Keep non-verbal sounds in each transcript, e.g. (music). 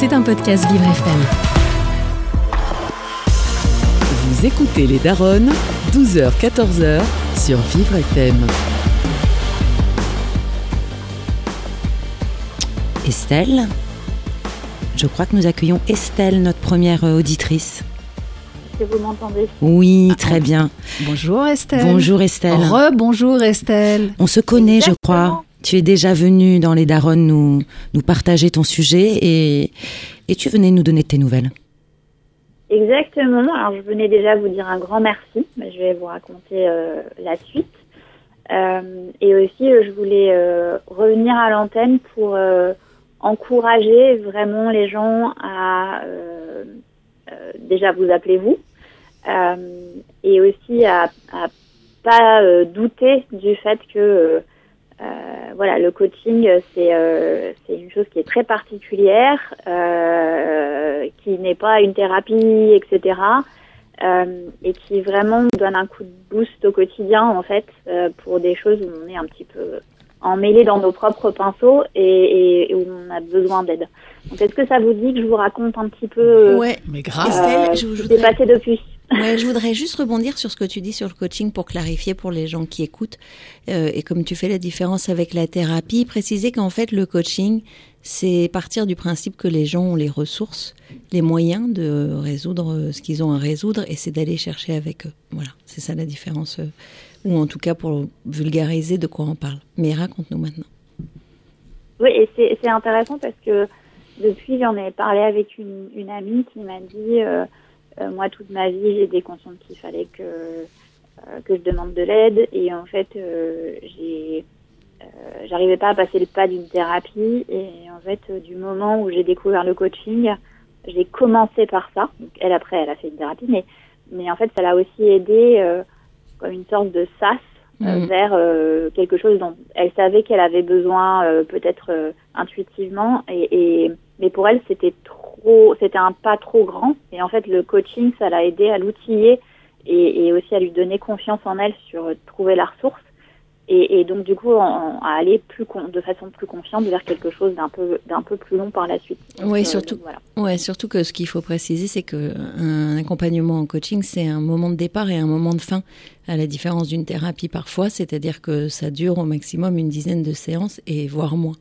C'est un podcast Vivre FM. Vous écoutez les Daronnes, 12h-14h sur Vivre FM. Estelle Je crois que nous accueillons Estelle, notre première euh, auditrice. que vous m'entendez? Oui, très bien. Bonjour Estelle. Bonjour Estelle. Re-bonjour Estelle. On se connaît, je crois. Tu es déjà venue dans les Daronnes nous, nous partager ton sujet et, et tu venais nous donner tes nouvelles. Exactement. Alors, je venais déjà vous dire un grand merci. mais Je vais vous raconter euh, la suite. Euh, et aussi, euh, je voulais revenir à l'antenne pour encourager vraiment les gens à déjà vous appeler vous et aussi à, à pas douter du fait que euh, voilà le coaching euh, c'est euh, c'est une chose qui est très particulière euh, qui n'est pas une thérapie etc euh, et qui vraiment donne un coup de boost au quotidien en fait euh, pour des choses où on est un petit peu emmêlé dans nos propres pinceaux et, et- et où on a besoin d'aide. Donc est-ce que ça vous dit que je vous raconte un petit peu Ouais, Mais grave. Estelle, je, je ce qui s'est voudrais, passé depuis ouais, je voudrais juste rebondir sur ce que tu dis sur le coaching pour clarifier pour les gens qui écoutent. Euh, et comme tu fais la différence avec la thérapie, préciser qu'en fait, le coaching, c'est partir du principe que les gens ont les ressources, les moyens de résoudre euh, ce qu'ils ont à résoudre et c'est d'aller chercher avec eux. Voilà, c'est ça la différence. euh, ou en tout cas pour vulgariser de quoi on parle. Mais raconte-nous maintenant. Oui, et c'est intéressant parce que depuis, j'en ai parlé avec une, amie qui m'a dit, moi, toute ma vie, j'ai été consciente qu'il fallait que, euh, que je demande de l'aide. Et en fait, euh, j'ai, euh, j'arrivais pas à passer le pas d'une thérapie. Et en fait, euh, du moment où j'ai découvert le coaching, j'ai commencé par ça. Donc, elle, après, elle a fait une thérapie. Mais, mais en fait, ça l'a aussi aidé euh, comme une sorte de sas euh, Mhm. vers euh, quelque chose dont elle savait qu'elle avait besoin euh, peut-être euh, intuitivement et, et mais pour elle c'était trop c'était un pas trop grand et en fait le coaching ça l'a aidé à l'outiller et, et aussi à lui donner confiance en elle sur euh, trouver la ressource et, et donc du coup en- à aller plus con- de façon plus confiante vers quelque chose d'un peu d'un peu plus long par la suite. Oui, euh, surtout. donc voilà. Ouais, surtout que ce qu'il faut préciser, c'est que un accompagnement en coaching, c'est un moment de départ et un moment de fin, à la différence d'une thérapie parfois, c'est-à-dire que ça dure au maximum une dizaine de séances et voire moins.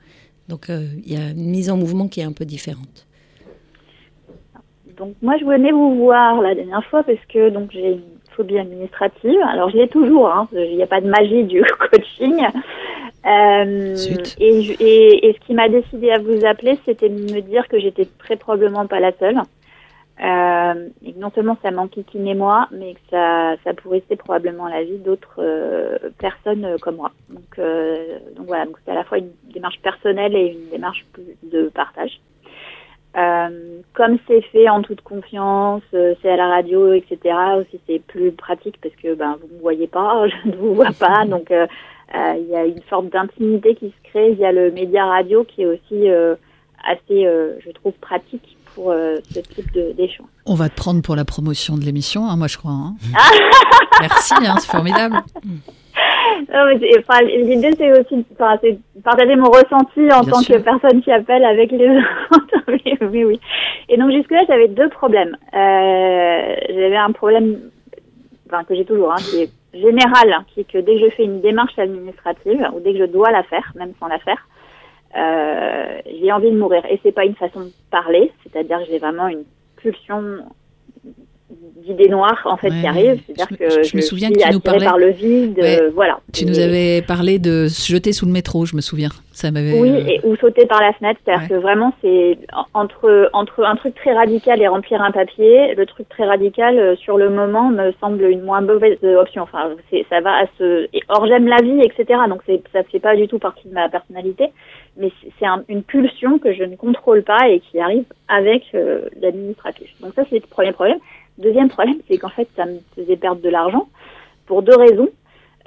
Donc euh, il y a une mise en mouvement qui est un peu différente. Donc moi je venais vous voir la dernière fois parce que donc j'ai une phobie administrative. Alors je l'ai toujours, hein, il n'y a pas de magie du (laughs) coaching. Euh, et, je- et, et ce qui m'a décidé à vous appeler, c'était de me dire que j'étais très probablement pas la seule. Euh, et que non seulement ça m'enquiquinait moi, mais que ça, ça pourrissait probablement la vie d'autres euh, personnes comme moi. Donc, donc voilà, donc c'est à la fois une démarche personnelle et une démarche plus de partage. Euh, comme c'est fait en toute confiance, euh, c'est à la radio, etc. Aussi, c'est plus pratique parce que ben vous me voyez pas, (laughs) je ne vous vois pas, (laughs) donc euh, euh, il y a une sorte d'intimité qui se crée via le média radio qui est aussi assez, je trouve, pratique pour ce type de- d'échange. On va te prendre pour la promotion de l'émission, hein, moi je crois. hein. (laughs) Merci, hein, c'est formidable. Enfin, L'idée, c'est aussi enfin, de partager mon ressenti en Bien tant sûr. que personne qui appelle avec les autres. (laughs) oui, oui. Et donc, jusque-là, j'avais deux problèmes. Euh, j'avais un problème, que j'ai toujours, hein, qui est général, hein, qui est que dès que je fais une démarche administrative, ou dès que je dois la faire, même sans la faire, euh, j'ai envie de mourir. Et c'est pas une façon de parler, c'est-à-dire que j'ai vraiment une pulsion d'idées noires en fait qui Ouais, arrive, c'est-à-dire que je me souviens que tu nous parlais- par le vide, Ouais. euh, voilà. Tu nous Et- avais parlé de se jeter sous le métro, je me souviens. Ça m'avait. Oui, euh, et, ou sauter par la fenêtre, c'est-à-dire Ouais. que vraiment c'est en- entre entre un truc très radical et remplir un papier, le truc très radical euh, sur le moment me semble une moins mauvaise option. Enfin, c'est ça va à ce et or j'aime la vie, etc. Donc c'est ça fait pas du tout partie de ma personnalité, mais c'est- c'est un- une pulsion que je ne contrôle pas et qui arrive avec euh, l'administratif. Donc ça c'est le premier problème. Deuxième problème, c'est qu'en fait ça me faisait perdre de l'argent pour deux raisons.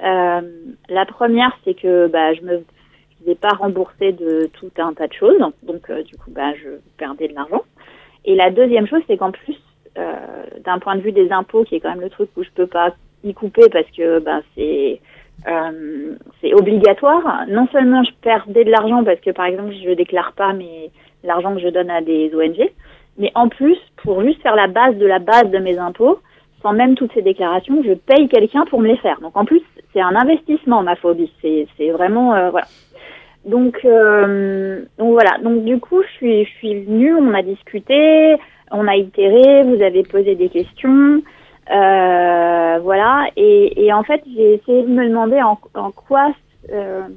Euh, la première, c'est que bah, je me faisais pas rembourser de tout un tas de choses, donc euh, du coup, bah, je perdais de l'argent. Et la deuxième chose, c'est qu'en plus, euh, d'un point de vue des impôts, qui est quand même le truc où je peux pas y couper parce que bah, c'est obligatoire. Non seulement je perdais de l'argent parce que par exemple je déclare pas l'argent que je donne à des ONG, mais en plus, pour juste faire la base de la base de mes impôts, sans même toutes ces déclarations, je paye quelqu'un pour me les faire. Donc en plus, c'est un investissement, ma phobie. C'est, vraiment, euh, voilà. Donc, euh, donc voilà. Donc du coup, je suis, je suis venue, on a discuté, on a itéré, vous avez posé des questions, euh, voilà. Et, et, en fait, j'ai essayé de me demander en, en quoi, euh,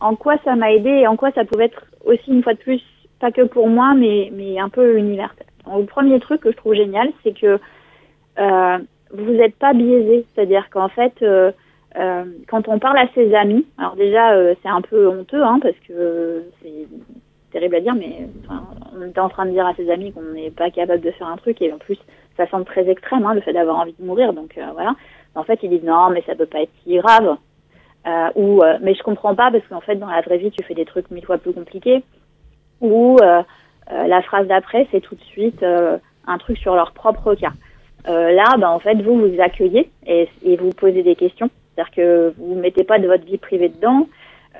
en quoi ça m'a aidé et en quoi ça pouvait être aussi une fois de plus, pas que pour moi, mais mais un peu universel. Donc, le premier truc que je trouve génial, c'est que euh, vous n'êtes pas biaisé, c'est-à-dire qu'en fait euh, euh, quand on parle à ses amis, alors déjà c'est un peu honteux hein, parce que c'est terrible à dire, mais on était en train de dire à ses amis qu'on n'est pas capable de faire un truc et en plus ça semble très extrême hein, le fait d'avoir envie de mourir, donc voilà. En fait ils disent non mais ça peut pas être si grave ou mais je comprends pas parce qu'en fait dans la vraie vie tu fais des trucs mille fois plus compliqués ou la phrase d'après c'est tout de suite un truc sur leur propre cas. là, bah, en fait, vous vous accueillez et, vous posez des questions. C'est-à-dire que vous ne mettez pas de votre vie privée dedans,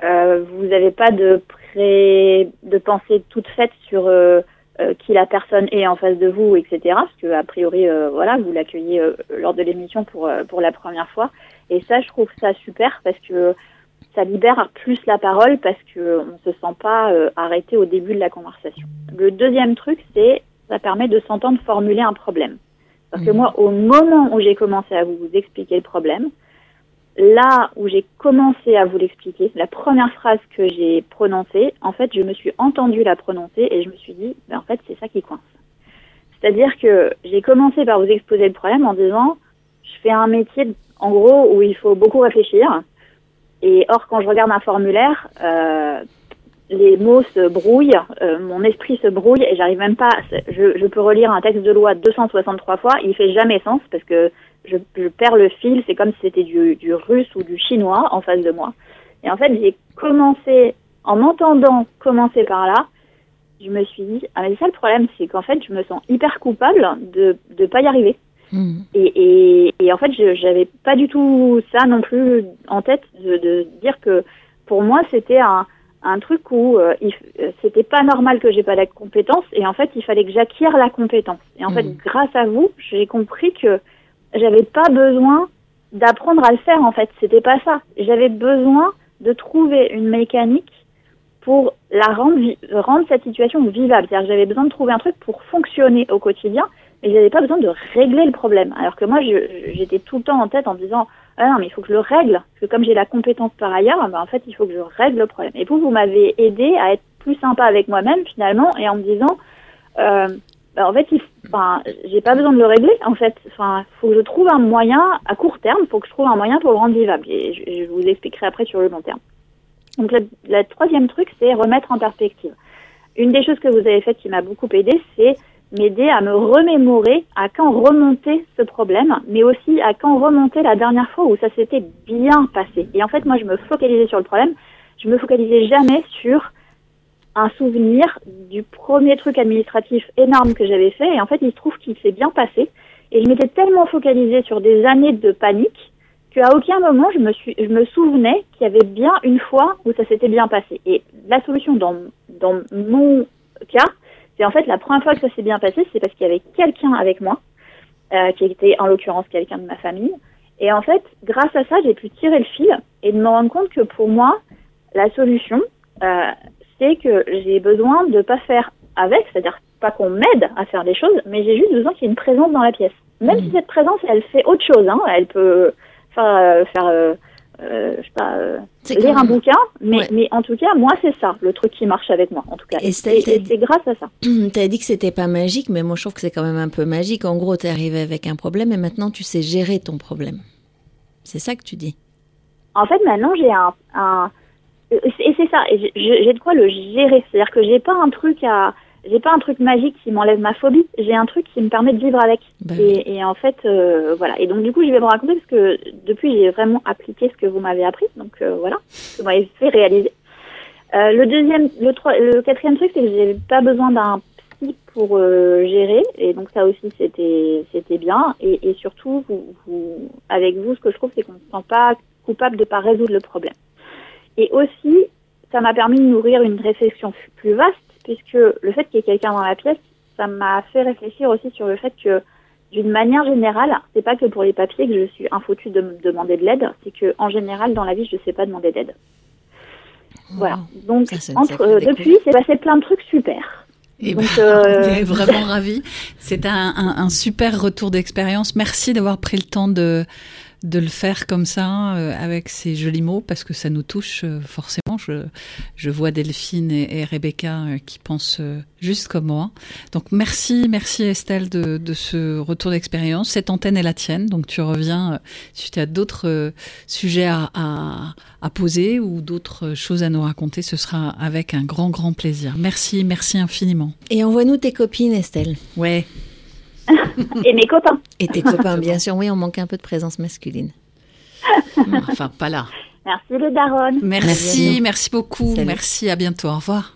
euh, vous n'avez pas de pré... de pensée toute faite sur euh, euh, qui la personne est en face de vous, etc. Parce que a priori, euh, voilà, vous l'accueillez euh, lors de l'émission pour euh, pour la première fois. Et ça, je trouve ça super parce que ça libère plus la parole parce que on se sent pas arrêté au début de la conversation. Le deuxième truc, c'est ça permet de s'entendre formuler un problème. Parce que moi, au moment où j'ai commencé à vous expliquer le problème, là où j'ai commencé à vous l'expliquer, la première phrase que j'ai prononcée, en fait, je me suis entendue la prononcer et je me suis dit, ben, en fait, c'est ça qui coince. C'est-à-dire que j'ai commencé par vous exposer le problème en disant, je fais un métier, en gros, où il faut beaucoup réfléchir. Et or, quand je regarde un formulaire, euh, les mots se brouillent, euh, mon esprit se brouille et j'arrive même pas. Je, je, peux relire un texte de loi 263 fois, il fait jamais sens parce que je, je perds le fil. C'est comme si c'était du, du, russe ou du chinois en face de moi. Et en fait, j'ai commencé en m'entendant commencer par là. Je me suis dit, ah mais ça le problème, c'est qu'en fait, je me sens hyper coupable de de pas y arriver. Mmh. Et, et, et, en fait, je j'avais pas du tout ça non plus en tête de, de dire que pour moi, c'était un un truc où euh, c'était pas normal que j'ai pas la compétence et en fait il fallait que j'acquière la compétence et en mmh. fait grâce à vous j'ai compris que j'avais pas besoin d'apprendre à le faire en fait c'était pas ça j'avais besoin de trouver une mécanique pour la rendre rendre cette situation vivable c'est-à-dire que j'avais besoin de trouver un truc pour fonctionner au quotidien mais j'avais pas besoin de régler le problème alors que moi j'étais tout le temps en tête en disant ah non, mais il faut que je le règle. Parce que comme j'ai la compétence par ailleurs, ben en fait, il faut que je règle le problème. Et vous, vous m'avez aidé à être plus sympa avec moi-même, finalement, et en me disant, euh, ben en fait, il, enfin, j'ai pas besoin de le régler, en fait. Enfin, faut que je trouve un moyen, à court terme, faut que je trouve un moyen pour le rendre vivable. Et je, vous expliquerai après sur le long terme. Donc, le, le troisième truc, c'est remettre en perspective. Une des choses que vous avez faites qui m'a beaucoup aidé, c'est m'aider à me remémorer à quand remonter ce problème, mais aussi à quand remonter la dernière fois où ça s'était bien passé. Et en fait, moi, je me focalisais sur le problème, je me focalisais jamais sur un souvenir du premier truc administratif énorme que j'avais fait. Et en fait, il se trouve qu'il s'est bien passé. Et je m'étais tellement focalisée sur des années de panique qu'à aucun moment je me suis, je me souvenais qu'il y avait bien une fois où ça s'était bien passé. Et la solution dans, dans mon cas, c'est en fait la première fois que ça s'est bien passé, c'est parce qu'il y avait quelqu'un avec moi, euh, qui était en l'occurrence quelqu'un de ma famille. Et en fait, grâce à ça, j'ai pu tirer le fil et de me rendre compte que pour moi, la solution, euh, c'est que j'ai besoin de pas faire avec, c'est-à-dire pas qu'on m'aide à faire des choses, mais j'ai juste besoin qu'il y ait une présence dans la pièce. Même mmh. si cette présence, elle fait autre chose, hein, elle peut faire, euh, faire euh, je sais pas, euh, lire un bouquin, mais, ouais. mais en tout cas, moi, c'est ça, le truc qui marche avec moi, en tout cas. Et c'est grâce à ça. (clears throat) Tu as dit que c'était pas magique, mais moi, je trouve que c'est quand même un peu magique. En gros, tu es arrivé avec un problème et maintenant, tu sais gérer ton problème. C'est ça que tu dis. En fait, maintenant, j'ai un, un, Et c'est ça, j'ai de quoi le gérer. C'est-à-dire que j'ai pas un truc à j'ai pas un truc magique qui m'enlève ma phobie, j'ai un truc qui me permet de vivre avec. Ben et, et, en fait, euh, voilà. Et donc du coup, je vais vous raconter parce que depuis, j'ai vraiment appliqué ce que vous m'avez appris. Donc euh, voilà, ce que vous m'avez fait réaliser. Euh, le deuxième, le, trois, le quatrième truc, c'est que j'ai pas besoin d'un psy pour euh, gérer. Et donc ça aussi, c'était c'était bien. Et, et surtout, vous, vous, avec vous, ce que je trouve, c'est qu'on ne se sent pas coupable de pas résoudre le problème. Et aussi, ça m'a permis de nourrir une réflexion plus vaste puisque le fait qu'il y ait quelqu'un dans la pièce, ça m'a fait réfléchir aussi sur le fait que, d'une manière générale, c'est pas que pour les papiers que je suis infotue de me demander de l'aide, c'est que en général dans la vie, je sais pas demander d'aide. Voilà. Donc entre, euh, depuis, c'est passé plein de trucs super. Et eh ben, euh, on est vraiment ravis. C'est un, un, super retour d'expérience. Merci d'avoir pris le temps de de le faire comme ça euh, avec ces jolis mots parce que ça nous touche euh, forcément. Je, je vois Delphine et, Rebecca euh, qui pensent juste comme moi. Donc merci, merci Estelle de, de ce retour d'expérience. Cette antenne est la tienne, donc tu reviens si tu as d'autres sujets à, à, à, poser ou d'autres choses à nous raconter. Ce sera avec un grand, grand plaisir. Merci, merci infiniment. Et envoie-nous tes copines Estelle. Ouais. et mes copains. Et tes copains, bien sûr. Oui, on manque un peu de présence masculine. enfin, pas là. Merci les darons. Merci, merci beaucoup. Merci, à bientôt. Au revoir.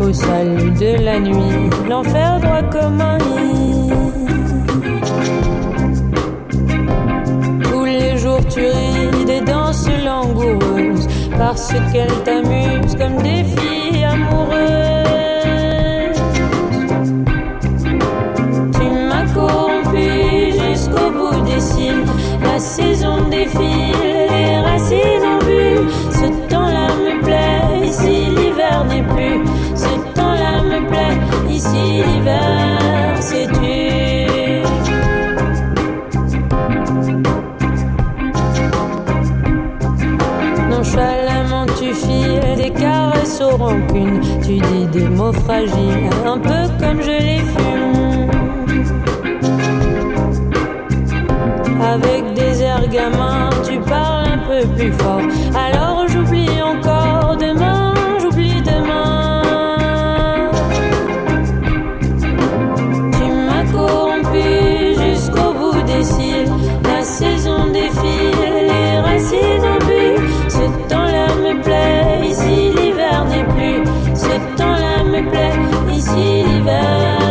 au salut de la nuit, l'enfer droit comme un Tous tu ris des danses langoureuses parce qu'elles t'amusent comme des filles amoureuses. Tu m'as corrompu jusqu'au bout des cils, la saison défile, les racines en vue, ce temps-là me plaît, ici l'hiver n'est plus me plaît. Ici l'hiver, c'est tu. Aux rancunes. Tu dis des mots fragiles, un peu comme je les fume. Avec des airs gamins, tu parles un peu plus fort. Alors j'oublie encore demain. saison défile, les racines en but. Ce temps-là me plaît, ici l'hiver me plaît, ici l'hiver,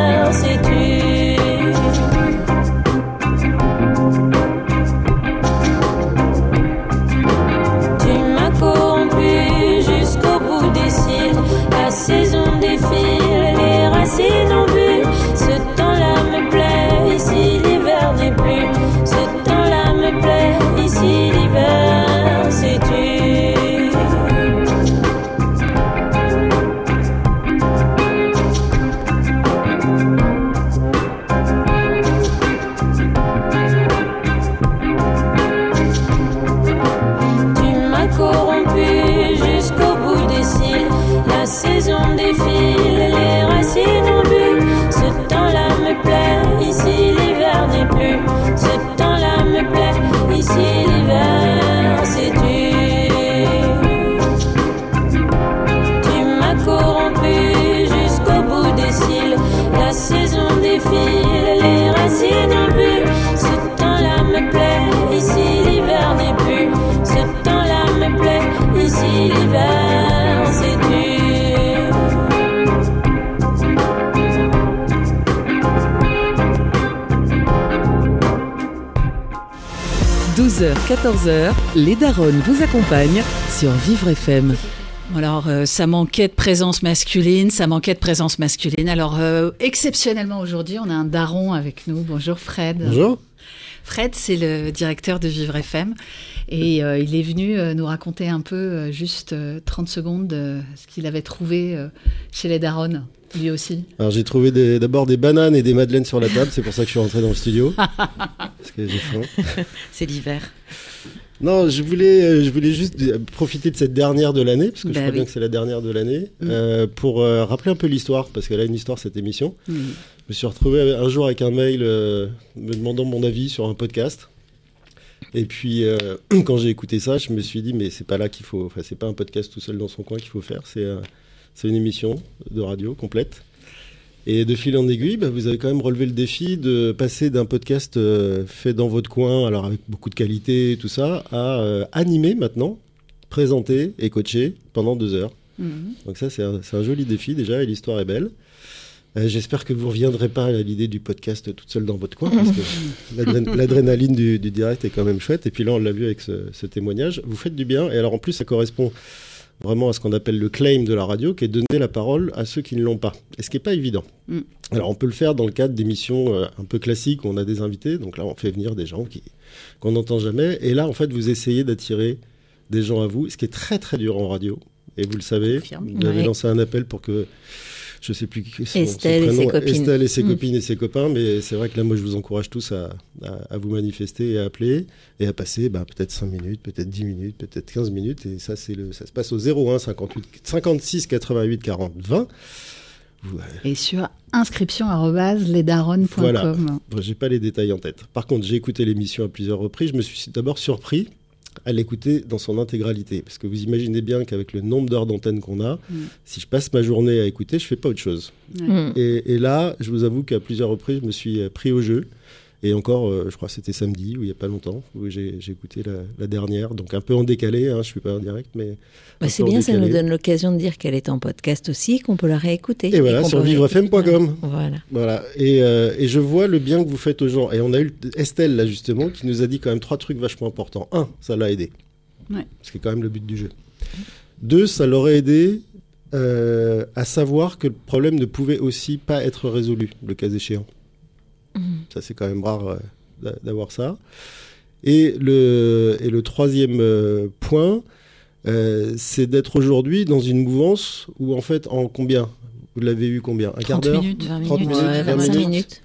14h, les Daronnes vous accompagnent sur Vivre FM. Alors, euh, ça manquait de présence masculine, ça manquait de présence masculine. Alors, euh, exceptionnellement aujourd'hui, on a un daron avec nous. Bonjour Fred. Bonjour. Fred, c'est le directeur de Vivre FM et euh, il est venu nous raconter un peu, juste 30 secondes, ce qu'il avait trouvé chez les Daronnes lui aussi Alors j'ai trouvé d'abord des, bananes et des madeleines sur la table, c'est pour ça que je suis rentré dans le studio. (laughs) parce que j'ai faim. (laughs) C'est l'hiver. Non, je voulais, euh, je voulais juste profiter de cette dernière de l'année, parce que je bah crois bien que c'est la dernière de l'année, mm. euh, pour euh, rappeler un peu l'histoire, parce qu'elle a une histoire cette émission. Mm. Je me suis retrouvé un jour avec un mail me demandant mon avis sur un podcast. Et puis, (clears throat) quand j'ai écouté ça, je me suis dit, mais c'est pas là qu'il faut, enfin, c'est pas un podcast tout seul dans son coin qu'il faut faire, c'est c'est une émission de radio complète. Et de fil en aiguille, bah, vous avez quand même relevé le défi de passer d'un podcast euh, fait dans votre coin, alors avec beaucoup de qualité et tout ça, à euh, animer maintenant, présenter et coacher pendant deux heures. Mhm. Donc ça, c'est un, un, joli défi déjà, et l'histoire est belle. Euh, j'espère que vous ne reviendrez pas à l'idée du podcast toute seule dans votre coin, parce que (laughs) l'adrénaline du, du, direct est quand même chouette. Et puis là, on l'a vu avec ce, ce, témoignage. Vous faites du bien. Et alors, en plus, ça correspond vraiment à ce qu'on appelle le claim de la radio, qui est donner la parole à ceux qui ne l'ont pas. Et ce qui n'est pas évident. Mm. Alors, on peut le faire dans le cadre d'émissions euh, un peu classiques où on a des invités. Donc là, on fait venir des gens qu'on n'entend jamais. Et là, en fait, vous essayez d'attirer des gens à vous, ce qui est très, très dur en radio. Et vous le savez, vous avez lancé un appel pour que je sais plus qui son, Estelle, et ses copines. Estelle et ses mm. copines et ses copains, mais c'est vrai que là, moi, je vous encourage tous à, à, vous manifester et à appeler et à passer bah, peut-être 5 minutes, peut-être 10 minutes, peut-être 15 minutes. Et ça, c'est le, ça se passe au 01 58, 56 88 40 20. Et sur inscription.lesdaronnes.com. Voilà. J'ai pas les détails en tête. Par contre, j'ai écouté l'émission à plusieurs reprises. Je me suis d'abord surpris à l'écouter dans son intégralité. Parce que vous imaginez bien qu'avec le nombre d'heures d'antenne qu'on a, mm. si je passe ma journée à écouter, je fais pas autre chose. Et, et, là, je vous avoue qu'à plusieurs reprises, je me suis euh, pris au jeu. Et encore, euh, je crois que c'était samedi, ou il n'y a pas longtemps, où j'ai écouté la, dernière. Donc un peu en décalé, hein, je ne suis pas en direct, mais. Bah, c'est bien, ça nous donne l'occasion de dire qu'elle est en podcast aussi, qu'on peut la réécouter. Et, voilà, sur vivrefm.com. Voilà. voilà. Et, euh, et, je vois le bien que vous faites aux gens. Et on a eu Estelle, là, justement, qui nous a dit quand même trois trucs vachement importants. Un, ça l'a aidé. Ouais. Ce qui est quand même le but du jeu. Deux, ça l'aurait aidé euh, à savoir que le problème ne pouvait aussi pas être résolu, le cas échéant. Ça, c'est quand même rare euh, d'avoir ça. Et le, et le troisième euh, point, euh, c'est d'être aujourd'hui dans une mouvance où, en fait, en combien? Vous l'avez eu combien? Un quart d'heure? 30 minutes, 25 minutes.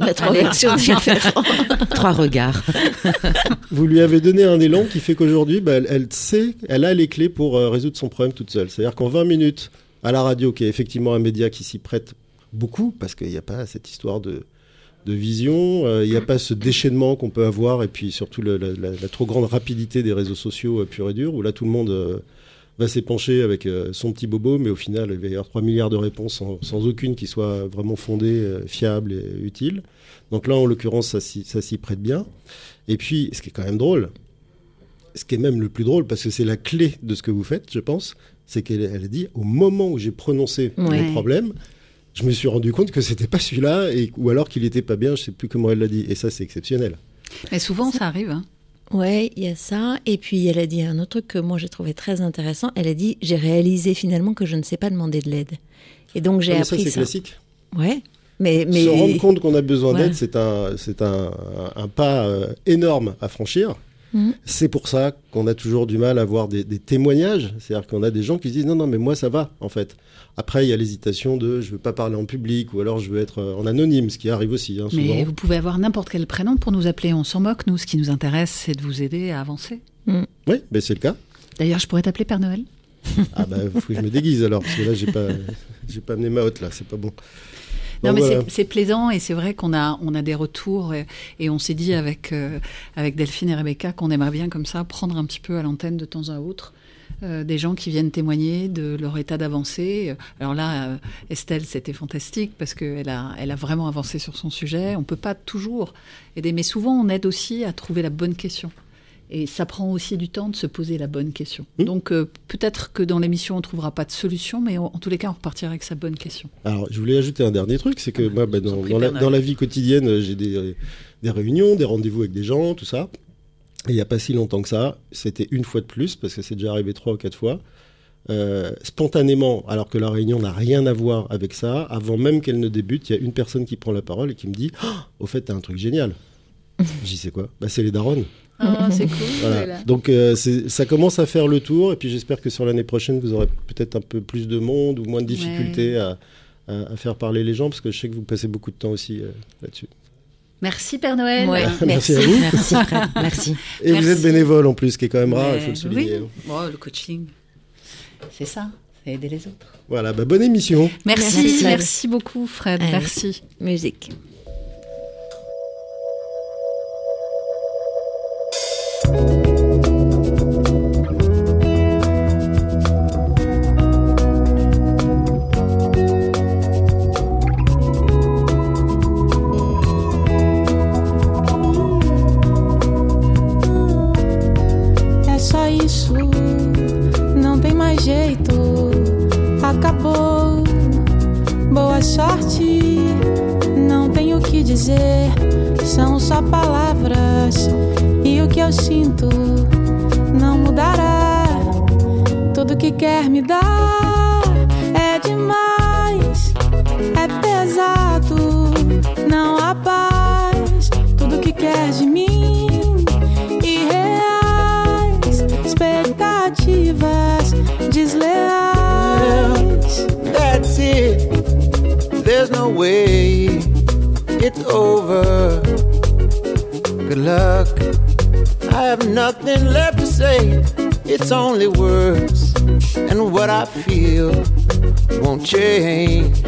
La (laughs) Trois regards. (laughs) Vous lui avez donné un élan qui fait qu'aujourd'hui, bah, elle, elle, sait, elle a les clés pour résoudre son problème toute seule. C'est-à-dire qu'en 20 minutes, à la radio, qui est effectivement un média qui s'y prête beaucoup, parce qu'il n'y a pas cette histoire de, de vision. Euh, il n'y a pas ce déchaînement qu'on peut avoir et puis surtout la, trop grande rapidité des réseaux sociaux euh, pur et dur où là tout le monde euh, va s'épancher avec son petit bobo, mais au final il va y avoir 3 milliards de réponses sans, aucune qui soit vraiment fondée, fiable et utile. Donc là en l'occurrence ça, ça s'y prête bien. Et puis ce qui est quand même drôle, ce qui est même le plus drôle parce que c'est la clé de ce que vous faites, je pense, c'est qu'elle a dit au moment où j'ai prononcé le problème, je me suis rendu compte que c'était pas celui-là, et, ou alors qu'il était pas bien, je sais plus comment elle l'a dit. Et ça, c'est exceptionnel. Mais souvent, ça, arrive. Hein. Ouais, il y a ça. Et puis, elle a dit un autre truc que moi j'ai trouvé très intéressant. Elle a dit J'ai réalisé finalement que je ne sais pas demander de l'aide. Et donc, j'ai appris ça. c'est classique. Ouais. Mais, mais... Se rendre compte qu'on a besoin d'aide, c'est un, c'est un, un, pas euh, énorme à franchir. Mm. C'est pour ça qu'on a toujours du mal à avoir des, des témoignages. C'est-à-dire qu'on a des gens qui se disent non, non, mais moi ça va en fait. Après, il y a l'hésitation de je veux pas parler en public ou alors je veux être euh, en anonyme, ce qui arrive aussi. Hein, Mais vous pouvez avoir n'importe quel prénom pour nous appeler. On s'en moque. Nous, ce qui nous intéresse, c'est de vous aider à avancer. Mm. Oui, mais c'est le cas. D'ailleurs, je pourrais t'appeler Père Noël. Ah bah, faut que je me déguise alors, parce que là, j'ai pas, j'ai pas amené ma hotte là, c'est pas bon. Non, mais c'est plaisant et c'est vrai qu'on a, on a des retours et, on s'est dit avec, euh, avec Delphine et Rebecca qu'on aimerait bien comme ça prendre un petit peu à l'antenne de temps à autre euh, des gens qui viennent témoigner de leur état d'avancée. Alors là, euh, Estelle, c'était fantastique parce qu'elle a, elle a vraiment avancé sur son sujet. On peut pas toujours aider, mais souvent on aide aussi à trouver la bonne question. Et ça prend aussi du temps de se poser la bonne question. Mmh. Donc euh, peut-être que dans l'émission on trouvera pas de solution, mais en tous les cas on repartira avec sa bonne question. Alors je voulais ajouter un dernier truc, c'est que ah, moi, bah, dans, dans, la, vie quotidienne, j'ai des, des réunions, des rendez-vous avec des gens, tout ça il n'y a pas si longtemps que ça, c'était une fois de plus, parce que c'est déjà arrivé trois ou quatre fois, euh, spontanément, alors que la réunion n'a rien à voir avec ça, avant même qu'elle ne débute, il y a une personne qui prend la parole et qui me dit oh, Au fait, t'as un truc génial. (laughs) J'y sais quoi bah, C'est les darons. Ah, c'est cool. Donc euh, ça commence à faire le tour, et puis j'espère que sur l'année prochaine, vous aurez peut-être un peu plus de monde ou moins de difficultés à, faire parler les gens, parce que je sais que vous passez beaucoup de temps aussi euh, là-dessus. Merci Père Noël. merci, à vous. Merci, merci. Et vous êtes bénévole en plus, ce qui est quand même rare, il faut le souligner. Oui. le coaching, c'est ça, c'est aider les autres. Voilà, bah, bonne émission. Merci, merci, beaucoup Fred, merci. Musique. Thank you. Nothing left to say. It's only words, and what I feel won't change.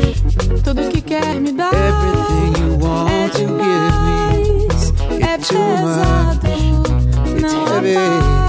Tudo que quer me dar Everything you want é to give me, é it's too pesado, much. It's heavy.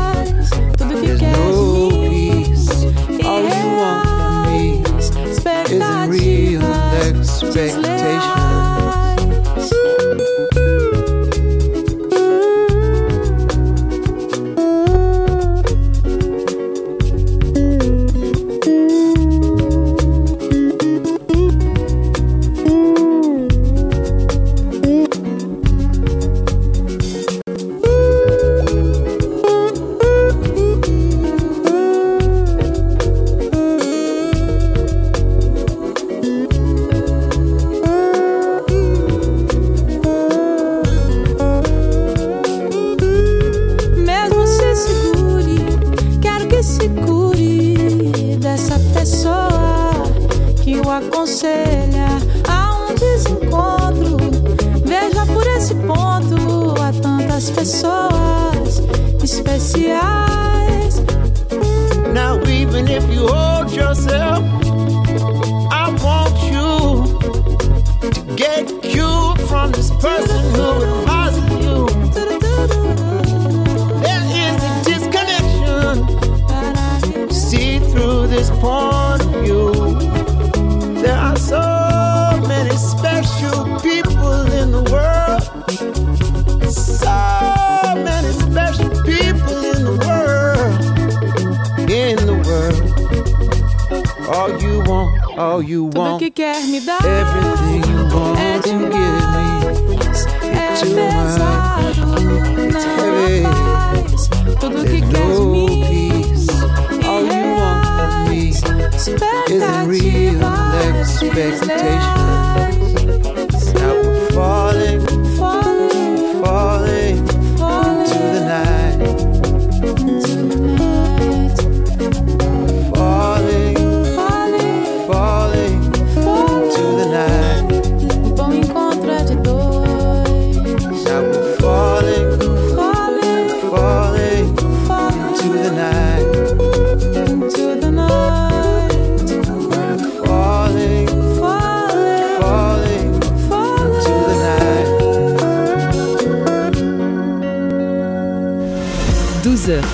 All you want, all you Tudo want. que quer me dar Everything you é want to give me. demais, é too pesado, não heavy. há paz. Tudo que There's quer de no mim, peace. All you want from me isn't real expectation.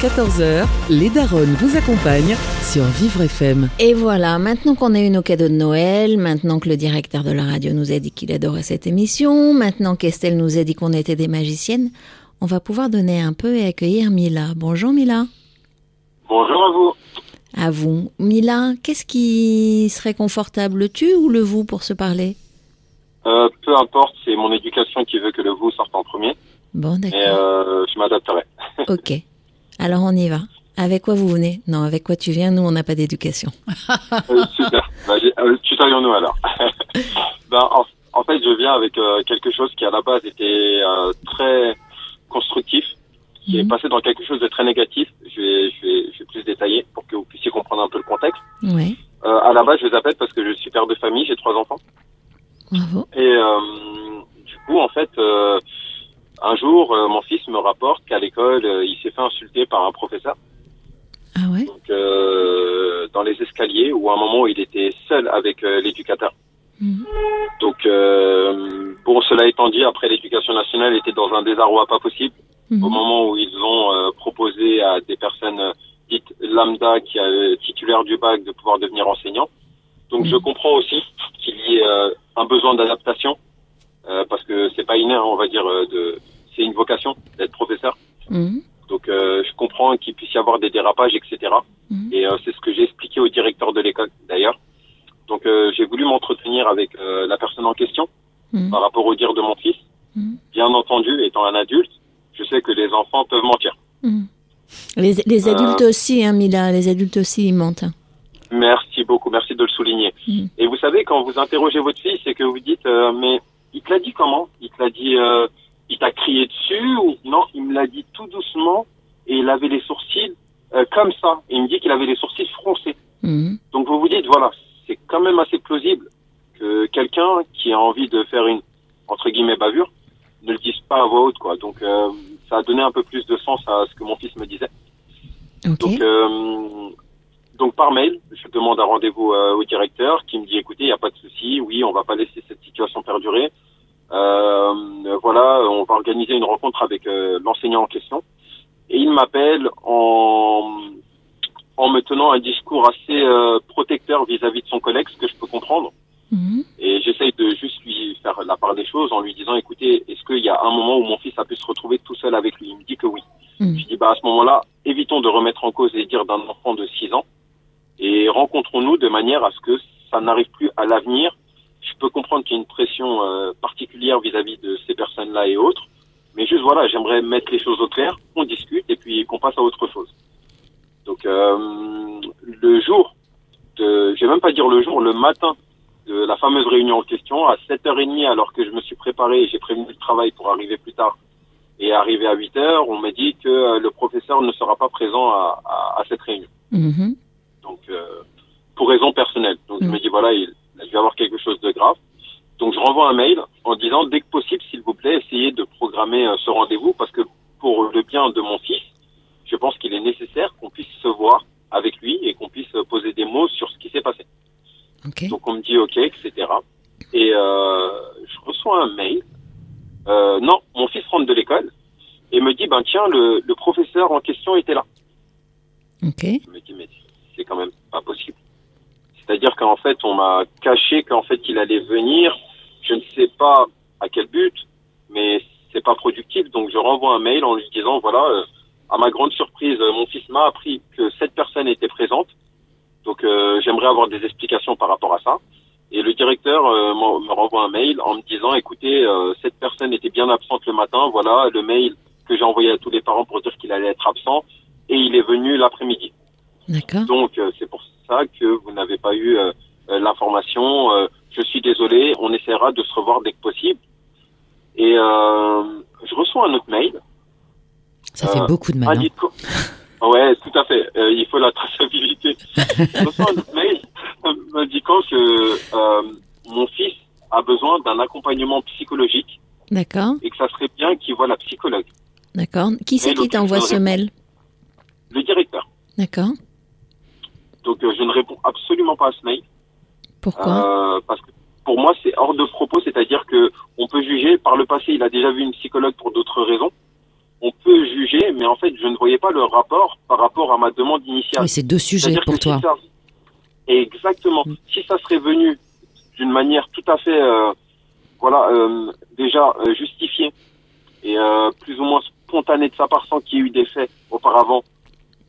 14h, les Daronnes vous accompagnent sur Vivre FM. Et voilà, maintenant qu'on a eu nos cadeaux de Noël, maintenant que le directeur de la radio nous a dit qu'il adorait cette émission, maintenant qu'Estelle nous a dit qu'on était des magiciennes, on va pouvoir donner un peu et accueillir Mila. Bonjour Mila. Bonjour à vous. À vous. Mila, qu'est-ce qui serait confortable, le tu ou le vous pour se parler? Euh, peu importe, c'est mon éducation qui veut que le vous sorte en premier. Bon, Et d'accord. euh, je m'adapterai. Ok. (laughs) Alors on y va. Avec quoi vous venez? Non, avec quoi tu viens? Nous, on n'a pas d'éducation. (laughs) Euh, super. Bah, euh, tutoyons-nous alors. (laughs) ben, en, en fait, je viens avec euh, quelque chose qui à la base était euh, très constructif, qui est Mhm. passé dans quelque chose de très négatif. Je vais, je vais, je vais plus détailler pour que vous puissiez comprendre un peu le contexte. Ouais. Euh, à la base, je les appelle parce que je suis père de famille, j'ai trois enfants. Bravo. Et du coup, en fait, un jour, euh, mon fils me rapporte qu'à l'école, euh, il s'est fait insulter par un professeur. Ah ouais? Donc, euh, dans les escaliers, ou à un moment où il était seul avec euh, l'éducateur. Mhm. Donc, euh, bon, cela étant dit, après l'éducation nationale était dans un désarroi pas possible. Mhm. Au moment où ils ont euh, proposé à des personnes dites lambda, qui euh, titulaires du bac, de pouvoir devenir enseignants. Donc, je comprends aussi qu'il y ait euh, un besoin d'adaptation, parce que c'est pas inné, hein, on va dire, euh, de, c'est une vocation d'être professeur. Mhm. Donc, euh, je comprends qu'il puisse y avoir des dérapages, etc. Mhm. Et euh, c'est ce que j'ai expliqué au directeur de l'école, d'ailleurs. voulu m'entretenir avec euh, la personne en question Mhm. par rapport au dire de mon fils. Mhm. Bien entendu, étant un adulte, je sais que les enfants peuvent mentir. Mhm. Les, les Euh. adultes aussi, hein, Mila, les adultes aussi, ils mentent. Merci beaucoup, merci de le souligner. Mhm. Et vous savez, quand vous interrogez votre fils et que vous dites, euh, mais il te l'a dit comment Il te l'a dit, euh, il t'a crié dessus ou non Il me l'a dit tout doucement et il avait les sourcils euh, comme ça. Et il me dit qu'il avait les sourcils froncés. Mhm. Donc vous vous dites, voilà, c'est quand même assez plausible que quelqu'un qui a envie de faire une entre guillemets bavure ne le dise pas à voix haute, quoi. Donc euh, ça a donné un peu plus de sens à ce que mon fils me disait. Ok. Donc, euh, donc par mail, je demande un rendez-vous euh, au directeur qui me dit écoutez, il n'y a pas de souci, oui, on va pas laisser cette situation perdurer. Euh, voilà, on va organiser une rencontre avec euh, l'enseignant en question. Et il m'appelle en, en me tenant un discours assez euh, protecteur vis-à-vis de son collègue, ce que je peux comprendre. Mhm. Et j'essaye de juste lui faire la part des choses en lui disant écoutez, est-ce qu'il y a un moment où mon fils a pu se retrouver tout seul avec lui? Il me dit que oui. Mhm. Je dis bah à ce moment-là, évitons de remettre en cause les dires d'un enfant de 6 ans rencontrons-nous de manière à ce que ça n'arrive plus à l'avenir. Je peux comprendre qu'il y a une pression euh, particulière vis-à-vis de ces personnes-là et autres, mais juste voilà, j'aimerais mettre les choses au clair, qu'on discute et puis qu'on passe à autre chose. Donc euh, le jour de, je vais même pas dire le jour, le matin de la fameuse réunion en question, à 7h30 alors que je me suis préparé et j'ai prévenu le travail pour arriver plus tard et arriver à 8h, on m'a dit que euh, le professeur ne sera pas présent à cette réunion. Mhm. Donc euh, pour raison personnelle. Donc je Mm. me dis voilà, il, il va y avoir quelque chose de grave. Donc je renvoie un mail en disant dès que possible, s'il vous plaît, essayez de programmer euh, ce rendez-vous parce que pour le bien de mon fils, je pense qu'il est nécessaire qu'on puisse se voir avec lui et qu'on puisse poser des mots sur ce qui s'est passé. Donc on me dit ok, etc. Et euh, je reçois un mail. Euh, non, mon fils rentre de l'école et me dit ben tiens le, le professeur en question était là. Ok. Je me dis mais c'est quand même pas possible. C'est-à-dire qu'en fait on m'a caché qu'en fait il allait venir. Je ne sais pas à quel but, mais c'est pas productif. Donc je renvoie un mail en lui disant voilà euh, à ma grande surprise euh, mon fils m'a appris que cette personne était présente. Donc euh, j'aimerais avoir des explications par rapport à ça. Et le directeur me renvoie un mail en me disant écoutez cette personne était bien absente le matin. Voilà le mail que j'ai envoyé à tous les parents pour dire qu'il allait être absent et il est venu l'après-midi. Donc euh, c'est pour ça que vous n'avez pas eu euh, euh, l'information. Je suis désolé, on essaiera de se revoir dès que possible. Et je reçois un autre mail. Ça fait beaucoup de mal. hein. indiquant- Ouais, tout à fait. Euh, il faut la traçabilité. je reçois un autre mail m'indiquant que euh, mon fils a besoin d'un accompagnement psychologique D'accord. et que ça serait bien qu'il voit la psychologue, D'accord. Qui c'est qui t'envoie ce mail? Le directeur. D'accord. Donc euh, je ne réponds absolument pas à ce mail. Pourquoi Euh, parce que pour moi, c'est hors de propos, c'est-à-dire que on peut juger. Par le passé, il a déjà vu une psychologue pour d'autres raisons. On peut juger, mais en fait, je ne voyais pas le rapport par rapport à ma demande initiale. Oui, c'est deux sujets pour toi. Si ça, exactement. Mm. Si ça serait venu d'une manière tout à fait, euh, voilà, euh, déjà euh, justifiée et plus ou moins spontanée de sa part, sans qu'il y ait eu des faits auparavant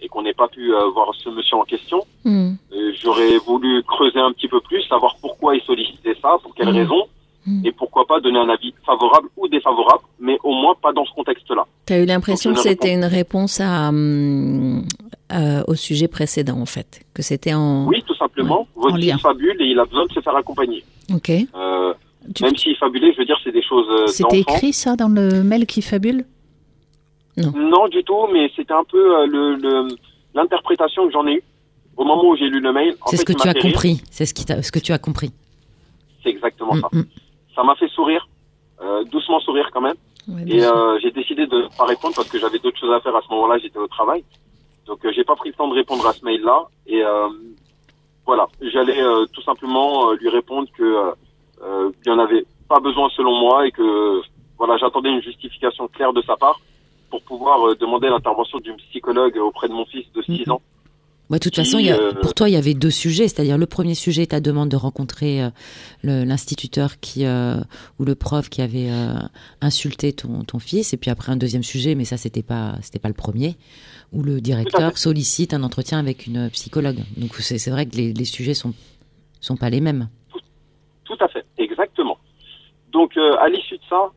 et qu'on n'ait pas pu euh, voir ce monsieur en question, Hmm. J'aurais voulu creuser un petit peu plus, savoir pourquoi il sollicitait ça, pour quelles Mhm. raisons, Mhm. et pourquoi pas donner un avis favorable ou défavorable, mais au moins pas dans ce contexte-là. T'as eu l'impression que c'était une réponse à, euh, au sujet précédent, en fait. Que c'était en. Oui, tout simplement, en votre fils fabule et il a besoin de se faire accompagner. Ok. Euh, Tu- même s'il fabulait, je veux dire, c'est des choses C'était écrit ça dans le mail qui fabule? Non, du tout, mais c'était un peu euh, le le- l'interprétation que j'en ai eue au moment où j'ai lu le mail. C'est ce que tu as compris. C'est ce, qui t'a- ce que tu as compris. C'est exactement Mm, ça. mm. Ça m'a fait sourire, euh, doucement sourire quand même. Ouais, Et euh, j'ai décidé de pas répondre parce que j'avais d'autres choses à faire à ce moment-là, j'étais au travail. Donc euh, j'ai pas pris le temps de répondre à ce mail-là. Et euh, voilà, j'allais euh, tout simplement lui répondre que il n'y en avait pas besoin selon moi et que voilà, j'attendais une justification claire de sa part pour pouvoir euh, demander l'intervention d'une psychologue auprès de mon fils de 6 Mhm. ans. Ouais, de toute Qui, façon, il y a- euh, pour toi, il y avait deux sujets. C'est-à-dire, le premier sujet, ta demande de rencontrer euh, l'instituteur qui euh, ou le prof qui avait euh, insulté ton, ton fils. Et puis après, un deuxième sujet, mais ça, c'était pas, c'était pas le premier, où le directeur sollicite un entretien avec une psychologue. Donc, c'est vrai que les, les sujets sont sont pas les mêmes. donc euh, à l'issue de ça,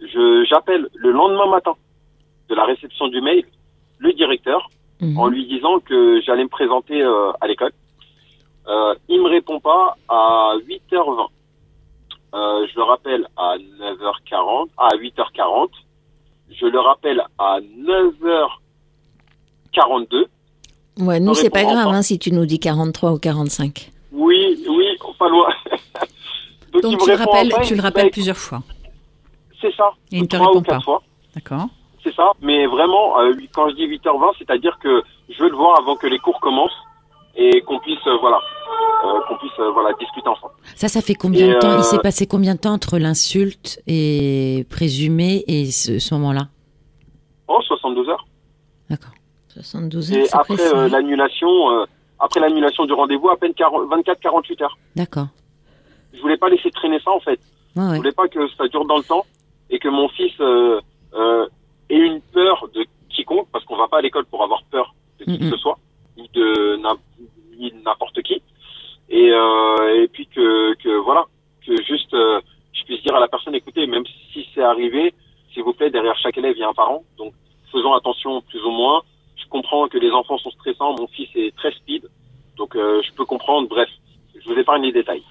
je j'appelle le lendemain matin de la réception du mail le directeur Mhm. en lui disant que j'allais me présenter euh, à l'école. Euh, il me répond pas à 8h20. Euh, je le rappelle à 9h40, à 8h40. Je le rappelle à 9h42. Ouais, nous, c'est pas grave hein, si tu nous dis 43 ou 45. Oui, oui, pas loin. (laughs) Donc me tu le rappelles, tu le rappelles plusieurs fois. C'est ça. Et il ne te répond quatre pas. fois. D'accord. C'est ça. Mais vraiment, euh, quand je dis 8h20, c'est-à-dire que je veux le voir avant que les cours commencent et qu'on puisse, euh, voilà, euh, qu'on puisse, euh, voilà, discuter ensemble. Ça, ça fait combien Et, de temps Il s'est passé combien de temps entre l'insulte et présumé et ce, ce moment-là? Oh, 72 heures. D'accord. 72 heures, Et après euh, l'annulation, euh, après l'annulation du rendez-vous, à peine 24-48 heures. D'accord. Je voulais pas laisser traîner ça en fait. Ouais, Je voulais pas que ça dure dans le temps et que mon fils euh, euh, ait une peur de quiconque, parce qu'on va pas à l'école pour avoir peur de qui que ce soit, ni de n'im- ni de n'importe qui. Et, euh, et puis que, que voilà, que juste euh, je puisse dire à la personne, écoutez, même si c'est arrivé, s'il vous plaît, derrière chaque élève il y a un parent, donc faisons attention plus ou moins. Je comprends que les enfants sont stressants, mon fils est très speed, donc euh, je peux comprendre. Bref, je vous épargne les détails.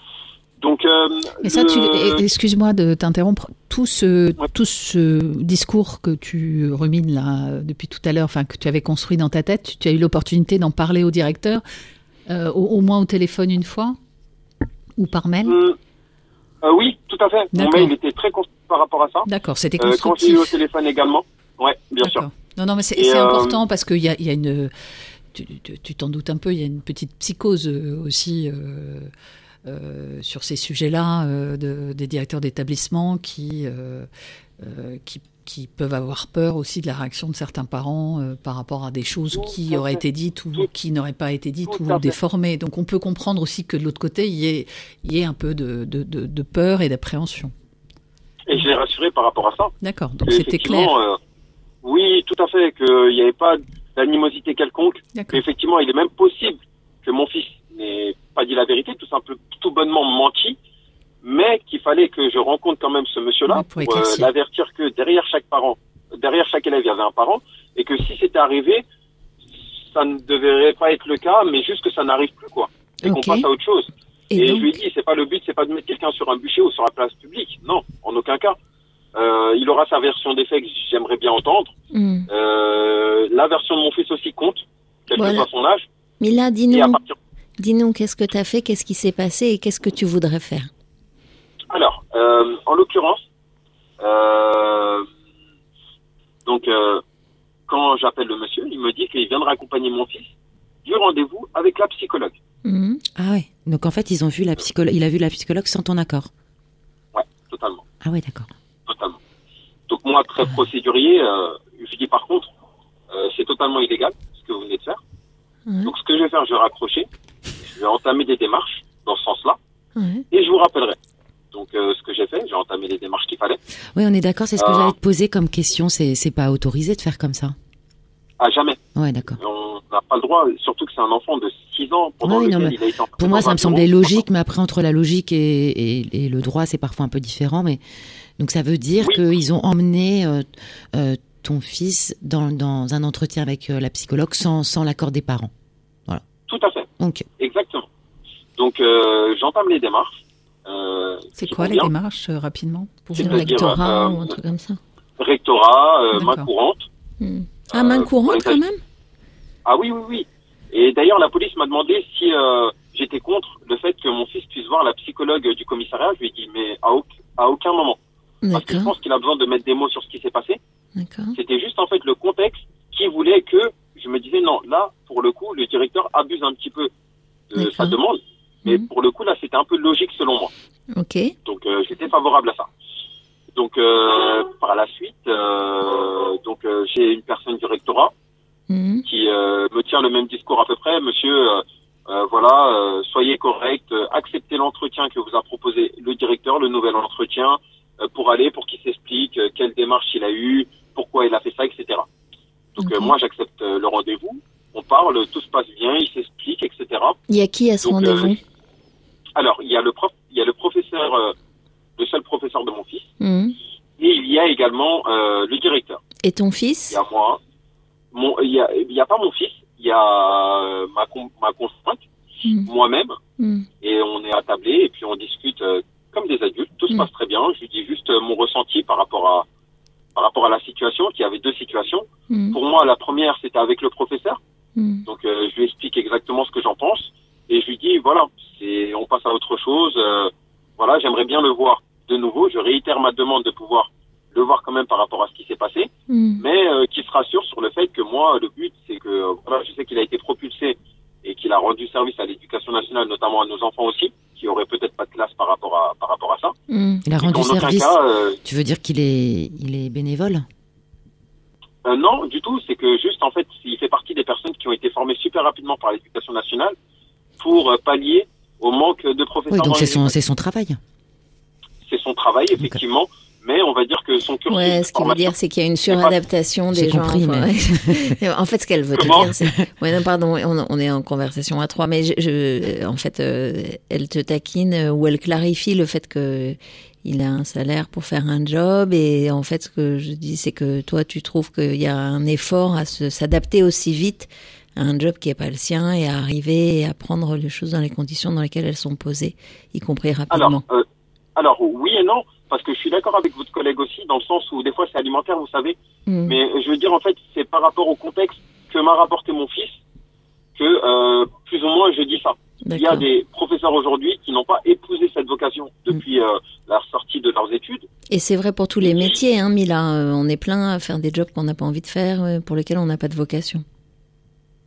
Donc, euh, Et ça, le- tu, et- excuse-moi de t'interrompre. Tout ce, tout ce discours que tu rumines là euh, depuis tout à l'heure, enfin que tu avais construit dans ta tête, tu, as eu l'opportunité d'en parler au directeur, euh, au, au moins au téléphone une fois? Ou par mail? Euh, oui, tout à fait. Mon mail était très construit par rapport à ça. D'accord, c'était constructif. au téléphone également. Ouais, bien sûr. Non, non, mais c'est important parce qu'il y a, il y a une. Tu t'en doutes un peu, il y a une petite psychose aussi sur ces sujets-là euh, de- des directeurs d'établissement qui, euh, euh, qui, qui peuvent avoir peur aussi de la réaction de certains parents euh, par rapport à des choses qui auraient été dites ou qui n'auraient pas été dites ou déformées. Donc on peut comprendre aussi que de l'autre côté, il y ait, il y ait un peu de, de, de- de peur et d'appréhension. Et je l'ai rassuré par rapport à ça. D'accord, donc c'était clair. euh, oui, tout à fait, qu'il n'y avait pas d'animosité quelconque. Effectivement, il est même possible que mon fils n'ait pas dit la vérité, tout simplement, tout bonnement menti, mais qu'il fallait que je rencontre quand même ce monsieur-là Oui, pour pour euh, l'avertir que derrière chaque parent, derrière chaque élève, il y avait un parent, et que si c'était arrivé, ça ne devrait pas être le cas, mais juste que ça n'arrive plus, quoi. Et qu'on passe à autre chose. Et Et, donc, je lui ai dit, c'est pas le but, c'est pas de mettre quelqu'un sur un bûcher ou sur la place publique. Non, en aucun cas. Euh, il aura sa version des faits que j'aimerais bien entendre. hmm. Euh, la version de mon fils aussi compte, quel Voilà. que soit son âge. Mila, Et à dis-nous. Dis-nous qu'est-ce que tu as fait, qu'est-ce qui s'est passé et qu'est-ce que tu voudrais faire? Alors, euh, en l'occurrence, euh, donc euh, quand j'appelle le monsieur, il me dit qu'il viendra accompagner mon fils du rendez-vous avec la psychologue. Hmm. Ah ouais. Donc en fait, ils ont vu la psychologue. Il a vu la psychologue sans ton accord. Ouais, totalement. Ah ouais, d'accord. totalement. Donc moi, très procédurier, euh, je dis par contre, euh, c'est totalement illégal ce que vous venez de faire. Donc ce que je vais faire, je vais raccrocher, je vais entamer des démarches dans ce sens-là, Ouais. et je vous rappellerai. Donc euh, ce que j'ai fait, j'ai entamé les démarches qu'il fallait. Oui, on est d'accord. C'est ce que Ah. j'allais te poser comme question. C'est pas autorisé de faire comme ça. À jamais. Ouais, d'accord. On n'a pas le droit, surtout que c'est un enfant de 6 ans pendant Oui, non, il a Pour moi, ça me semblait logique, mais après, entre la logique et, et- et le droit, c'est parfois un peu différent. Mais donc, ça veut dire Oui. qu'ils ont emmené euh, euh, ton fils dans, dans un entretien avec euh, la psychologue sans, sans l'accord des parents. Tout à fait, Exactement. Donc euh, j'entame les démarches. Euh, C'est quoi les démarches euh, rapidement pour dire, rectorat ou un truc comme ça Rectorat, main courante. Hmm. Ah, main courante quand même Ah oui, oui, oui. Et d'ailleurs, la police m'a demandé si j'étais contre le fait que mon fils puisse voir la psychologue du commissariat. Je lui ai dit, mais à, à aucun moment. Parce que je pense qu'il a besoin de mettre des mots sur ce qui s'est passé. C'était juste en fait le contexte qui voulait que je me disais, non, là, pour le coup, le directeur abuse un petit peu de sa demande. Mais Mhm. pour le coup, là, c'était un peu logique selon moi. Ok. Donc euh, j'étais favorable à ça. Donc euh, par la suite, euh, donc j'ai une personne du rectorat Hmm. qui me tient le même discours à peu près. Monsieur, voilà, soyez correct, acceptez l'entretien que vous a proposé le directeur, le nouvel entretien, pour aller, pour qu'il s'explique quelle démarche il a eu, pourquoi il a fait ça, etc. Donc euh, Ok. moi j'accepte euh, le rendez-vous, on parle, tout se passe bien, il s'explique, etc. Il y a qui à ce euh, rendez-vous Alors il y a le prof, il y a le professeur le seul professeur de mon fils. Mhm. Et il y a également le directeur. Et ton Il fils y a moi. Mon, il y a, il a pas mon fils. Il y a ma, con- ma conjointe, Mhm. moi-même, Mhm. et on est attablé et puis on discute euh, comme des adultes. Tout se passe très bien. Je lui dis juste mon ressenti par rapport à par rapport à la situation. Qu'il y avait deux situations. Mhm. Pour moi, la première c'était avec le professeur. Mhm. Donc euh, je lui explique exactement ce que j'en pense et je lui dis voilà, c'est on passe à autre chose. euh, voilà, j'aimerais bien le voir de nouveau. Je réitère ma demande de pouvoir le voir quand même par rapport à ce qui s'est passé, Mhm. mais euh, qu'il se rassure sur le fait que moi, le but, c'est que voilà, je sais qu'il a été propulsé et qu'il a rendu service à l'éducation nationale, notamment à nos enfants aussi, qui auraient peut-être pas de classe par rapport à par rapport à ça. Mhm. Il a rendu service. cas, euh, Tu veux dire qu'il est, il est bénévole? Euh, non, du tout. C'est que juste, en fait, il fait partie des personnes qui ont été formées super rapidement par l'éducation nationale pour euh, pallier au manque de professeurs. Oui, donc c'est son, son travail. C'est son travail, effectivement. Mais on va dire que son cursus. Ouais, ce qu'il veut dire, c'est qu'il y a une suradaptation des gens. compris, enfin, ouais. (laughs) en fait, ce qu'elle veut te dire, c'est. Ouais, non, pardon, on, on est en conversation à trois, mais je, je- en fait, euh, elle te taquine euh, ou elle clarifie le fait que il a un salaire pour faire un job et en fait, ce que je dis, c'est que toi, tu trouves qu'il y a un effort à se- s'adapter aussi vite à un job qui n'est pas le sien et à arriver à prendre les choses dans les conditions dans lesquelles elles sont posées, y compris rapidement. Alors, euh, alors oui et non, parce que je suis d'accord avec votre collègue aussi, dans le sens où des fois c'est alimentaire, vous savez. Mm. Mais je veux dire, en fait, c'est par rapport au contexte que m'a rapporté mon fils que euh, plus ou moins je dis ça. Il y a des professeurs aujourd'hui qui n'ont pas épousé cette vocation depuis euh, la sortie de leurs études. Et c'est vrai pour tous les métiers, hein, Mila. Euh, on est plein à faire des jobs qu'on n'a pas envie de faire, euh, pour lesquels on n'a pas de vocation.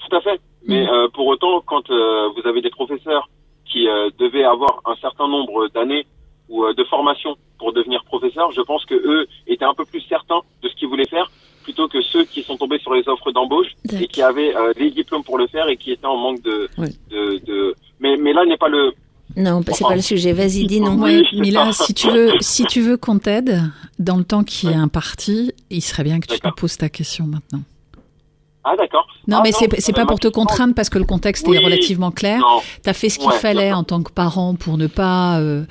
Tout à fait. Mais Mm. euh, pour autant, quand euh, vous avez des professeurs qui euh, devaient avoir un certain nombre d'années ou euh, de formation pour devenir professeur, je pense que eux étaient un peu plus certains de ce qu'ils voulaient faire plutôt que ceux qui sont tombés sur les offres d'embauche et qui avaient euh, les diplômes pour le faire et qui étaient en manque de, de, de... Mais, mais là n'est pas le. Non, bah, c'est Enfin, pas le sujet. Vas-y, dis non. Oui, Mila, ça. si tu veux, (laughs) si tu veux qu'on t'aide dans le temps qui est imparti, il serait bien que tu nous poses ta question maintenant. Ah d'accord. Non, Ah, mais c'est c'est euh, pas ma pour te contraindre parce que le contexte Oui. est relativement clair. Non. T'as fait ce qu'il Ouais, fallait en tant que parent pour ne pas, euh,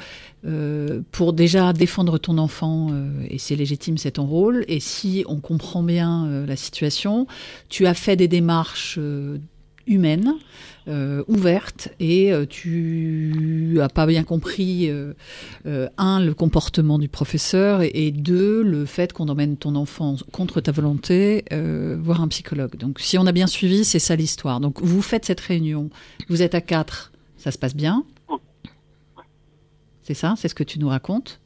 euh, pour déjà défendre ton enfant euh, et c'est légitime, c'est ton rôle. Et si on comprend bien euh, la situation, tu as fait des démarches humaines, euh, ouvertes, et tu as pas bien compris un le comportement du professeur et, deux le fait qu'on emmène ton enfant contre ta volonté voir un psychologue. Donc si on a bien suivi, c'est ça l'histoire. Donc vous faites cette réunion, vous êtes à quatre, ça se passe bien. C'est ça, c'est ce que tu nous racontes?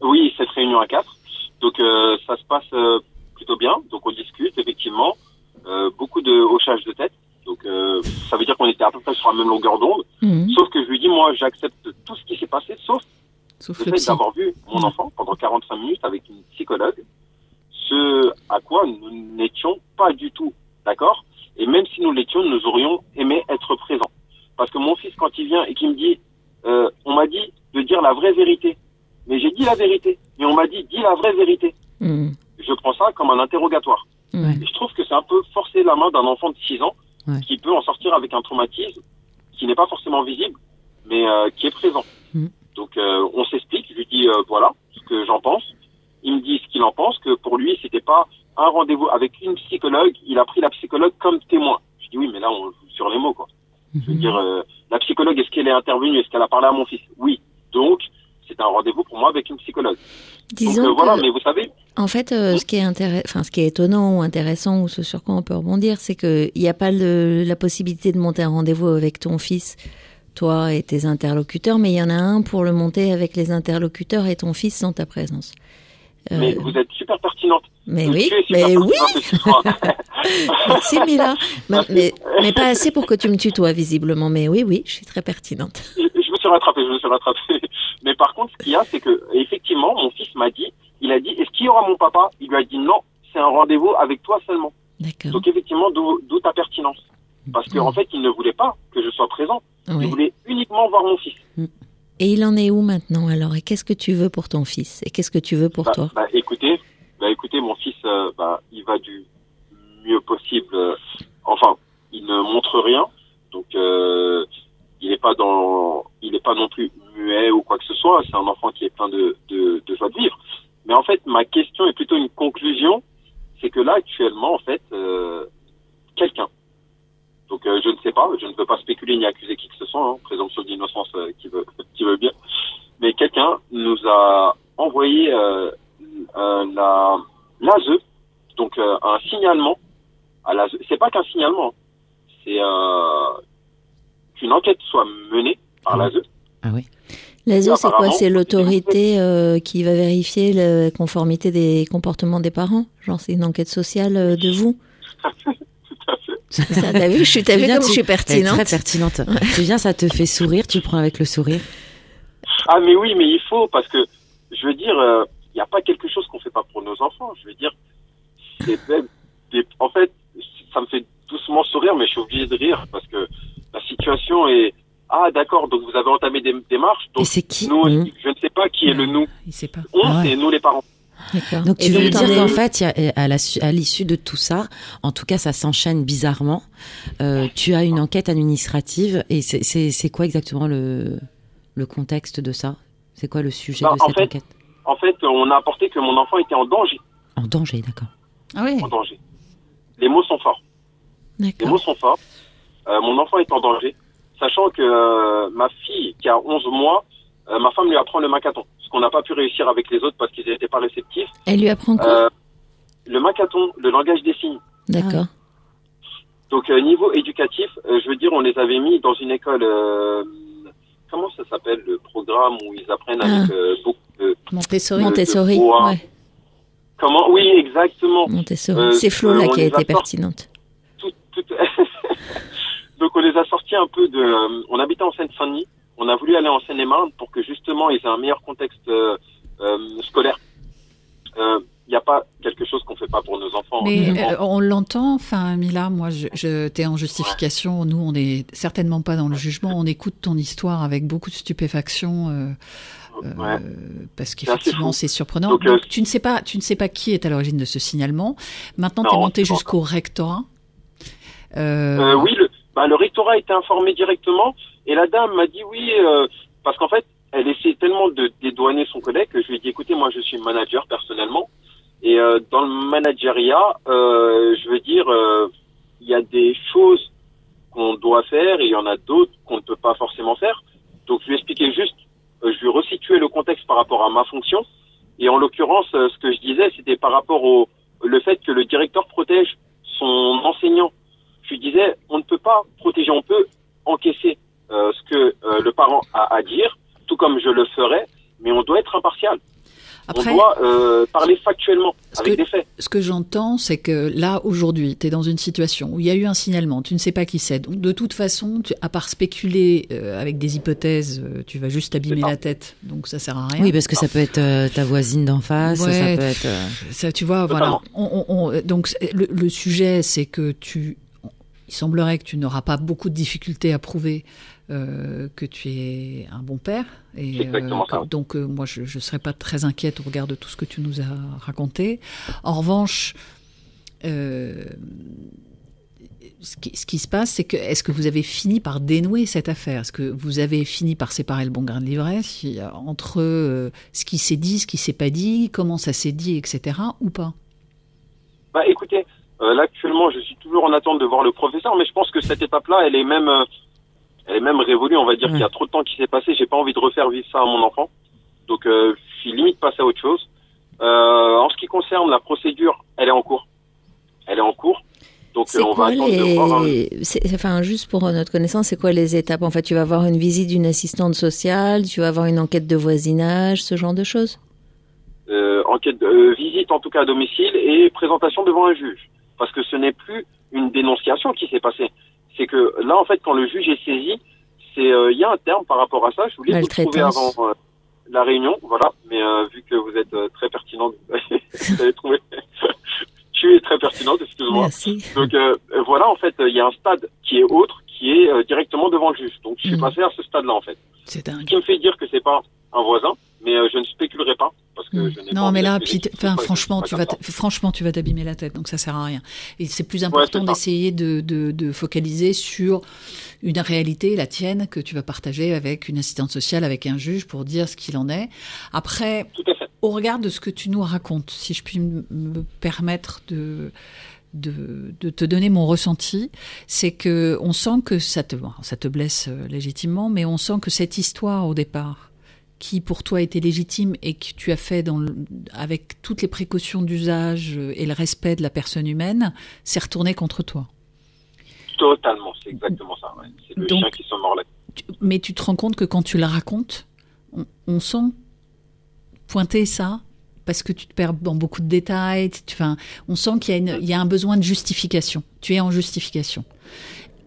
Oui, cette réunion à quatre. Donc euh, ça se passe euh, plutôt bien. Donc on discute effectivement. Euh, beaucoup de hochage de tête. Donc ça veut dire qu'on était à peu près sur la même longueur d'onde. Mhm. Sauf que je lui dis moi j'accepte tout ce qui s'est passé, sauf Sauf le le fait d'avoir vu mon Mm. enfant pendant 45 minutes avec une psychologue. Ce à quoi nous n'étions pas du tout d'accord. Et même si nous l'étions, nous aurions aimé être présents. Parce que mon fils quand il vient et qu'il me dit, euh, on m'a dit de dire la vraie vérité. Mais j'ai dit la vérité. Mais on m'a dit, dis la vraie vérité. Mhm. Je prends ça comme un interrogatoire. Et je trouve que c'est un peu forcer la main d'un enfant de 6 ans Ouais. qui peut en sortir avec un traumatisme qui n'est pas forcément visible, mais euh, qui est présent. Mhm. Donc euh, on s'explique, je lui dis euh, voilà ce que j'en pense. Il me dit ce qu'il en pense, que pour lui c'était pas un rendez-vous avec une psychologue, il a pris la psychologue comme témoin. Je dis oui mais là on joue sur les mots quoi. Je veux dire euh, la psychologue est-ce qu'elle est intervenue, est-ce qu'elle a parlé à mon fils? Oui. Donc c'est un rendez-vous pour moi avec une psychologue. Disons Donc euh, voilà, que- mais vous savez, En fait, euh, ce qui est enfin, ce qui est étonnant ou intéressant ou ce sur quoi on peut rebondir, c'est que il n'y a pas le- la possibilité de monter un rendez-vous avec ton fils, toi et tes interlocuteurs, mais il y en a un pour le monter avec les interlocuteurs et ton fils sans ta présence. Euh, mais vous êtes super pertinente. mais Donc, oui, mais oui, (laughs) merci Mila. Mais, Merci. mais, mais pas assez pour que tu me tutoies visiblement, mais oui, oui, je suis très pertinente. je, je me suis rattrapé, je me suis rattrapé. (laughs) Mais par contre, ce qu'il y a, c'est que effectivement, mon fils m'a dit, il a dit, est-ce qu'il y aura mon papa? Il lui a dit non, c'est un rendez-vous avec toi seulement. D'accord. Donc effectivement, d'où ta pertinence. Parce qu'en en fait, il ne voulait pas que je sois présent. Oui. Il voulait uniquement voir mon fils. Et il en est où maintenant alors? Et qu'est-ce que tu veux pour ton fils? Et qu'est-ce que tu veux pour Bah, toi? bah, écoutez, bah, écoutez, mon fils, euh, bah, il va du mieux possible. euh, enfin, il ne montre rien, donc euh, il n'est pas dans, il n'est pas non plus muet ou quoi que ce soit. C'est un enfant qui est plein de, de, de joie de vivre. Mais en fait, ma question est plutôt une conclusion. C'est que là, actuellement, en fait, euh, quelqu'un, donc euh, je ne sais pas, je ne veux pas spéculer ni accuser qui que ce soit, hein, présomption d'innocence euh, qui veut (laughs) qui veut bien, mais quelqu'un nous a envoyé euh, euh, la l'ASE, donc euh, un signalement à l'ASE. C'est pas qu'un signalement, c'est euh, qu'une enquête soit menée par l'ASE. Ah oui. L'ASO, c'est quoi? C'est l'autorité euh, qui va vérifier la conformité des comportements des parents? Genre, c'est une enquête sociale euh, de vous (laughs) Tout à fait. C'est ça, T'as vu, je suis, t'as vu Bien, comme je tu- suis pertinente très pertinente. C'est bien, ça te fait sourire, tu prends avec le sourire. Ah mais oui, mais il faut parce que je veux dire, il n'y a pas quelque chose qu'on fait pas pour nos enfants. Je veux dire, c'est même des- en fait, ça me fait doucement sourire, mais je suis obligé de rire parce que la situation est ah d'accord, donc vous avez entamé des démarches. Et Donc c'est qui nous, Mmh. je ne sais pas qui est le nous. Il sait pas. On, Ah ouais. c'est nous les parents. Donc Et tu veux donc, dire qu'en fait, il y a- à la su- à l'issue de tout ça, en tout cas, ça s'enchaîne bizarrement. Euh, tu as une enquête administrative et c'est- c'est c'est quoi exactement le le contexte de ça? C'est quoi le sujet Bah, de cette fait- enquête? En fait, on a apporté que mon enfant était en danger, En danger, d'accord. Ah oui. en danger. Les mots sont forts. Les mots sont forts. Euh, mon enfant est en danger, sachant que euh, ma fille, qui a 11 mois, euh, ma femme lui apprend le macathon, ce qu'on n'a pas pu réussir avec les autres parce qu'ils n'étaient pas réceptifs. Elle lui apprend quoi Euh, le macathon, le langage des signes. D'accord. Donc euh, niveau éducatif, euh, je veux dire, on les avait mis dans une école. euh, comment ça s'appelle le programme où ils apprennent avec euh, beaucoup de. Montessori. Mon- Montessori, de ouais. Comment? Oui, exactement. Montessori. Euh, c'est Flo euh, là qui a été pertinente. tout, tout... (laughs) Donc on les a sortis un peu de... euh, On habitait en Seine-Saint-Denis, on a voulu aller en Seine-et-Marne pour que justement ils aient un meilleur contexte euh, euh, scolaire. Il n'y a pas quelque chose qu'on fait pas pour nos enfants. Mais euh, on l'entend, enfin Mila, moi je, je t'es en justification, nous on n'est certainement pas dans le jugement, on écoute ton histoire avec beaucoup de stupéfaction euh, euh, Ouais. parce qu'effectivement c'est surprenant. Donc, Donc, euh, tu ne sais pas, tu ne sais pas qui est à l'origine de ce signalement. Maintenant tu es monté jusqu'au rectorat. Euh, Euh, oui, le, bah, le rectorat a été informé directement et la dame m'a dit oui, euh, parce qu'en fait, elle essaie tellement de dédouaner son collègue que je lui ai dit écoutez, moi je suis manager personnellement. Et euh, dans le manageriat, euh, je veux dire, euh, il y a des choses qu'on doit faire et il y en a d'autres qu'on ne peut pas forcément faire. Donc je lui ai expliqué juste, euh, je lui resituais le contexte par rapport à ma fonction. Et en l'occurrence, euh, ce que je disais, c'était par rapport au le fait que le directeur protège son enseignant. Je lui disais, on ne peut pas protéger, on peut encaisser euh, ce que euh, le parent a à dire, tout comme je le ferais, mais on doit être impartial. Après, on doit euh, parler factuellement, Ce avec que- des faits. ce que j'entends, c'est que là, aujourd'hui, tu es dans une situation où il y a eu un signalement, tu ne sais pas qui c'est. Donc, de toute façon, tu- à part spéculer euh, avec des hypothèses, tu vas juste abîmer la tête. Donc, ça sert à rien. Oui, parce que ça peut être euh, ta voisine d'en face, Ouais, ça peut être. euh, Ça, tu vois, Totalement. voilà. On, on- on- donc, le, le sujet, c'est que tu. Il semblerait que tu n'auras pas beaucoup de difficultés à prouver euh, que tu es un bon père. Et, ça. donc, euh, moi, je ne serais pas très inquiète au regard de tout ce que tu nous as raconté. En revanche, euh, ce, qui, ce qui se passe, c'est que est-ce que vous avez fini par dénouer cette affaire? Est-ce que vous avez fini par séparer le bon grain de l'ivraie euh, entre euh, ce qui s'est dit, ce qui s'est pas dit, comment ça s'est dit, etc. ou pas? Bah écoutez, euh, là actuellement, je suis toujours en attente de voir le professeur, mais je pense que cette étape-là, elle est même, euh, elle est même révolue. On va dire qu'il y a trop de temps qui s'est passé. J'ai pas envie de refaire vivre ça à mon enfant, donc euh, je suis limite passé à autre chose. Euh, en ce qui concerne la procédure, elle est en cours. Elle est en cours. Donc euh, on va attendre de voir. hein. les... Enfin, juste pour notre connaissance, c'est quoi les étapes En fait, tu vas avoir une visite d'une assistante sociale, tu vas avoir une enquête de voisinage, ce genre de choses? Enquête, de- visite en tout cas à domicile et présentation devant un juge. Parce que ce n'est plus une dénonciation qui s'est passée. C'est que là, en fait, quand le juge est saisi, c'est euh, il y a un terme par rapport à ça. Je voulais vous trouver avant euh, la réunion, voilà. Mais euh, vu que vous êtes très pertinente, (laughs) vous allez trouver. (laughs) tu es très pertinente, excuse-moi. Merci. Donc voilà, en fait, il y a un stade qui est autre, qui est directement devant le juge. Donc je suis Mhm. passé à ce stade-là, en fait. C'est Ce dingue. qui me fait dire que c'est pas un voisin, mais euh, je ne spéculerai pas parce que je n'ai pas Non, mais là, puis, enfin, franchement, tu vas, franchement, tu vas t'abîmer la tête, donc ça sert à rien. Et c'est plus important d'essayer de, de, de focaliser sur une réalité, la tienne, que tu vas partager avec une assistante sociale, avec un juge, pour dire ce qu'il en est. Après, au regard de ce que tu nous racontes, si je puis me permettre de, de, de te donner mon ressenti, c'est que on sent que ça te, ça te blesse euh, légitimement, mais on sent que cette histoire au départ, qui pour toi était légitime et que tu as fait dans le- avec toutes les précautions d'usage euh, et le respect de la personne humaine, s'est retournée contre toi. Totalement, c'est exactement ça. ouais. C'est le Donc- chien qui Tu- Mais tu te rends compte que quand tu la racontes, on, on sent pointer ça parce que tu te perds dans beaucoup de détails. tu- enfin, on sent qu'il y, a une- il y a un besoin de justification. Tu es en justification.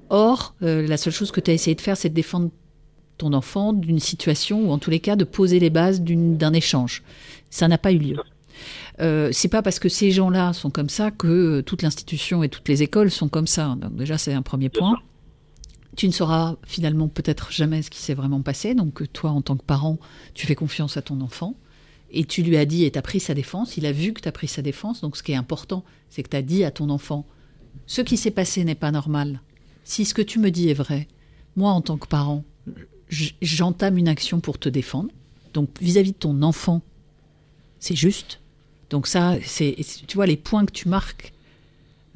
Or, euh, la seule chose que tu as essayé de faire, c'est de défendre enfant d'une situation ou en tous les cas de poser les bases d'un échange. Ça n'a pas eu lieu. Euh, c'est pas parce que ces gens-là sont comme ça que euh, toute l'institution et toutes les écoles sont comme ça. Donc déjà, c'est un premier point. Tu ne sauras finalement peut-être jamais ce qui s'est vraiment passé. Donc toi, en tant que parent, tu fais confiance à ton enfant. Et tu lui as dit et tu as pris sa défense. Il a vu que tu as pris sa défense. Donc ce qui est important, c'est que tu as dit à ton enfant, ce qui s'est passé n'est pas normal. Si ce que tu me dis est vrai, moi, en tant que parent, j'entame une action pour te défendre. Donc vis-à-vis de ton enfant, c'est juste. Donc ça, c'est, tu vois, les points que tu marques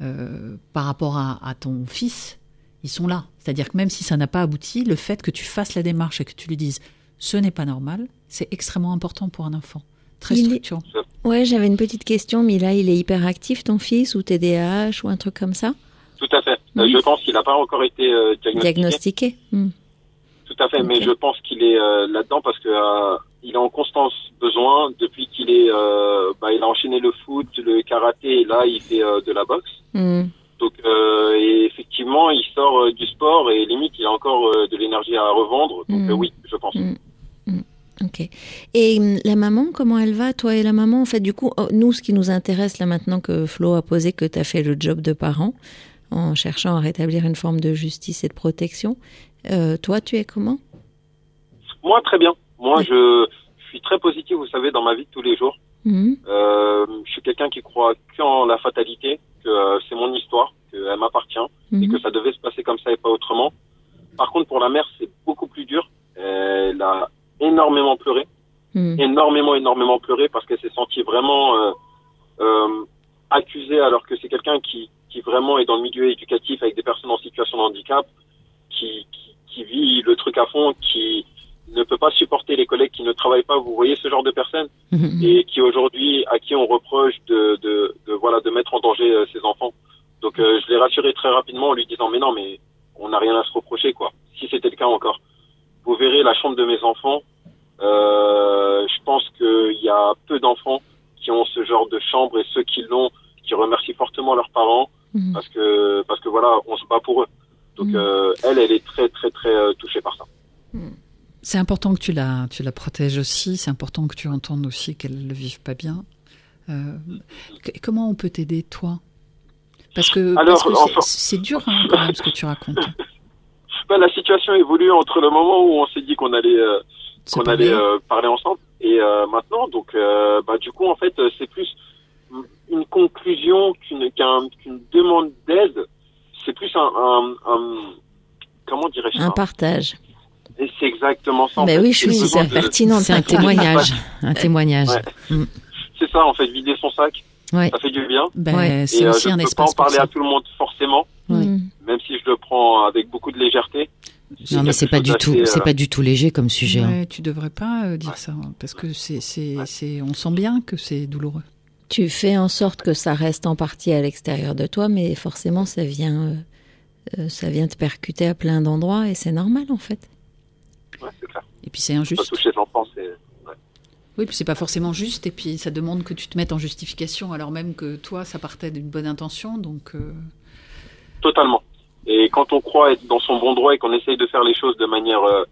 euh, par rapport à, à ton fils, ils sont là. C'est-à-dire que même si ça n'a pas abouti, le fait que tu fasses la démarche et que tu lui dises ce n'est pas normal, c'est extrêmement important pour un enfant. Très Il est- structurant. Ouais, j'avais une petite question, mais là, il est hyperactif, ton fils, ou TDAH, ou un truc comme ça? Tout à fait. Euh, je pense qu'il n'a pas encore été euh, diagnostiqué. Diagnostiqué Hmm. Tout à fait, mais je pense qu'il est euh, là-dedans parce que euh, il est en constance besoin depuis qu'il est, euh, bah, il a enchaîné le foot, le karaté, et là il fait euh, de la boxe. Hmm. Donc et effectivement, il sort du sport et limite il a encore de l'énergie à revendre. Donc euh, oui, je pense. Mm. Mm. Ok. Et la maman, comment elle va, toi et la maman? En fait, du coup, oh, nous, ce qui nous intéresse là maintenant que Flo a posé que tu as fait le job de parent, en cherchant à rétablir une forme de justice et de protection, euh, toi, tu es comment Moi très bien. Moi je, je suis très positif, vous savez, dans ma vie de tous les jours. Mhm. Euh, je suis quelqu'un qui croit qu'en la fatalité, que euh, c'est mon histoire, qu'elle m'appartient. et Mhm. que ça devait se passer comme ça et pas autrement. Par contre, pour la mère, c'est beaucoup plus dur. Elle a énormément pleuré, Mhm. énormément, énormément pleuré parce qu'elle s'est sentie vraiment euh, euh, accusée alors que c'est quelqu'un qui, qui vraiment est dans le milieu éducatif avec des personnes en situation de handicap, qui, qui, qui vit le truc à fond, qui ne peut pas supporter les collègues qui ne travaillent pas. Vous voyez ce genre de personnes Mhm. et qui aujourd'hui à qui on reproche de, de, de voilà de mettre en danger euh, ses enfants. Donc euh, je l'ai rassuré très rapidement en lui disant mais non mais on n'a rien à se reprocher quoi. Si c'était le cas encore, vous verrez la chambre de mes enfants. Euh, je pense qu'il y a peu d'enfants qui ont ce genre de chambre et ceux qui l'ont qui remercient fortement leurs parents Mhm. parce que parce que voilà on se bat pour eux. Donc Mhm. euh, elle elle est très très très euh, touchée par ça. C'est important que tu la, tu la protèges aussi. C'est important que tu entendes aussi qu'elle ne vive pas bien. Euh, que- comment on peut t'aider, toi? Parce que c'est- enfin- dur hein, quand même ce que tu racontes. (laughs) Ben, la situation évolue entre le moment où on s'est dit qu'on allait euh, qu'on parler. allait euh, parler ensemble et euh, maintenant donc euh, bah du coup en fait c'est plus une conclusion qu'une qu'un- qu'une demande d'aide c'est plus un, un, un- comment dirais-je Un partage. et c'est exactement ça en Ben oui, je C'est suis de- pertinente. C'est un témoignage. Un témoignage. Ouais. c'est ça en fait vider son sac Ouais. ça fait du bien Ben, Ouais. C'est euh, aussi je un ne peux pas espace en pour parler à tout le monde forcément. Mhm. même si je le prends avec beaucoup de légèreté Non, mais c'est pas du tout, c'est euh, pas du tout léger comme sujet. hein. Tu devrais pas euh, dire ça hein, parce que c'est, c'est, c'est, on sent bien que c'est douloureux. Tu fais en sorte que ça reste en partie à l'extérieur de toi, mais forcément, ça vient, euh, euh, ça vient te percuter à plein d'endroits et c'est normal en fait. ouais, c'est clair Et puis c'est ça injuste. touche les enfants c'est Oui, puis c'est pas forcément juste. Et puis ça demande que tu te mettes en justification alors même que toi, ça partait d'une bonne intention. Donc euh, Totalement. Et quand on croit être dans son bon droit et qu'on essaye de faire les choses de manière euh,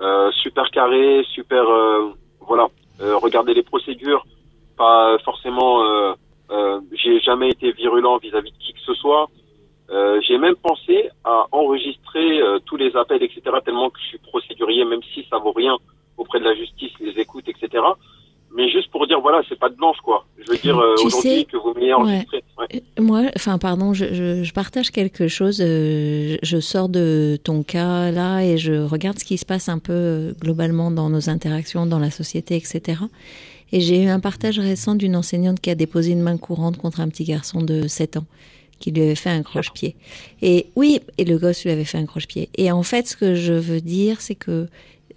euh, super carrée, super, euh, voilà, euh, regarder les procédures, pas forcément. Euh, euh, j'ai jamais été virulent vis-à-vis de qui que ce soit. Euh, j'ai même pensé à enregistrer tous les appels, etc. Tellement que je suis procédurier, même si ça vaut rien au auprès de la justice les écoute, etc. Mais juste pour dire, voilà, c'est pas de blanche, quoi. Je veux dire, aujourd'hui, que vous m'ayez enregistré. Ouais. Moi, enfin, pardon, je, je, je partage quelque chose. je sors de ton cas là et je regarde ce qui se passe un peu globalement dans nos interactions, dans la société, etc. Et j'ai eu un partage récent d'une enseignante qui a déposé une main courante contre un petit garçon de 7 ans qui lui avait fait un croche-pied. Et oui, et le gosse lui avait fait un croche-pied. Et en fait, ce que je veux dire, c'est que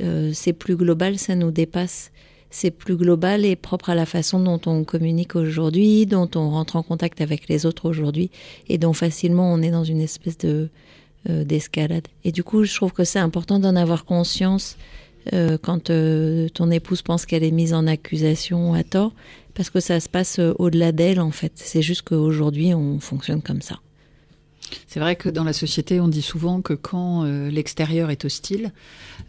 euh, c'est plus global, ça nous dépasse. C'est plus global et propre à la façon dont on communique aujourd'hui, dont on rentre en contact avec les autres aujourd'hui, et dont facilement on est dans une espèce de euh, d'escalade. Et du coup, je trouve que c'est important d'en avoir conscience euh, quand euh, ton épouse pense qu'elle est mise en accusation à tort, parce que ça se passe euh, au-delà d'elle en fait. C'est juste qu'aujourd'hui on fonctionne comme ça. C'est vrai que dans la société, on dit souvent que quand euh, l'extérieur est hostile,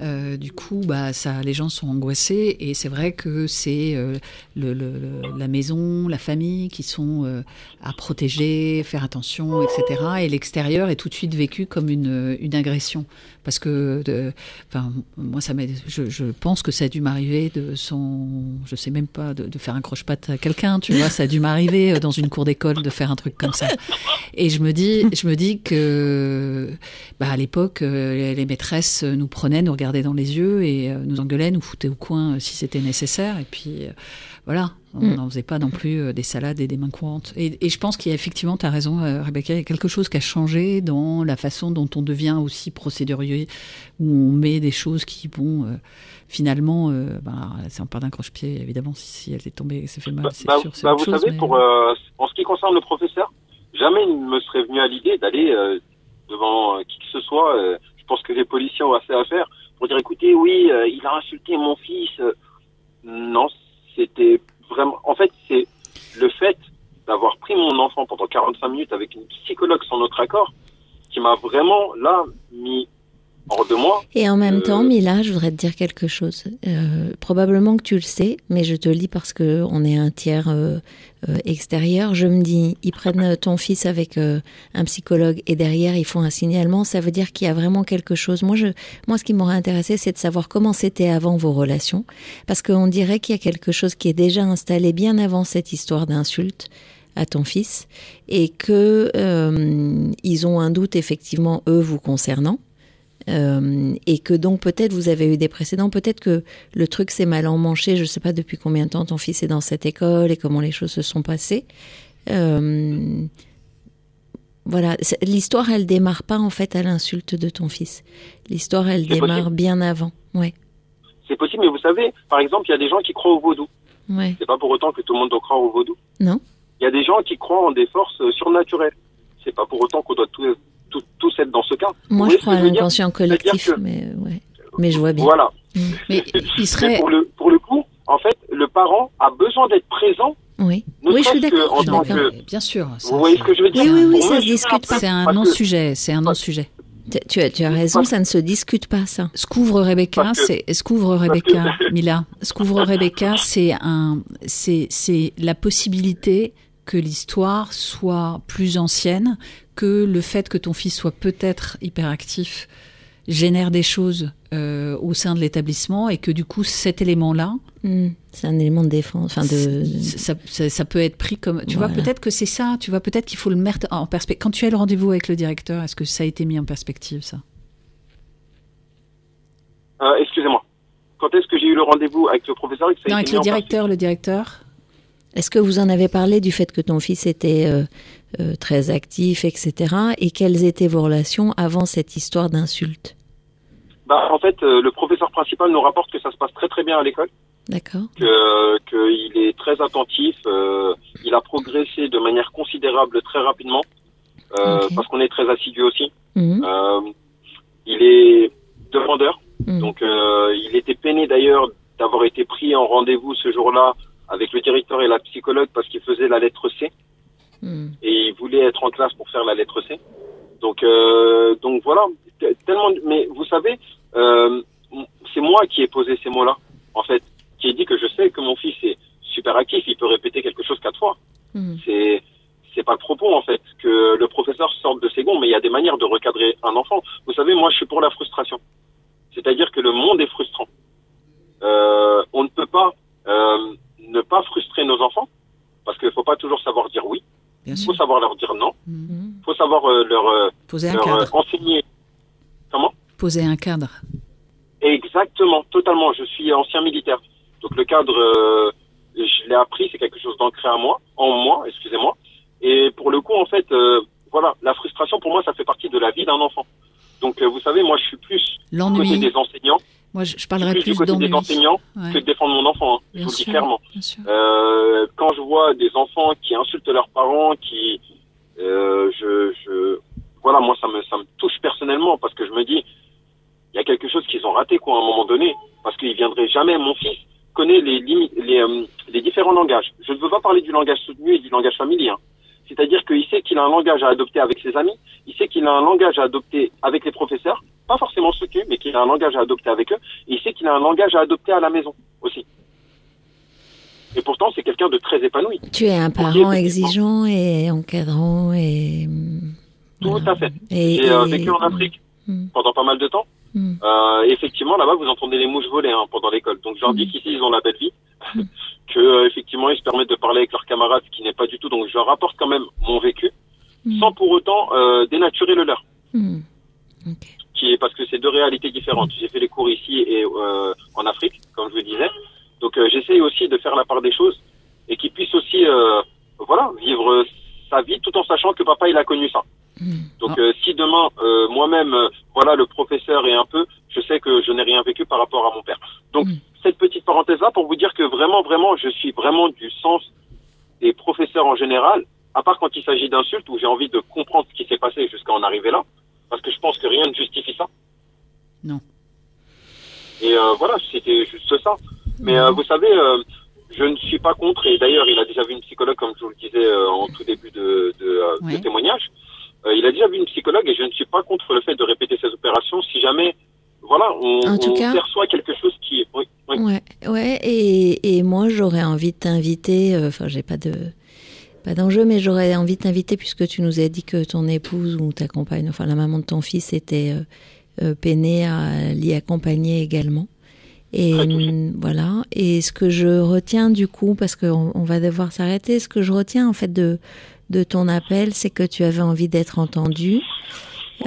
euh, du coup, bah, ça, les gens sont angoissés. Et c'est vrai que c'est euh, le, la maison, la famille qui sont à protéger, faire attention, etc. Et l'extérieur est tout de suite vécu comme une, une agression. Parce que, enfin, moi, ça je, je pense que ça a dû m'arriver de son, je sais même pas, de, faire un croche-patte à quelqu'un, tu vois, ça a dû m'arriver dans une cour d'école de faire un truc comme ça. Et je me dis, je me dis que, bah, à l'époque, euh, les, maîtresses nous prenaient, nous regardaient dans les yeux et euh, nous engueulaient, nous foutaient au coin euh, si c'était nécessaire. Et puis, voilà, on Mm. n'en faisait pas non plus des salades et des mains courantes. Et, et je pense qu'il y a effectivement, tu as raison, Rebecca, il y a quelque chose qui a changé dans la façon dont on devient aussi procédurier, où on met des choses qui, bon, euh, finalement, euh, bah, si on parle d'un croche-pied, évidemment, si, si elle est tombée, elle s'est fait mal, Bah, c'est bah, sûr, c'est vous chose. savez, mais- pour, euh, en ce qui concerne le professeur, jamais il me serait venu à l'idée d'aller euh, devant euh, qui que ce soit. euh, je pense que les policiers ont assez à faire pour dire écoutez, oui, euh, il a insulté mon fils. non, c'était vraiment. En fait, c'est le fait d'avoir pris mon enfant pendant 45 minutes avec une psychologue sans notre accord qui m'a vraiment là mis hors de moi. Et en même Euh, temps, Mila, je voudrais te dire quelque chose. Euh, probablement que tu le sais, mais je te le dis parce que on est un tiers euh, extérieur. Je me dis, ils prennent ton fils avec un psychologue et derrière ils font un signalement. Ça veut dire qu'il y a vraiment quelque chose. Moi, je, moi, ce qui m'aurait intéressé, c'est de savoir comment c'était avant vos relations, parce qu'on dirait qu'il y a quelque chose qui est déjà installé bien avant cette histoire d'insulte à ton fils et que euh, ils ont un doute effectivement eux vous concernant. Euh, et que donc peut-être vous avez eu des précédents, peut-être que le truc s'est mal emmanché, je ne sais pas depuis combien de temps ton fils est dans cette école et comment les choses se sont passées. Euh, voilà, l'histoire elle démarre pas en fait à l'insulte de ton fils. L'histoire elle démarre possible. bien avant. Ouais, C'est possible, mais vous savez, par exemple, il y a des gens qui croient au vaudou. ouais. C'est pas pour autant que tout le monde doit croire au vaudou. Non. Il y a des gens qui croient en des forces euh, surnaturelles. C'est pas pour autant qu'on doit tous, tous, tous être dans ce cas. Moi je crois à l'inconscient collectif, que- mais ouais. Mais je vois bien. Voilà. Mm. Mais il Mais serait. pour le, pour le coup, en fait, le parent a besoin d'être présent. Oui, oui, je suis d'accord. Bien sûr. ça, Vous voyez ce que je veux dire Oui, oui, oui, ça se discute pas. C'est un non-sujet, c'est un non-sujet. Tu, tu as, tu as raison, ça ne se discute pas ça. Ce qu'ouvre Rebecca, c'est ce qu'ouvre Rebecca, (laughs) Mila. Ce qu'ouvre Rebecca, c'est un, c'est c'est la possibilité que l'histoire soit plus ancienne, que le fait que ton fils soit peut-être hyperactif génère des choses euh, au sein de l'établissement et que du coup cet élément-là, Hmm, C'est un élément de défense, enfin de. ça, ça- ça peut être pris comme, tu vois, peut-être que c'est ça, tu vois, peut-être qu'il faut le mettre en perspective. Quand tu as le rendez-vous avec le directeur, est-ce que ça a été mis en perspective ça? Euh, Excusez-moi. Quand est-ce que j'ai eu le rendez-vous avec le professeur et que ça a Non, été avec mis le directeur, le directeur. Est-ce que vous en avez parlé du fait que ton fils était euh, euh, très actif, etc. Et quelles étaient vos relations avant cette histoire d'insulte? Bah, en fait, euh, le professeur principal nous rapporte que ça se passe très très bien à l'école, D'accord. Que qu'il est très attentif, euh, il a progressé de manière considérable très rapidement, parce qu'on est très assidu aussi. Euh, il est demandeur, mhm. donc il était peiné d'ailleurs d'avoir été pris en rendez-vous ce jour-là avec le directeur et la psychologue parce qu'il faisait la lettre C Hmm. Et il voulait être en classe pour faire la lettre C. Donc, euh, donc voilà, tellement. Mais vous savez, euh, c'est moi qui ai posé ces mots-là, en fait, qui ai dit que je sais que mon fils est super actif, il peut répéter quelque chose quatre fois. Mmh. C'est c'est pas le propos en fait que le professeur sorte de ses gonds, mais il y a des manières de recadrer un enfant. Vous savez, moi, je suis pour la frustration. C'est-à-dire que le monde est frustrant. Euh, on ne peut pas ne pas frustrer nos enfants parce qu'il ne faut pas toujours savoir dire oui leur dire non. Mhm. Il faut savoir euh, leur, euh, Poser un leur euh, cadre. enseigner. Comment? Poser un cadre. Exactement, totalement. Je suis ancien militaire. Donc le cadre, euh, je l'ai appris, c'est quelque chose d'ancré à moi, en moi, excusez-moi. Et pour le coup, en fait, euh, voilà, la frustration pour moi, ça fait partie de la vie d'un enfant. Donc euh, vous savez, moi, je suis plus côté des enseignants, Moi, je, je parlerais plus, plus des enseignants Ouais. que de défendre mon enfant. hein. Je vous le dis clairement. Euh, quand je vois des enfants qui insultent leurs parents, qui, euh, je, je, voilà, moi ça me, ça me touche personnellement parce que je me dis, il y a quelque chose qu'ils ont raté quoi à un moment donné, parce qu'il viendrait jamais. Mon fils connaît les euh, les différents langages. Je ne veux pas parler du langage soutenu et du langage familier. hein. C'est-à-dire qu'il sait qu'il a un langage à adopter avec ses amis, il sait qu'il a un langage à adopter avec les professeurs, pas forcément soutenu, mais qu'il a un langage à adopter avec eux, et il sait qu'il a un langage à adopter à la maison aussi. Et pourtant, c'est quelqu'un de très épanoui. Tu es un parent exigeant et encadrant et. Tout à fait. Et, J'ai euh, et- vécu en Afrique Mm. pendant pas mal de temps. Mm. Euh, effectivement, là-bas, vous entendez les mouches voler hein, pendant l'école. Donc, je leur Mm. dis qu'ici, ils ont la belle vie, (laughs) que euh, effectivement, ils se permettent de parler avec leurs camarades, ce qui n'est pas du tout. Donc, je leur apporte quand même mon vécu, Mm. sans pour autant dénaturer le leur, Mm. Qui est parce que c'est deux réalités différentes. J'ai fait les cours ici et euh, en Afrique, comme je vous disais. Donc, euh, j'essaye aussi de faire la part des choses et qu'ils puissent aussi, euh, voilà, vivre sa vie tout en sachant que papa, il a connu ça. Donc euh, si demain moi-même voilà le professeur est un peu je sais que je n'ai rien vécu par rapport à mon père. Donc cette petite parenthèse là pour vous dire que vraiment vraiment je suis vraiment du sens des professeurs en général à part quand il s'agit d'insultes où j'ai envie de comprendre ce qui s'est passé jusqu'à en arriver là parce que je pense que rien ne justifie ça. Non. Et euh, voilà, c'était juste ça. Mais euh, vous savez euh, je ne suis pas contre, et d'ailleurs il a déjà vu une psychologue, comme je vous le disais euh, en tout début de, de, euh, de Ouais. témoignage. Euh, il a déjà vu une psychologue et je ne suis pas contre le fait de répéter ces opérations si jamais, voilà, on, En tout on cas- perçoit quelque chose qui... Oui, oui. Ouais, ouais, et, et moi j'aurais envie de t'inviter, euh, enfin j'ai pas de pas d'enjeu, mais j'aurais envie de t'inviter puisque tu nous as dit que ton épouse ou ta compagne, enfin la maman de ton fils était euh, euh, peinée à l'y accompagner également. Et voilà. Et ce que je retiens du coup, parce qu'on on va devoir s'arrêter, ce que je retiens en fait de de ton appel, c'est que tu avais envie d'être entendu.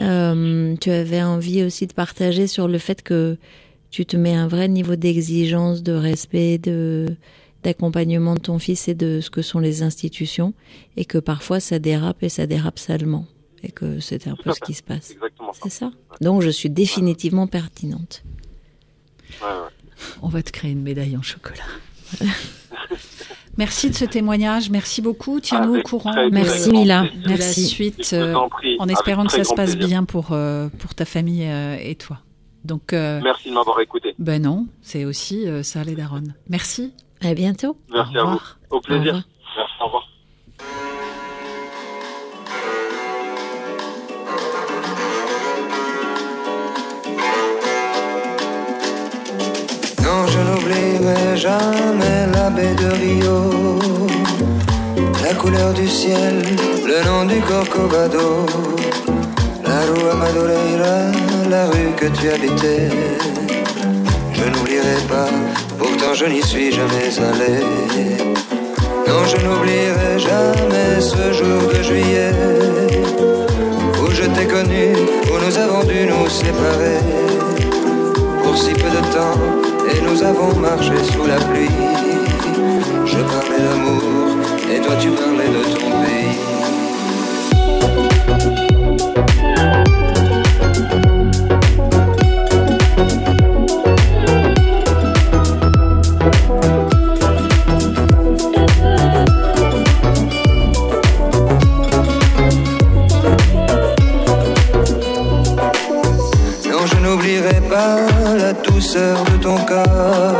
Euh, tu avais envie aussi de partager sur le fait que tu te mets un vrai niveau d'exigence, de respect, de d'accompagnement de ton fils et de ce que sont les institutions, et que parfois ça dérape et ça dérape salement, et que c'est un peu ce qui se passe. C'est ça? Donc je suis définitivement pertinente. Ouais, ouais. On va te créer une médaille en chocolat. (laughs) Merci de ce témoignage. Merci beaucoup. Tiens-nous au courant. Merci, Mila. de la Merci. suite, euh, en avec espérant que ça se passe plaisir. bien pour, euh, pour ta famille euh, et toi. Donc, euh, Merci de m'avoir écouté. ben non, c'est aussi euh, ça les darons. Merci. À bientôt. Merci Au à vous. Au plaisir. revoir. Merci, au revoir. Non, je n'oublierai jamais la baie de Rio, la couleur du ciel, le nom du Corcovado, la rue Madureira, la rue que tu habitais. Je pourtant je n'y suis jamais allé. Non, je n'oublierai jamais ce jour de juillet où je t'ai connu, où nous avons dû nous séparer pour si peu de temps et nous avons marché sous la pluie. Je parlais d'amour et toi tu parlais de ton pays. La douceur de ton corps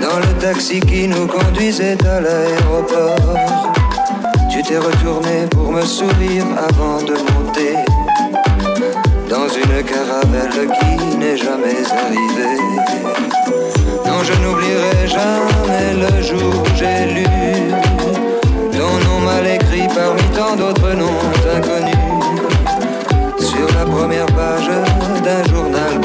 dans le taxi qui nous conduisait à l'aéroport. Tu t'es retourné pour me sourire avant de monter dans une caravelle qui n'est jamais arrivée. Non, je n'oublierai jamais le jour où j'ai lu ton nom mal écrit parmi tant d'autres noms inconnus sur la première page d'un journal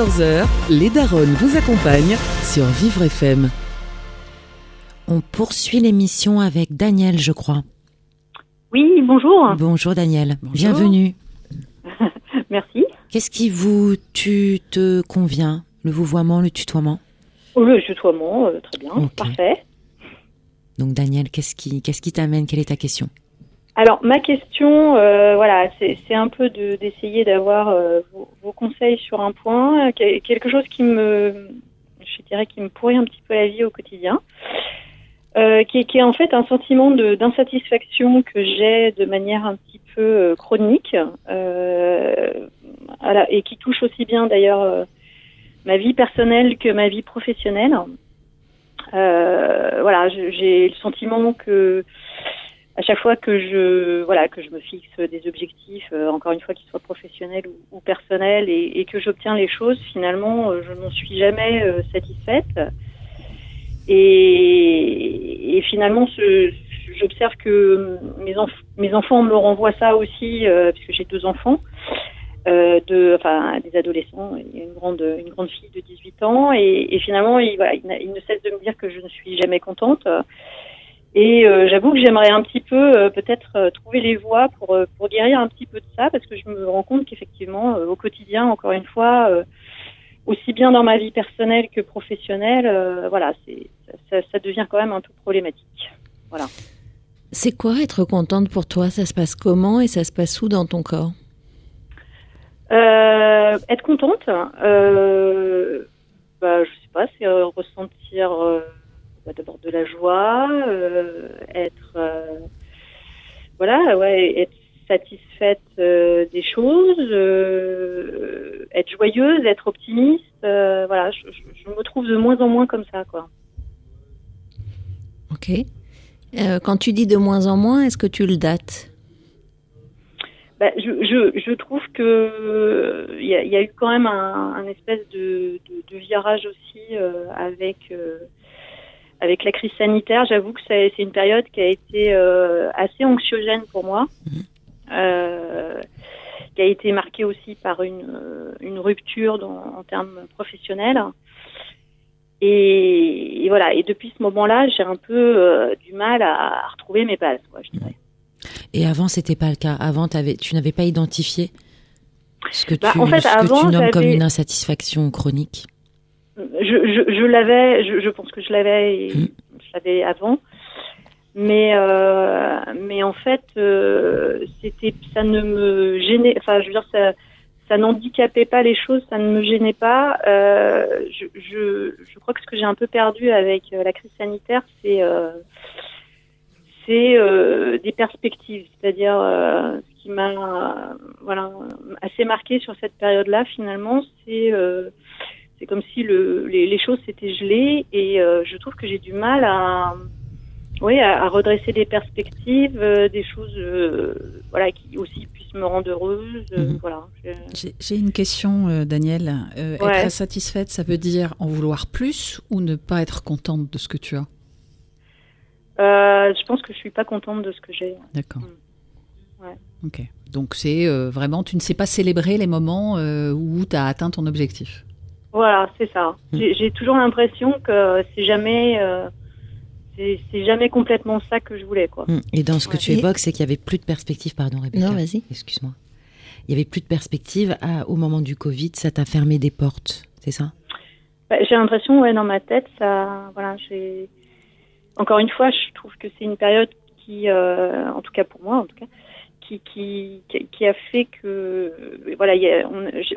14h, les Daronnes vous accompagnent sur Vivre FM. On poursuit l'émission avec Daniel, je crois. Oui, bonjour. Bonjour Daniel, bienvenue. (laughs) Merci. Qu'est-ce qui vous tu te convient Le vouvoiement, le tutoiement? Oh, le tutoiement, euh, très bien, parfait. Donc Daniel, qu'est-ce qui qu'est-ce qui t'amène? Quelle est ta question? Alors, ma question, euh, voilà, c'est un peu de- d'essayer d'avoir euh, vos, vos conseils sur un point, que- quelque chose qui me, je dirais, qui me pourrit un petit peu la vie au quotidien, euh, qui, qui est en fait un sentiment d'insatisfaction que j'ai de manière un petit peu euh, chronique, euh, voilà, et qui touche aussi bien d'ailleurs euh, ma vie personnelle que ma vie professionnelle. Voilà, j'ai le sentiment que à chaque fois que je voilà que je me fixe des objectifs, euh, encore une fois qu'ils soient professionnels ou, ou personnels, et, et que j'obtiens les choses, finalement, euh, je n'en suis jamais euh, satisfaite. Et, et finalement, j'observe que mes, enf- mes enfants me renvoient ça aussi, euh, puisque j'ai deux enfants, euh, de, enfin des adolescents, et une grande une grande fille de 18 ans, et, et finalement, ils, voilà, ils ne cessent de me dire que je ne suis jamais contente. Et euh, j'avoue que j'aimerais un petit peu euh, peut-être euh, trouver les voies pour, euh, pour guérir un petit peu de ça, parce que je me rends compte qu'effectivement, euh, au quotidien, encore une fois, euh, aussi bien dans ma vie personnelle que professionnelle, euh, voilà, c'est ça, ça devient quand même un peu problématique. Voilà. C'est quoi être contente pour toi? Ça se passe comment et ça se passe où dans ton corps? Euh, être contente, euh, bah, je sais pas, c'est ressentir euh, bah, d'abord de la joie, euh, être euh, voilà, ouais, être satisfaite euh, des choses, être joyeuse, être optimiste, voilà, je, je- je me trouve de moins en moins comme ça, quoi. Ok. Quand tu dis de moins en moins, est-ce que tu le dates? Bah, je, je, je trouve que il y, a- il y a eu quand même un, un espèce de, de, de virage aussi euh, avec euh, avec la crise sanitaire. J'avoue que c'est une période qui a été euh, assez anxiogène pour moi, euh, qui a été marquée aussi par une, euh, une rupture dans, en termes professionnels. Et, et voilà. Et depuis ce moment-là, j'ai un peu euh, du mal à, à retrouver mes bases, quoi, je dirais. Et avant, c'était pas le cas. Avant, tu n'avais pas identifié ce que tu, Bah, en fait, ce que tu nommes comme une insatisfaction chronique? Je, je, je l'avais, je, je pense que je l'avais, et je l'avais avant, mais euh, mais en fait, euh, c'était, ça ne me gênait, enfin, je veux dire, ça, ça n'handicapait pas les choses, ça ne me gênait pas. Euh, je, je, je crois que ce que j'ai un peu perdu avec la crise sanitaire, c'est c'est des perspectives, c'est-à-dire ce qui m'a voilà assez marqué sur cette période-là finalement, c'est c'est comme si le, les, les choses s'étaient gelées et euh, je trouve que j'ai du mal à oui à, à redresser des perspectives, euh, des choses euh, voilà qui aussi puissent me rendre heureuse, euh, voilà. J'ai- une question, Daniel. Ouais. Être insatisfaite, ça veut dire en vouloir plus ou ne pas être contente de ce que tu as? Je pense que je suis pas contente de ce que j'ai. D'accord. Ouais. Ok. Donc c'est vraiment, tu ne sais pas célébrer les moments où tu as atteint ton objectif? Voilà, c'est ça. J'ai j'ai toujours l'impression que c'est jamais, euh, c'est jamais complètement ça que je voulais, quoi. Mm. Et dans ce que tu évoques, c'est qu'il y avait plus de perspective. Pardon, Rebecca. Non, vas-y. Excuse-moi. Il y avait plus de perspective à- au moment du Covid. Ça t'a fermé des portes, c'est ça? Bah, j'ai l'impression, ouais, dans ma tête, ça, voilà, j'ai. Encore une fois, je trouve que c'est une période qui, euh, en tout cas pour moi, en tout cas, qui, qui, qui- qui a fait que, euh, voilà, il y a-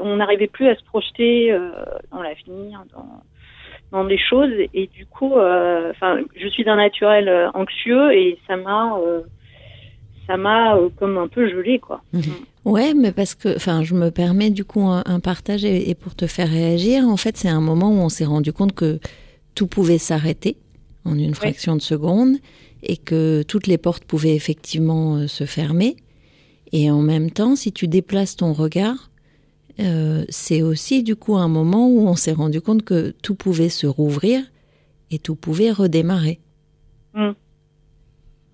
on n'arrivait plus à se projeter euh, dans l'avenir, dans, dans des choses, et du coup, euh, enfin, je suis d'un naturel anxieux et ça m'a, ça m'a euh, comme un peu gelé, quoi. Ouais, mais parce que, enfin, je me permets du coup un, un partage et, et pour te faire réagir, en fait, c'est un moment où on s'est rendu compte que tout pouvait s'arrêter en une fraction de seconde et que toutes les portes pouvaient effectivement euh, se fermer. Et en même temps, si tu déplaces ton regard, euh, c'est aussi du coup un moment où on s'est rendu compte que tout pouvait se rouvrir et tout pouvait redémarrer.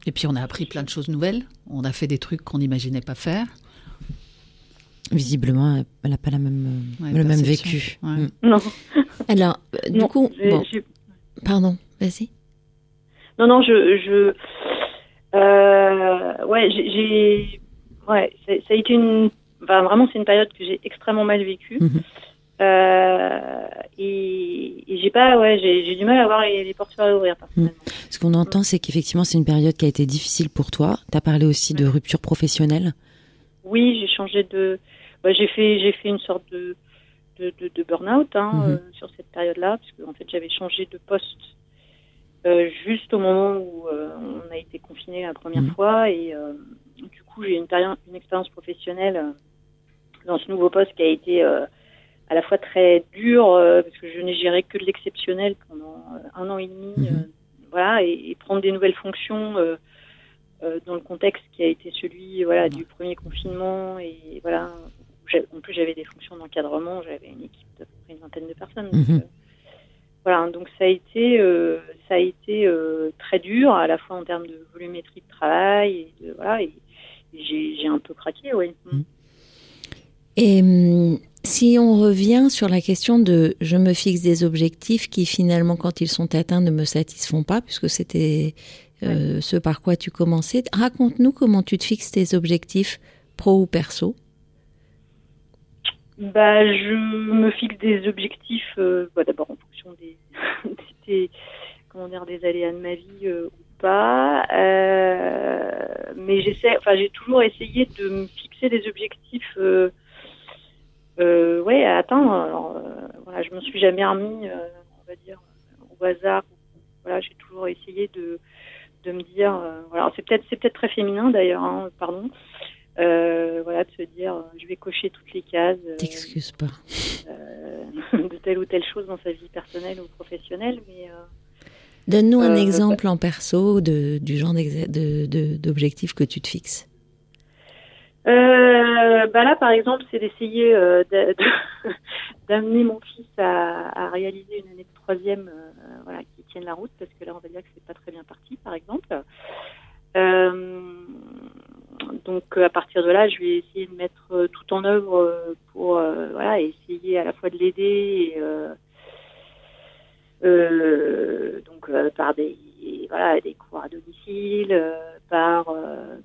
Et puis on a appris plein de choses nouvelles. On a fait des trucs qu'on n'imaginait pas faire. Visiblement, elle n'a pas la même, Ouais, le même vécu. Ouais. Mm. Non. (laughs) Alors, euh, du Non, coup, bon, pardon, vas-y. Non, non, je, je, euh, ouais, j'ai- ouais, ça, a été une, enfin, vraiment, c'est une période que j'ai extrêmement mal vécue. Mhm. Euh, et, et j'ai pas, ouais, j'ai, du mal à voir les, les portes à ouvrir. personnellement. Ce qu'on entend, c'est qu'effectivement, c'est une période qui a été difficile pour toi. Tu as parlé aussi de rupture professionnelle. Oui, j'ai changé de, ouais, j'ai fait, j'ai fait une sorte de, de, de, de burn-out hein, Mhm. euh, sur cette période-là, parce que en fait, j'avais changé de poste euh, juste au moment où on a été confiné la première Mhm. fois, et du coup, j'ai une, une expérience professionnelle euh, dans ce nouveau poste qui a été euh, à la fois très dur, euh, parce que je n'ai géré que de l'exceptionnel pendant un an et demi, Mhm. voilà, et, et prendre des nouvelles fonctions. dans le contexte qui a été celui voilà du premier confinement et voilà en plus j'avais des fonctions d'encadrement j'avais une équipe d'à peu près une vingtaine de personnes donc, Mhm. voilà donc ça a été euh, ça a été euh, très dur à la fois en termes de volumétrie de travail et de, voilà et j'ai un peu craqué oui Mhm. Et hum, si on revient sur la question de je me fixe des objectifs qui finalement quand ils sont atteints ne me satisfont pas puisque c'était euh, ce par quoi tu commençais, raconte-nous comment tu te fixes tes objectifs pro ou perso. Bah, je me fixe des objectifs, euh, bah, d'abord en fonction des, (laughs) des- comment dire, des aléas de ma vie euh, pas. Euh, mais j'essaie, enfin, j'ai toujours essayé de me fixer des objectifs, euh, euh, ouais, à atteindre. Alors, euh, voilà, je me suis jamais remis, euh, on va dire, au hasard. Voilà, j'ai toujours essayé de, de me dire, voilà, c'est peut-être, c'est peut-être très féminin d'ailleurs, hein, pardon. Voilà, de se dire, je vais cocher toutes les cases. T'excuses pas. (laughs) de telle ou telle chose dans sa vie personnelle ou professionnelle, mais Donne-nous un Euh, exemple en perso de, du genre d'objectifs que tu te fixes. euh, bah là par exemple c'est d'essayer euh, (laughs) d'amener mon fils à, à réaliser une année de troisième euh, voilà qui tienne la route parce que là on va dire que c'est pas très bien parti par exemple donc à partir de là je vais essayer de mettre tout en œuvre pour voilà essayer à la fois de l'aider et donc euh, par des voilà des cours à domicile, euh, par euh,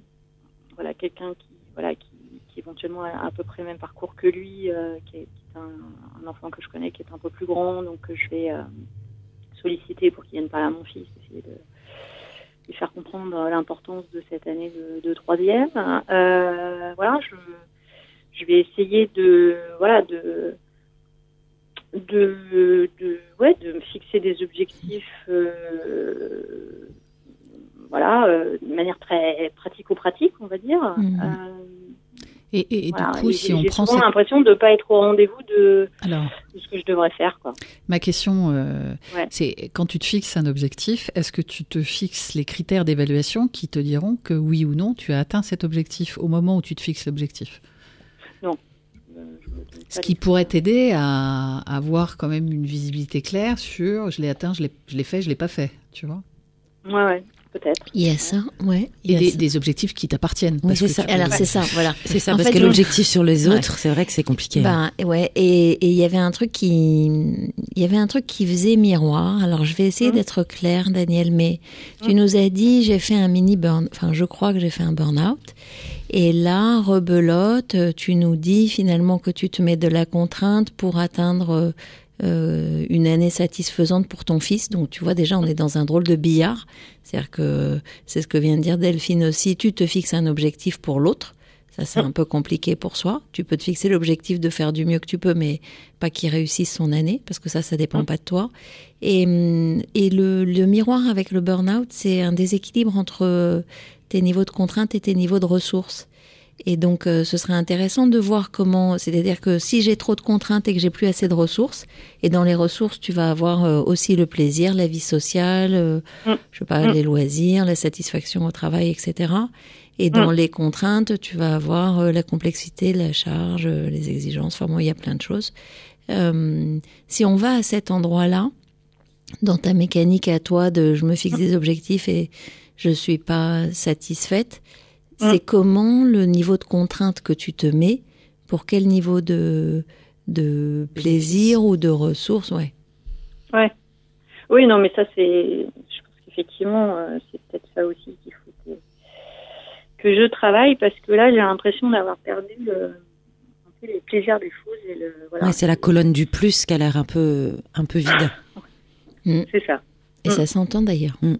voilà quelqu'un qui voilà qui, éventuellement a à peu près le même parcours que lui, euh, qui, est, qui est un, enfant que je connais qui est un peu plus grand, donc je vais euh, solliciter pour qu'il vienne parler à mon fils, essayer de lui faire comprendre l'importance de cette année de, de troisième. Euh, voilà, je je vais essayer de voilà de de, de ouais de me fixer des objectifs euh, voilà euh, de manière très pratico-pratique on va dire Mhm. Euh, Et, et- et voilà. du coup, Et si j'ai- on j'ai prend souvent cette- l'impression de ne pas être au rendez-vous de, Alors, de ce que je devrais faire quoi ma question, Ouais. c'est quand tu te fixes un objectif, est-ce que tu te fixes les critères d'évaluation qui te diront que oui ou non, tu as atteint cet objectif au moment où tu te fixes l'objectif non Euh, je me donne Ce pas qui pourrait t'aider à à avoir quand même une visibilité claire sur je l'ai atteint, je l'ai je l'ai fait, je l'ai pas fait, tu vois? Ouais ouais peut-être Il y a ça, ouais. il y Et a des, des objectifs qui t'appartiennent. Oui, c'est ça. Alors c'est ça, (laughs) voilà. C'est ça, En parce fait, que je- l'objectif sur les Ouais. autres, c'est vrai que c'est compliqué. hein. Ben ouais, et il y avait un truc qui, il y avait un truc qui faisait miroir. Alors je vais essayer Mhm. d'être claire, Daniel, mais tu nous as dit j'ai fait un mini burn, enfin je crois que j'ai fait un burn-out. Et là, rebelote, euh, tu nous dis finalement que tu te mets de la contrainte pour atteindre euh, une année satisfaisante pour ton fils. Donc tu vois déjà, on est dans un drôle de billard. C'est-à-dire que c'est ce que vient de dire Delphine aussi. Tu te fixes un objectif pour l'autre. Ça, c'est un peu compliqué pour soi. Tu peux te fixer l'objectif de faire du mieux que tu peux, mais pas qu'il réussisse son année, parce que ça, ça dépend pas de toi. Et, hum, et le, le miroir avec le burn-out, c'est un déséquilibre entre tes niveaux de contrainte et tes niveaux de ressources. Et donc, euh, ce serait intéressant de voir comment, c'est-à-dire que si j'ai trop de contraintes et que j'ai plus assez de ressources, et dans les ressources, tu vas avoir euh, aussi le plaisir, la vie sociale, euh, Mm. je sais pas, Mm. les loisirs, la satisfaction au travail, etc. Et dans Mm. les contraintes, tu vas avoir euh, la complexité, la charge, les exigences. Enfin, bon, il y a plein de choses. Si on va à cet endroit-là, dans ta mécanique à toi de je me fixe des objectifs et je suis pas satisfaite, Mm. C'est comment le niveau de contrainte que tu te mets pour quel niveau de, de plaisir ou de ressources Ouais. Ouais. Oui, non, mais ça, c'est. Je pense qu'effectivement, euh, c'est peut-être ça aussi qu'il faut que, que je travaille parce que là, j'ai l'impression d'avoir perdu le, un peu les plaisirs des choses. Et le, voilà. Ouais, c'est la colonne du plus qui a l'air un peu, un peu vide. C'est ça. Et ça s'entend d'ailleurs. Mm.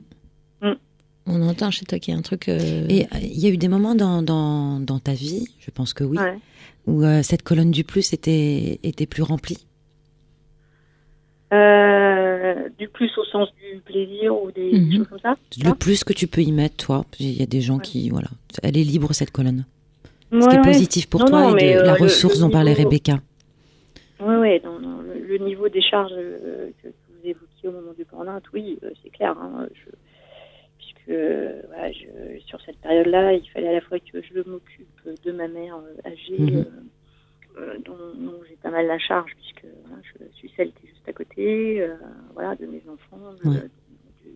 On entend chez toi qu'il y a un truc. euh, Et euh, il y a eu des moments dans, dans, dans ta vie, je pense que oui, Ouais. où euh, cette colonne du plus était, était plus remplie. Euh, du plus au sens du plaisir ou des Mhm. choses comme ça. Le plus que tu peux y mettre, toi. Il y a des gens qui, voilà, elle est libre cette colonne. Ce Ouais, qui est ouais. positif pour Non, toi non, et de euh, la le- ressource dont parlait Rebecca. Oui, oui, le, le niveau des charges euh, que, que vous évoquiez au moment du burn-out, oui, euh, c'est clair. hein, je- voilà, je- sur cette période-là, il fallait à la fois que je m'occupe de ma mère euh, âgée, Mhm. euh, euh, dont, dont j'ai pas mal la charge, puisque voilà, je suis celle qui est juste à côté, euh, voilà, de mes enfants, Ouais. du,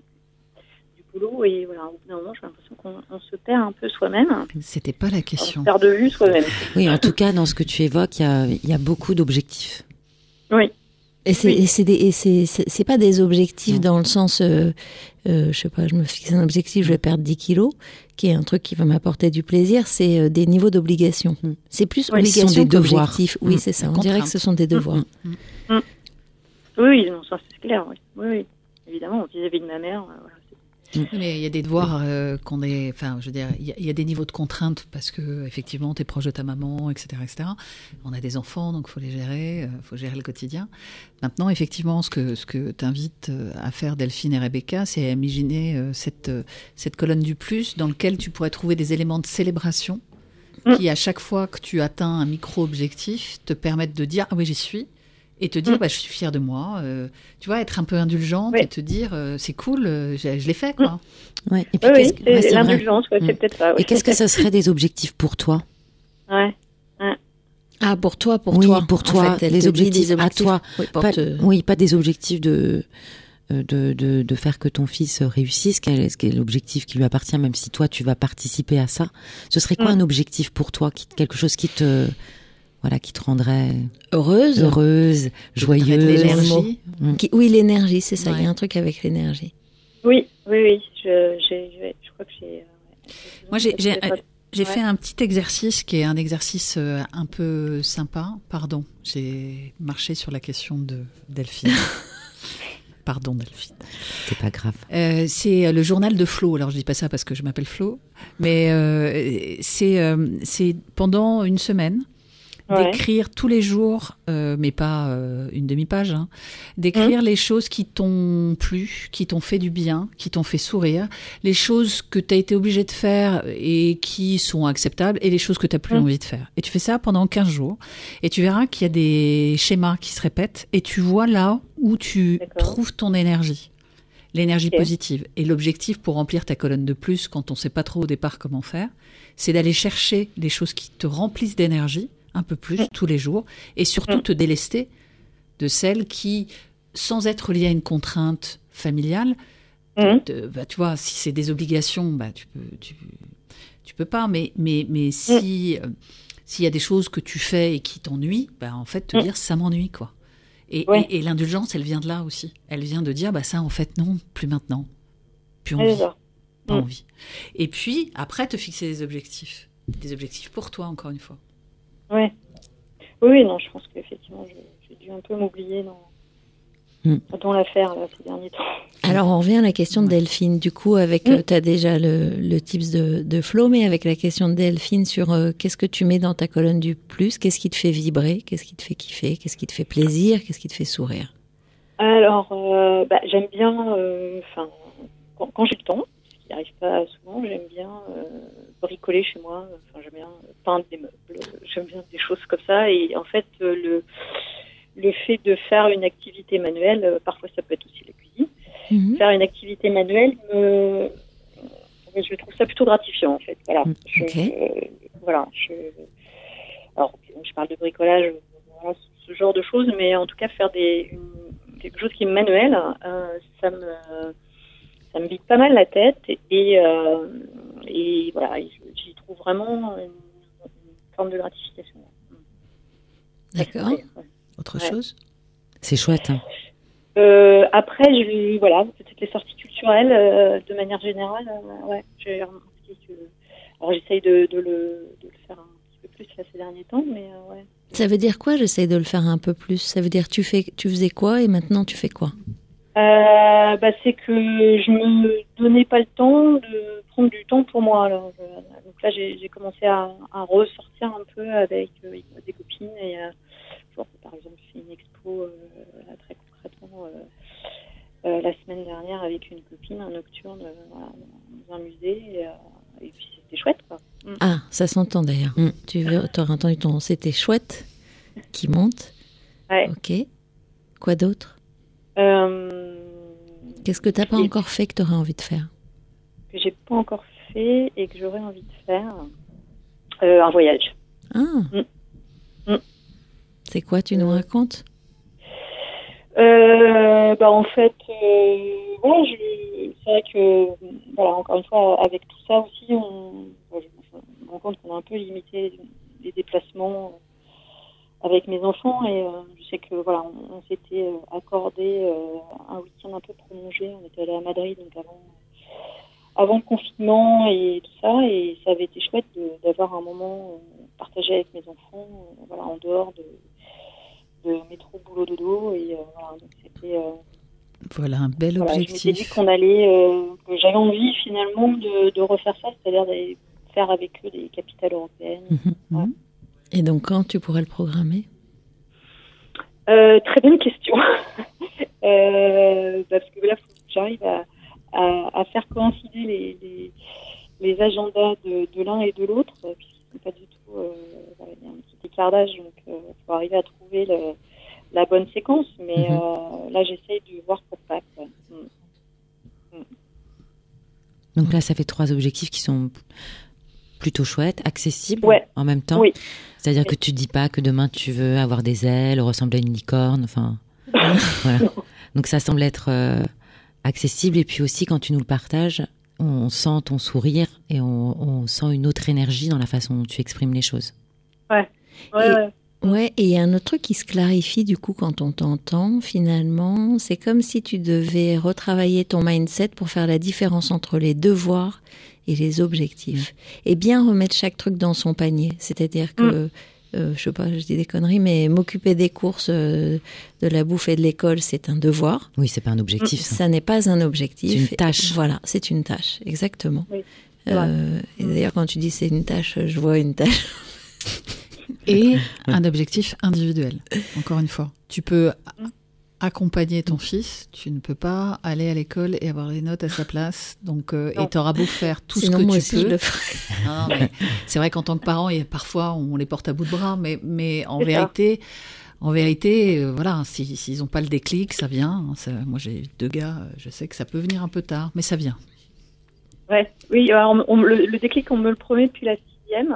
du boulot. Et voilà, au bout d'un moment, j'ai l'impression qu'on on se perd un peu soi-même. C'était pas la On question. se perd de vue soi-même. Oui, en tout cas, dans ce que tu évoques, il y a, il y a beaucoup d'objectifs. Oui. Et c'est Oui. c'est pas des objectifs dans le sens euh, euh, je sais pas je me fixe un objectif je vais perdre 10 kilos qui est un truc qui va m'apporter du plaisir c'est euh, des niveaux d'obligation Mm. c'est plus Oui, sont obligation des devoirs. qu'objectif oui Mm. c'est ça on dirait que ce sont des devoirs Oui, oui, non, ça c'est clair, oui. Oui, oui. Évidemment, vis-à-vis de ma mère, euh, voilà, Mais il y a des devoirs euh, qu'on est. Enfin, je veux dire, il y, a- il y a des niveaux de contraintes parce que effectivement, tu es proche de ta maman, etc., etc. On a des enfants, donc faut les gérer, euh, faut gérer le quotidien. Maintenant, effectivement, ce que ce que t'invites euh, à faire Delphine et Rebecca, c'est à imaginer euh, cette cette colonne du plus dans lequel tu pourrais trouver des éléments de célébration qui, à chaque fois que tu atteins un micro-objectif, te permettent de dire ah oui j'y suis et te dire Mm. bah, je suis fière de moi. euh, tu vois, être un peu indulgente Oui. et te dire euh, c'est cool, euh, je, je l'ai fait quoi. Ouais. Et puis, Oui, oui, ouais, l'indulgence, ouais, c'est Mm. peut-être ça. Et qu'est-ce que ça serait des objectifs pour toi? Ouais. ah pour toi pour Oui, toi pour En toi, fait, les objectifs, des à toi. oui, Pas, te- Oui, pas des objectifs de, de, de, de faire que ton fils réussisse, quel est, est l'objectif qui lui appartient, même si toi tu vas participer à ça. Ce serait quoi Mm. un objectif pour toi, qui, quelque chose qui te, voilà, qui te rendrait heureuse heureuse, joyeuse l'énergie. Mm. Qui- oui l'énergie c'est ça il y a un truc avec l'énergie Oui, oui, oui. Je, j'ai- je, je crois que j'ai. euh, Moi, j'ai- j'ai- Ouais. Ouais. fait un petit exercice qui est un exercice euh, un peu sympa. Pardon, j'ai marché sur la question de Delphine. (laughs) Pardon Delphine. C'est pas grave. Euh, c'est le journal de Flo. Alors je dis pas ça parce que je m'appelle Flo, mais euh, c'est euh, c'est pendant une semaine Ouais. d'écrire tous les jours, euh, mais pas euh, une demi-page, hein, d'écrire les choses qui t'ont plu, qui t'ont fait du bien, qui t'ont fait sourire, les choses que tu as été obligé de faire et qui sont acceptables, et les choses que tu n'as plus Mm. envie de faire. Et tu fais ça pendant 15 jours, et tu verras qu'il y a des schémas qui se répètent, et tu vois là où tu trouves ton énergie. L'énergie positive. Et l'objectif pour remplir ta colonne de plus, quand on ne sait pas trop au départ comment faire, c'est d'aller chercher des choses qui te remplissent d'énergie, un peu plus tous les jours, et surtout Mm. te délester de celles qui, sans être liées à une contrainte familiale, te- bah, tu vois, si c'est des obligations, bah, tu peux, tu, tu peux pas. Mais, mais, mais si, euh, s'il y a des choses que tu fais et qui t'ennuient, bah, en fait, te Mm. dire ça m'ennuie, quoi. Et, Ouais. et, et l'indulgence, elle vient de là aussi. Elle vient de dire, bah, ça, en fait, non, plus maintenant. Plus envie. ça. Pas Mm. envie. Et puis, après, te fixer des objectifs. Des objectifs pour toi, encore une fois. Ouais. Oui, oui, non, je pense qu'effectivement, j'ai, j'ai dû un peu m'oublier dans, Mm. dans l'affaire là, ces derniers temps. Alors, on revient à la question de Delphine. Du coup, avec, Mm. tu as déjà le, le tips de, de Flo, mais avec la question de Delphine sur euh, qu'est-ce que tu mets dans ta colonne du plus, qu'est-ce qui te fait vibrer, qu'est-ce qui te fait kiffer, qu'est-ce qui te fait plaisir, qu'est-ce qui te fait sourire? Alors, euh, bah, j'aime bien, euh, enfin, quand, quand j'ai le temps, ce qui n'arrive pas souvent, j'aime bien euh, bricoler chez moi. Enfin, j'aime bien peindre des meubles. J'aime bien des choses comme ça. Et en fait, euh, le le fait de faire une activité manuelle, euh, parfois ça peut être aussi la cuisine. Mhm. Faire une activité manuelle, me, je trouve ça plutôt gratifiant en fait. Voilà. Mm, Je- euh, voilà. Je, alors, je parle de bricolage, ce genre de choses, mais en tout cas faire des une- quelque chose qui est manuel, euh, ça me ça me vide pas mal la tête et euh, et voilà, j'y trouve vraiment une, une forme de gratification. D'accord. Autre Ouais. chose? C'est chouette. Hein. Euh, après, je, voilà, peut-être les sorties culturelles, euh, de manière générale, euh, ouais, j'ai remarqué que. Alors, j'essaye de, de, le, de le faire un petit peu plus là, ces derniers temps, mais euh, ouais. Ça veut dire quoi J'essaye de le faire un peu plus? Ça veut dire tu fais, tu faisais quoi et maintenant tu fais quoi? Euh, bah, c'est que je me donnais pas le temps de prendre du temps pour moi. Alors, je- donc là, j'ai commencé à, à ressortir un peu avec, euh, des copines et euh, genre, par exemple, j'ai fait une expo euh, très concrètement euh, euh, la semaine dernière avec une copine, un nocturne euh, voilà, dans un musée et, euh, et puis c'était chouette quoi. Mm. Ah, ça s'entend d'ailleurs. Mm. Tu aurais entendu ton c'était chouette qui monte. Ouais. Ok. Quoi d'autre? Euh, Qu'est-ce que t'as pas encore fait que tu aurais envie de faire? Que j'ai pas encore fait et que j'aurais envie de faire Euh, un voyage. Ah. Mm. Mm. C'est quoi Tu nous racontes? Euh, bah en fait, euh, je, c'est vrai que, voilà, encore une fois, avec tout ça aussi, on, bon, je, je me rends compte qu'on a un peu limité les déplacements avec mes enfants et euh, je sais que voilà, on, on s'était euh, accordé euh, un week-end un peu prolongé. On était allé à Madrid donc avant, avant le confinement et tout ça et ça avait été chouette de- d'avoir un moment partagé avec mes enfants, voilà, en dehors de de métro boulot dodo et voilà donc c'était Voilà un bel voilà, je m'étais dit objectif. qu'on allait que j'avais envie finalement de, de refaire ça c'est-à-dire d'aller faire avec eux des capitales européennes Mhm. Ouais. Et donc quand tu pourrais le programmer Euh, très bonne question (laughs) Euh, parce que là j'arrive à, à, à faire coïncider les, les, les agendas de, de l'un et de l'autre pas du tout euh, il y a un petit écart d'âge donc il faut arriver à trouver le, la bonne séquence mais Mhm. là j'essaye de voir pour Pâques ouais. Mm. Donc là, ça fait trois objectifs qui sont plutôt chouettes, accessibles Ouais. en même temps. Oui. C'est-à-dire que tu dis pas que demain tu veux avoir des ailes, ressembler à une licorne, enfin. (laughs) voilà. Donc ça semble être euh, accessible et puis aussi quand tu nous le partages, on sent ton sourire et on, on sent une autre énergie dans la façon dont tu exprimes les choses. Ouais, ouais, Et- ouais. Ouais, et il y a un autre truc qui se clarifie du coup quand on t'entend, finalement. C'est comme si tu devais retravailler ton mindset pour faire la différence entre les devoirs et les objectifs. Et bien remettre chaque truc dans son panier. C'est-à-dire que, euh, je sais pas, je dis des conneries, mais m'occuper des courses, euh, de la bouffe et de l'école, c'est un devoir. Oui, c'est pas un objectif. ça. Ça n'est pas un objectif. C'est une tâche. Voilà, c'est une tâche, exactement. Oui. Euh, et d'ailleurs, quand tu dis c'est une tâche, je vois une tâche. Et (laughs) un objectif individuel. Encore une fois, tu peux Mm. Accompagner ton fils, tu ne peux pas aller à l'école et avoir les notes à sa place. Donc, euh, et t'auras beau faire tout Sinon, ce que moi tu aussi, peux. (laughs) c'est vrai qu'en tant que parent, et parfois on les porte à bout de bras, mais, mais en ça. vérité, en vérité, euh, voilà, si- s'ils n'ont pas le déclic, ça vient. hein, ça- moi, j'ai deux gars, euh, je sais que ça peut venir un peu tard, mais ça vient. Ouais, oui, alors, on- on- le, le déclic, on me le promet depuis la sixième.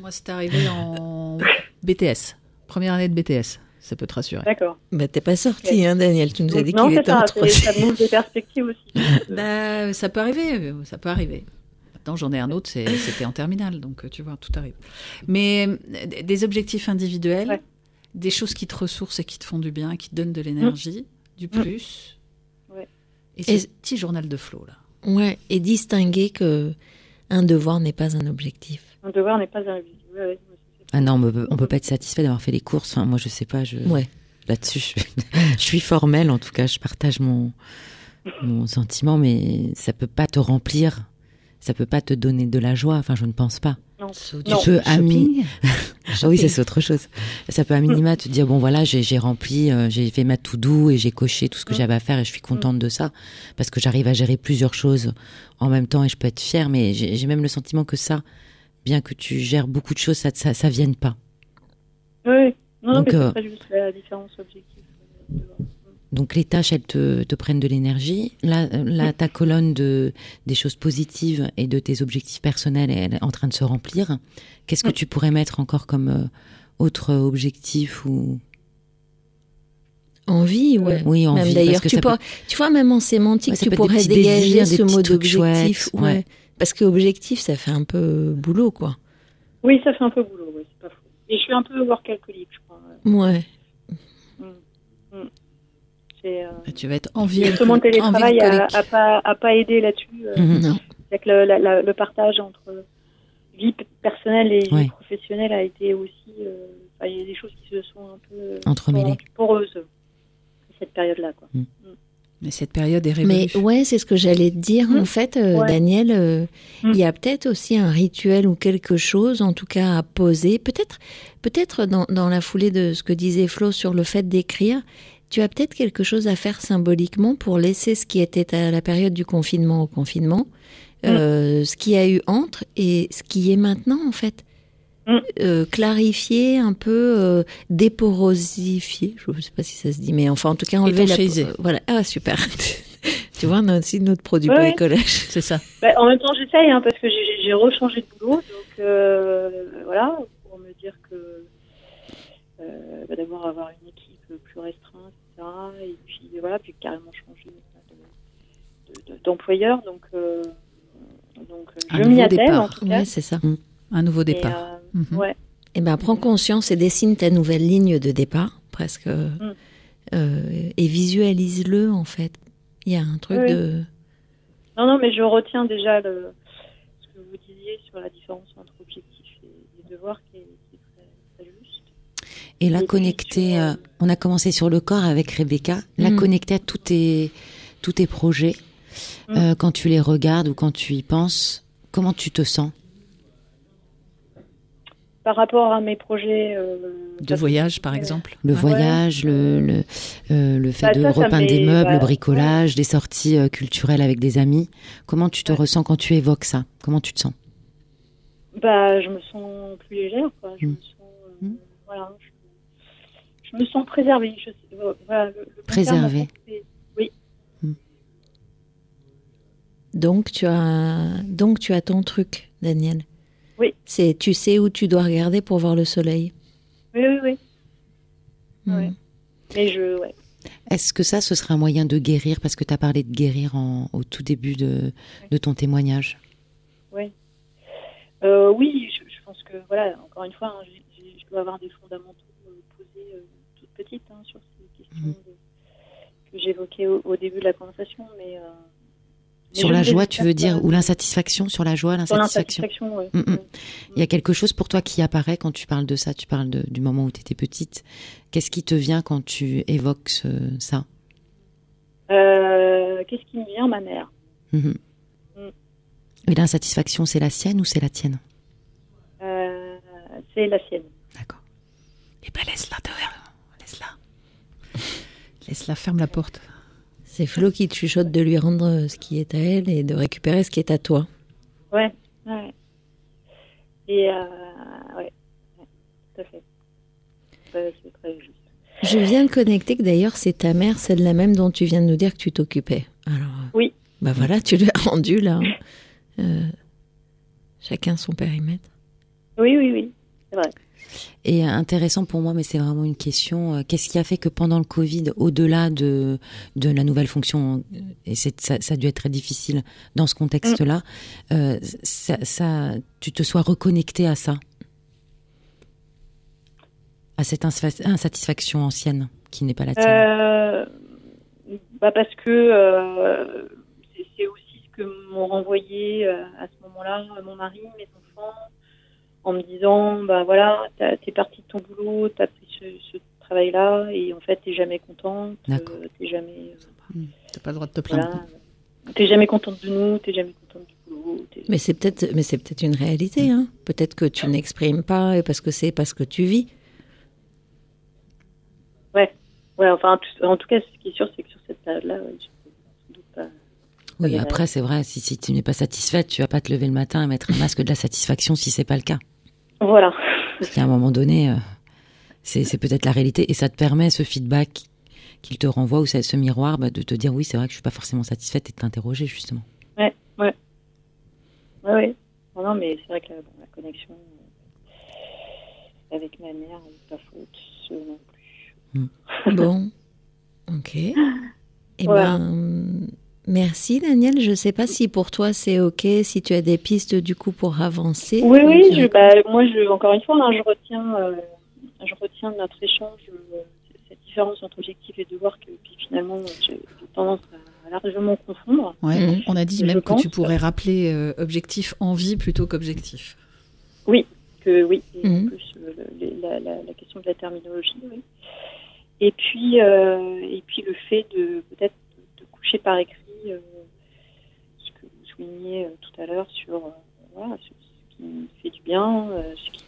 Moi, c'est arrivé en BTS, première année de BTS. Ça peut te rassurer. D'accord. Bah, t'es pas sorti, hein, Daniel. Tu nous as dit qu'il était en ça, troisième. ça m'ouvre des perspectives aussi. (laughs) Bah, ça peut arriver, ça peut arriver. Maintenant, j'en ai un autre, c'est- c'était en terminale, donc tu vois, tout arrive. Mais des objectifs individuels, Ouais. des choses qui te ressourcent et qui te font du bien, qui te donnent de l'énergie, du plus. Ouais. Et ce Et- petit journal de flow, là. Ouais, et distinguer que un devoir n'est pas un objectif. Un devoir n'est pas un. Ouais, ouais, Ah non, on peut, on peut pas être satisfait d'avoir fait les courses. Enfin, moi, je sais pas. Je... Ouais. Là-dessus, je, (laughs) je suis formelle. En tout cas, je partage mon, mon sentiment, mais ça peut pas te remplir. Ça peut pas te donner de la joie. Enfin, je ne pense pas. Non. Tu peux à mi- (laughs) Ah oui, ça c'est autre chose. Ça peut à Mm. minima te dire bon voilà, j'ai rempli, euh, j'ai fait ma to do et j'ai coché tout ce que Mm. j'avais à faire et je suis contente de ça parce que j'arrive à gérer plusieurs choses en même temps et je peux être fière. Mais j'ai même le sentiment que ça, bien que tu gères beaucoup de choses, ça ça, ça vienne pas. Oui, non, non, Donc, mais euh, pas juste la différence objective. Donc les tâches, elles te, te prennent de l'énergie. Là, euh, là, ta colonne de des choses positives et de tes objectifs personnels, elle est en train de se remplir. Qu'est-ce que tu pourrais mettre encore comme euh, autre objectif ou? Envie, ouais. Oui, envie, d'ailleurs, tu, pourrais- tu vois, même en sémantique, Ouais, tu peut pourrais dégager désirs, des ce petits mot trucs d'objectif. chouettes, Ouais. ouais. Parce que objectif, ça fait un peu boulot, quoi. Oui, ça fait un peu boulot, oui, c'est pas faux. Et je suis un peu workaholic, je crois. Ouais. C'est, euh, Bah, Tu vas être envié. justement, le télétravail a, alcoolique. a pas, a pas aidé là-dessus. euh. Non. C'est que le, la- la- le partage entre vie personnelle et vie Ouais. professionnelle a été aussi. euh, il y a des choses qui se sont un peu euh, Entremêlées. poreuses cette période-là. Quoi. Mais cette période est révolue. Mais ouais, c'est ce que j'allais te dire. En fait, euh, Ouais. Daniel, euh, Mm. il y a peut-être aussi un rituel ou quelque chose, en tout cas à poser. Peut-être, peut-être dans, dans la foulée de ce que disait Flo sur le fait d'écrire, tu as peut-être quelque chose à faire symboliquement pour laisser ce qui était à la période du confinement au confinement, euh, ce qui a eu entre et ce qui est maintenant en fait. Mm. Euh, clarifier un peu, euh, déporosifier, je ne sais pas si ça se dit, mais enfin en tout cas enlever la... Étanchéiser. euh, Voilà, ah super. (laughs) tu vois, on a aussi notre produit Ouais, pour ouais. les collèges. (laughs) C'est ça. Bah, en même temps, j'essaye hein, parce que j'ai j'ai rechangé de boulot, donc euh, voilà, pour me dire que euh, bah, d'abord avoir une équipe plus restreinte, etc. Et puis voilà, puis carrément changer de- de- de- d'employeur, donc euh, donc Un je m'y attelle départ. en tout cas. Ouais, c'est ça. Un nouveau Et, départ. euh, Mhm. Ouais. Eh ben, prends conscience et dessine ta nouvelle ligne de départ, presque, Mm. euh, et visualise-le en fait. Il y a un truc Oui. de. Non, non, mais je retiens déjà le, ce que vous disiez sur la différence entre objectif et, et devoir qui est, qui est très, très juste. Et la Et connecter, sur, euh, on a commencé sur le corps avec Rebecca, la Mm. connecter à tous tes, tous tes projets, Mm. euh, quand tu les regardes ou quand tu y penses, comment tu te sens? Par rapport à mes projets euh, De voyage, par exemple. Le Ouais. voyage, le, le, euh, le fait Bah, de ça, ça repeindre des meubles, le bricolage, des sorties euh, culturelles avec des amis. Comment tu te Ouais. ressens quand tu évoques ça? Comment tu te sens? Bah, je me sens plus légère, quoi. Je Mm. me sens, euh, voilà, je, je me sens préservée. Je voilà, le, Préservée. Oui, Donc tu as, donc tu as ton truc, Daniel? Oui. C'est, tu sais où tu dois regarder pour voir le soleil. oui, oui, oui. Mm. Ouais. Mais je, ouais. Est-ce que ça, ce serait un moyen de guérir? Parce que tu as parlé de guérir en- au tout début de, de ton témoignage. Oui. Euh, oui, je, je pense que, voilà, encore une fois, hein, je dois avoir des fondamentaux euh, posés euh, toute petite hein, sur ces questions de- que j'évoquais au, au début de la conversation. Mais, euh, mais Sur la joie, tu veux dire. Ou l'insatisfaction Sur la joie, l'insatisfaction oui. Mm, mm. Il y a quelque chose pour toi qui apparaît quand tu parles de ça, tu parles de- du moment où tu étais petite. Qu'est-ce qui te vient quand tu évoques ce- ça? Euh, Qu'est-ce qui me vient, ma mère? Mhm. Mm. Et l'insatisfaction, c'est la sienne ou c'est la tienne? Euh, C'est la sienne. D'accord. Eh ben, laisse-la dehors. Laisse-la. Laisse-la, ferme la porte. C'est Flo qui te chuchote de lui rendre ce qui est à elle et de récupérer ce qui est à toi. Ouais, ouais. Et, euh, ouais, ouais, tout à fait. Ouais, C'est très juste. Je viens de connecter que d'ailleurs c'est ta mère, celle-là même dont tu viens de nous dire que tu t'occupais. Alors, euh, Oui. Bah voilà, tu l'as (laughs) rendu là. hein. Euh, chacun son périmètre. Oui, oui, oui, c'est vrai. Et intéressant pour moi, mais c'est vraiment une question. euh, Qu'est-ce qui a fait que pendant le Covid, au-delà de, de la nouvelle fonction, euh, et ça, ça a dû être très difficile dans ce contexte-là, euh, ça, ça, tu te sois reconnecté à ça? À cette insatisfaction ancienne qui n'est pas la tienne? Euh, bah parce que euh, c'est c'est aussi ce que m'ont renvoyé euh, à ce moment-là mon mari, mes enfants, en me disant bah voilà, t'es parti de ton boulot, t'as pris ce, ce travail-là et en fait t'es jamais contente, euh, t'es jamais euh, T'as pas le droit de te plaindre. voilà, t'es jamais contente de nous, t'es jamais contente du boulot. Mais c'est peut-être, mais c'est peut-être une réalité. Hein. Peut-être que tu n'exprimes pas et parce que c'est parce que tu vis. Ouais, ouais, enfin en tout cas ce qui est sûr c'est que sur cette période-là, ouais, je doute pas. Oui, après, c'est vrai, si, si tu n'es pas satisfaite, tu vas pas te lever le matin et mettre un masque de la satisfaction si c'est pas le cas. Voilà. Parce qu'à un moment donné, euh, c'est peut-être la réalité et ça te permet ce feedback qu'il te renvoie ou ce ce miroir bah, de te dire oui, c'est vrai que je suis pas forcément satisfaite et de t'interroger justement. Ouais, ouais. Ouais, ouais. Non, non, mais c'est vrai que la, bon, la connexion euh, avec ma mère pas faute, non plus. Bon, ok. (laughs) Eh Voilà. ben, Merci Daniel. Je ne sais pas si pour toi c'est ok, si tu as des pistes du coup pour avancer. Oui, oui, je, bah, moi, je, encore une fois, hein, je, retiens, euh, je retiens de notre échange euh, cette différence entre objectif et devoir que puis finalement, j'ai tendance à largement confondre. Ouais, Mhm. On a dit même que pense. tu pourrais rappeler euh, objectif envie plutôt qu'objectif. Oui, que oui, et en Mhm. plus euh, le- la, la, la question de la terminologie, oui. Et puis, euh, et puis le fait de peut-être de coucher par écrit euh, ce que vous souligniez euh, tout à l'heure sur euh, voilà, ce, ce qui me fait du bien, euh, ce qui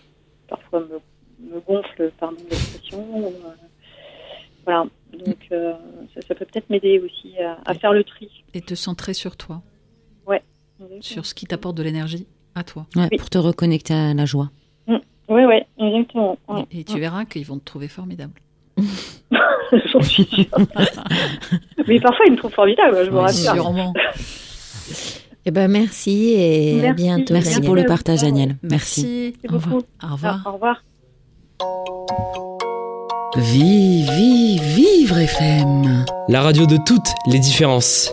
parfois me, me gonfle, pardon l'expression. euh, voilà, donc euh, ça, ça peut peut-être m'aider aussi à, à faire le tri. Et te centrer sur toi, Exactement. sur ce qui t'apporte de l'énergie à toi. Ouais, Oui. Pour te reconnecter à la joie. Oui, oui, exactement. Ouais. Et tu verras qu'ils vont te trouver formidable. (laughs) J'en suis sûre. Mais parfois, ils me trouvent formidable, je vous rassure. sûrement. (laughs) Eh ben merci et à bientôt. Merci Daniel. pour le partage, Daniel. Merci. Merci. Au revoir. Au revoir. Vive, vive, vivre FM. La radio de toutes les différences.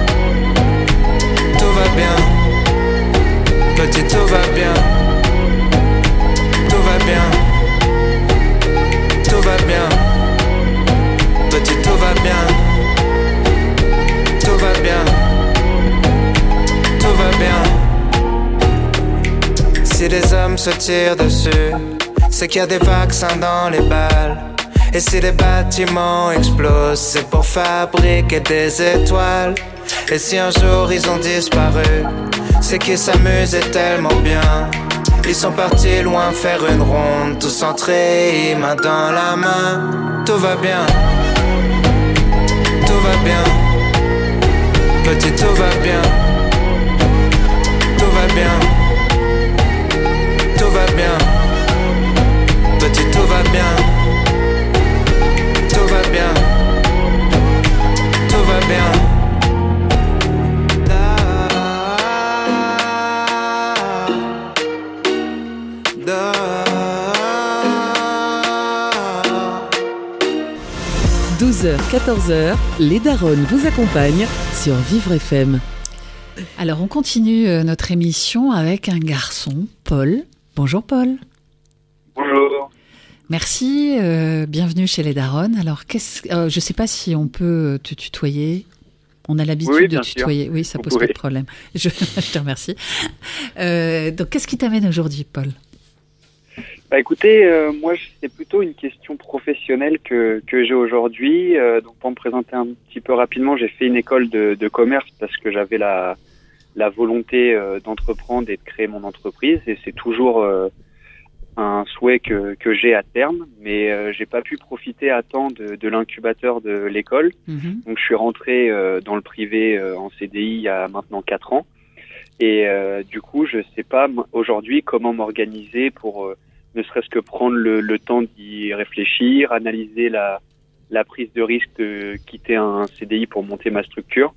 va bien. Petit, tout va bien, tout va bien, tout va bien. Petit, tout va bien, tout va bien, tout va bien. Si les hommes se tirent dessus, c'est qu'il y a des vaccins dans les balles. Et si les bâtiments explosent, c'est pour fabriquer des étoiles. Et si un jour ils ont disparu, c'est qu'ils s'amusaient tellement bien. Ils sont partis loin faire une ronde, tous centrés, main dans la main. Tout va bien, tout va bien. Petit, tout va bien, tout va bien, 14h, les Daronnes vous accompagnent sur Vivre FM. Alors, on continue euh, notre émission avec un garçon, Paul. Bonjour, Paul. Bonjour. Merci, euh, bienvenue chez les Daronnes. Alors, qu'est-ce, euh, je ne sais pas si on peut te tutoyer. On a l'habitude Oui, de sûr. tutoyer. Oui, ça Vous pose pas de problème. Je, (laughs) je te remercie. Euh, donc, qu'est-ce qui t'amène aujourd'hui, Paul? Bah écoutez, euh, moi c'est plutôt une question professionnelle que, que j'ai aujourd'hui. Euh, donc pour me présenter un petit peu rapidement, j'ai fait une école de, de commerce parce que j'avais la, la volonté euh, d'entreprendre et de créer mon entreprise et c'est toujours euh, un souhait que, que j'ai à terme, mais euh, j'ai pas pu profiter à temps de, de l'incubateur de l'école. Mhm. Donc je suis rentré euh, dans le privé euh, en CDI il y a maintenant quatre ans. Et euh, du coup, je sais pas aujourd'hui comment m'organiser pour euh, ne serait-ce que prendre le, le temps d'y réfléchir, analyser la, la prise de risque de quitter un CDI pour monter ma structure.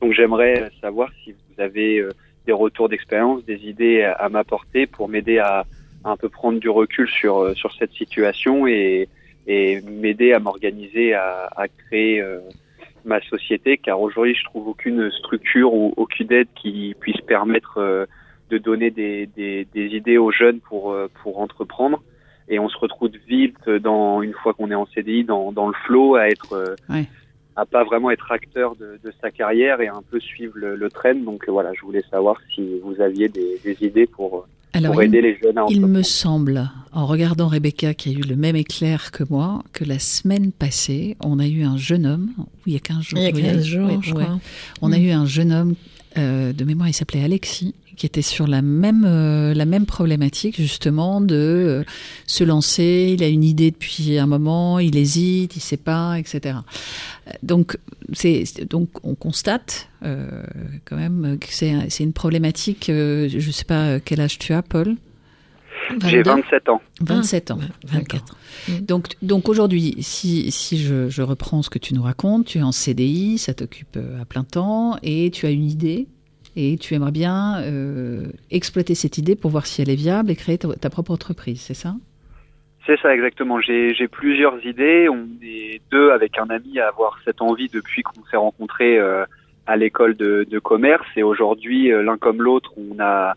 Donc j'aimerais savoir si vous avez euh, des retours d'expérience, des idées à, m'apporter pour m'aider à, un peu prendre du recul sur, euh, sur cette situation et, et m'aider à m'organiser, à, à créer euh, ma société, car aujourd'hui, je trouve aucune structure ou aucune aide qui puisse permettre de donner des, des, des, idées aux jeunes pour, euh, pour entreprendre. Et on se retrouve vite, dans, une fois qu'on est en CDI, dans, dans le flow, à être, euh, Ouais. à pas vraiment être acteur de, de sa carrière et un peu suivre le, le trend. Donc euh, voilà, je voulais savoir si vous aviez des, des idées pour, Alors, pour il- aider les jeunes à Il me semble, en regardant Rebecca, qui a eu le même éclair que moi, que la semaine passée, on a eu un jeune homme, oui, il y a 15 jours. Il y a oui, 15 jours, je ouais. crois. On a Mm. eu un jeune homme, euh, de mémoire, il s'appelait Alexis, qui était sur la même, euh, la même problématique, justement, de euh, se lancer. Il a une idée depuis un moment, il hésite, il sait pas, etc. Euh, Donc, c'est, donc on constate euh, quand même que c'est, c'est une problématique. euh, je sais pas quel âge tu as, Paul? J'ai 27 ans. 27 ans. 24. Donc, donc aujourd'hui, si, si je, je reprends ce que tu nous racontes, tu es en CDI, ça t'occupe à plein temps, et tu as une idée, et tu aimerais bien euh, exploiter cette idée pour voir si elle est viable et créer ta, propre entreprise, c'est ça? C'est ça exactement. J'ai plusieurs idées. On est deux avec un ami à avoir cette envie depuis qu'on s'est rencontrés euh, à l'école de, de commerce. Et aujourd'hui, euh, l'un comme l'autre, on a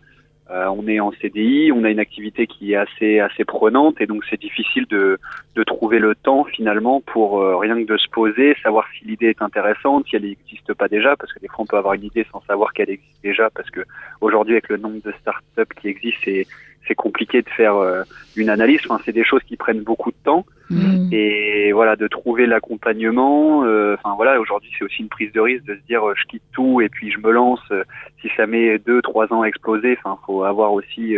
euh, on est en CDI, on a une activité qui est assez assez prenante et donc c'est difficile de de trouver le temps finalement pour euh, rien que de se poser, savoir si l'idée est intéressante, si elle n'existe pas déjà, parce que des fois on peut avoir une idée sans savoir qu'elle existe déjà, parce que aujourd'hui avec le nombre de startups qui existent, c'est c'est compliqué de faire euh, une analyse. Enfin, c'est des choses qui prennent beaucoup de temps. Et voilà, de trouver l'accompagnement. euh, Enfin voilà, aujourd'hui c'est aussi une prise de risque de se dire euh, je quitte tout et puis je me lance. euh, si ça met deux, trois ans à exploser, enfin faut avoir aussi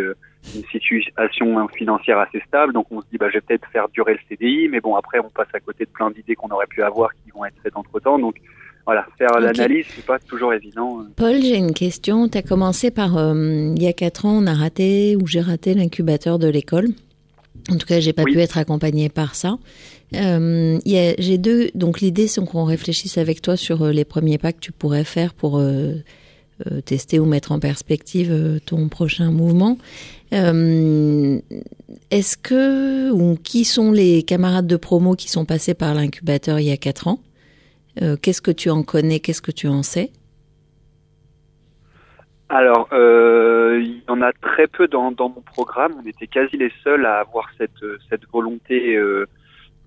une situation financière assez stable. Donc on se dit bah je vais peut-être faire durer le CDI, mais bon après on passe à côté de plein d'idées qu'on aurait pu avoir qui vont être faites entre temps. Donc voilà, faire Ok. l'analyse c'est pas toujours évident. Paul, j'ai une question. Tu as commencé par, euh, il y a quatre ans, on a raté, ou j'ai raté l'incubateur de l'école. En tout cas, j'ai pas pu être accompagnée par ça. Euh, il y a- j'ai deux, donc l'idée, c'est qu'on réfléchisse avec toi sur euh, les premiers pas que tu pourrais faire pour euh, euh, tester ou mettre en perspective euh, ton prochain mouvement. Euh, Est-ce que, ou qui sont les camarades de promo qui sont passés par l'incubateur il y a quatre ans? Euh, Qu'est-ce que tu en connais? Qu'est-ce que tu en sais? Alors, euh, il y en a très peu dans, dans mon programme. On était quasi les seuls à avoir cette, euh, cette volonté euh,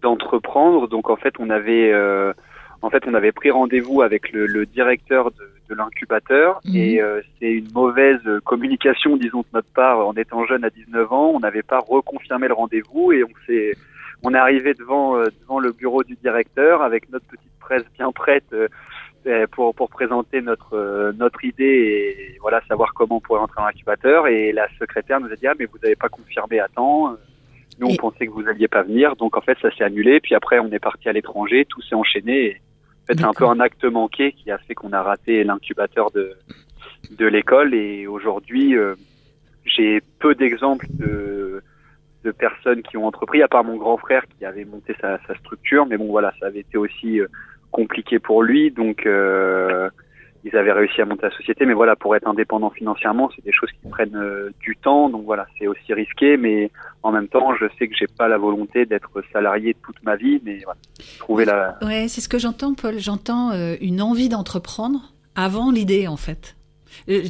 d'entreprendre. Donc, en fait, on avait, euh, en fait, on avait pris rendez-vous avec le, le directeur de, de l'incubateur Mhm. et euh, c'est une mauvaise communication, disons de notre part, en étant jeune à 19 ans. On n'avait pas reconfirmé le rendez-vous et on s'est, on est arrivé devant, euh, devant le bureau du directeur avec notre petite presse bien prête. Euh, pour, pour présenter notre, euh, notre idée et voilà savoir comment on pourrait entrer dans l'incubateur. Et la secrétaire nous a dit ah mais vous n'avez pas confirmé à temps. Nous on pensait que vous alliez pas venir, donc en fait ça s'est annulé. Puis après on est parti à l'étranger, tout s'est enchaîné. Et, en fait c'est un peu un acte manqué qui a fait qu'on a raté l'incubateur de de l'école. Et aujourd'hui euh, j'ai peu d'exemples de de personnes qui ont entrepris, à part mon grand frère qui avait monté sa, sa structure. Mais bon, voilà, ça avait été aussi euh, compliqué pour lui. Donc, euh, ils avaient réussi à monter la société. Mais voilà, pour être indépendant financièrement, c'est des choses qui prennent euh, du temps. Donc voilà, c'est aussi risqué. Mais en même temps, je sais que j'ai pas la volonté d'être salarié toute ma vie. Mais voilà, trouver la, Ouais, c'est ce que j'entends, Paul. J'entends euh, une envie d'entreprendre avant l'idée, en fait.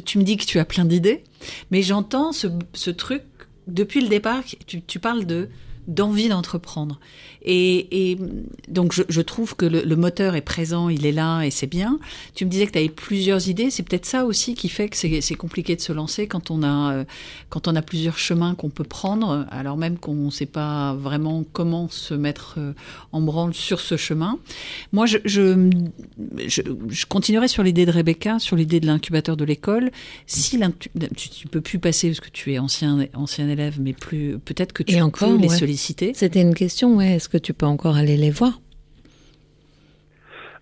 Tu me dis que tu as plein d'idées, mais j'entends ce, ce truc depuis le départ. Tu, tu parles de d'envie d'entreprendre. Et, et donc, je, je trouve que le, le moteur est présent, il est là et c'est bien. Tu me disais que tu avais plusieurs idées. C'est peut-être ça aussi qui fait que c'est compliqué de se lancer quand on a, euh, quand on a plusieurs chemins qu'on peut prendre, alors même qu'on ne sait pas vraiment comment se mettre euh, en branle sur ce chemin. Moi, je, je, je, je continuerai sur l'idée de Rebecca, sur l'idée de l'incubateur de l'école. Si tu, tu peux plus passer parce que tu es ancien, ancien élève, mais plus peut-être que tu Et encore, peux les ouais. solliciter. C'était une question, ouais. Est-ce que tu peux encore aller les voir?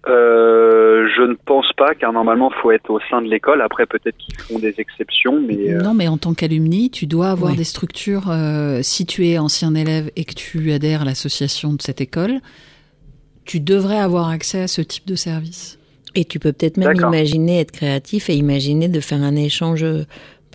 Euh, je ne pense pas, car normalement, faut être au sein de l'école. Après, peut-être qu'ils font des exceptions, mais euh, Non, mais en tant qu'alumni, tu dois avoir des structures. euh, si tu es ancien élève et que tu adhères à l'association de cette école, tu devrais avoir accès à ce type de service. Et tu peux peut-être même imaginer être créatif et imaginer de faire un échange, euh,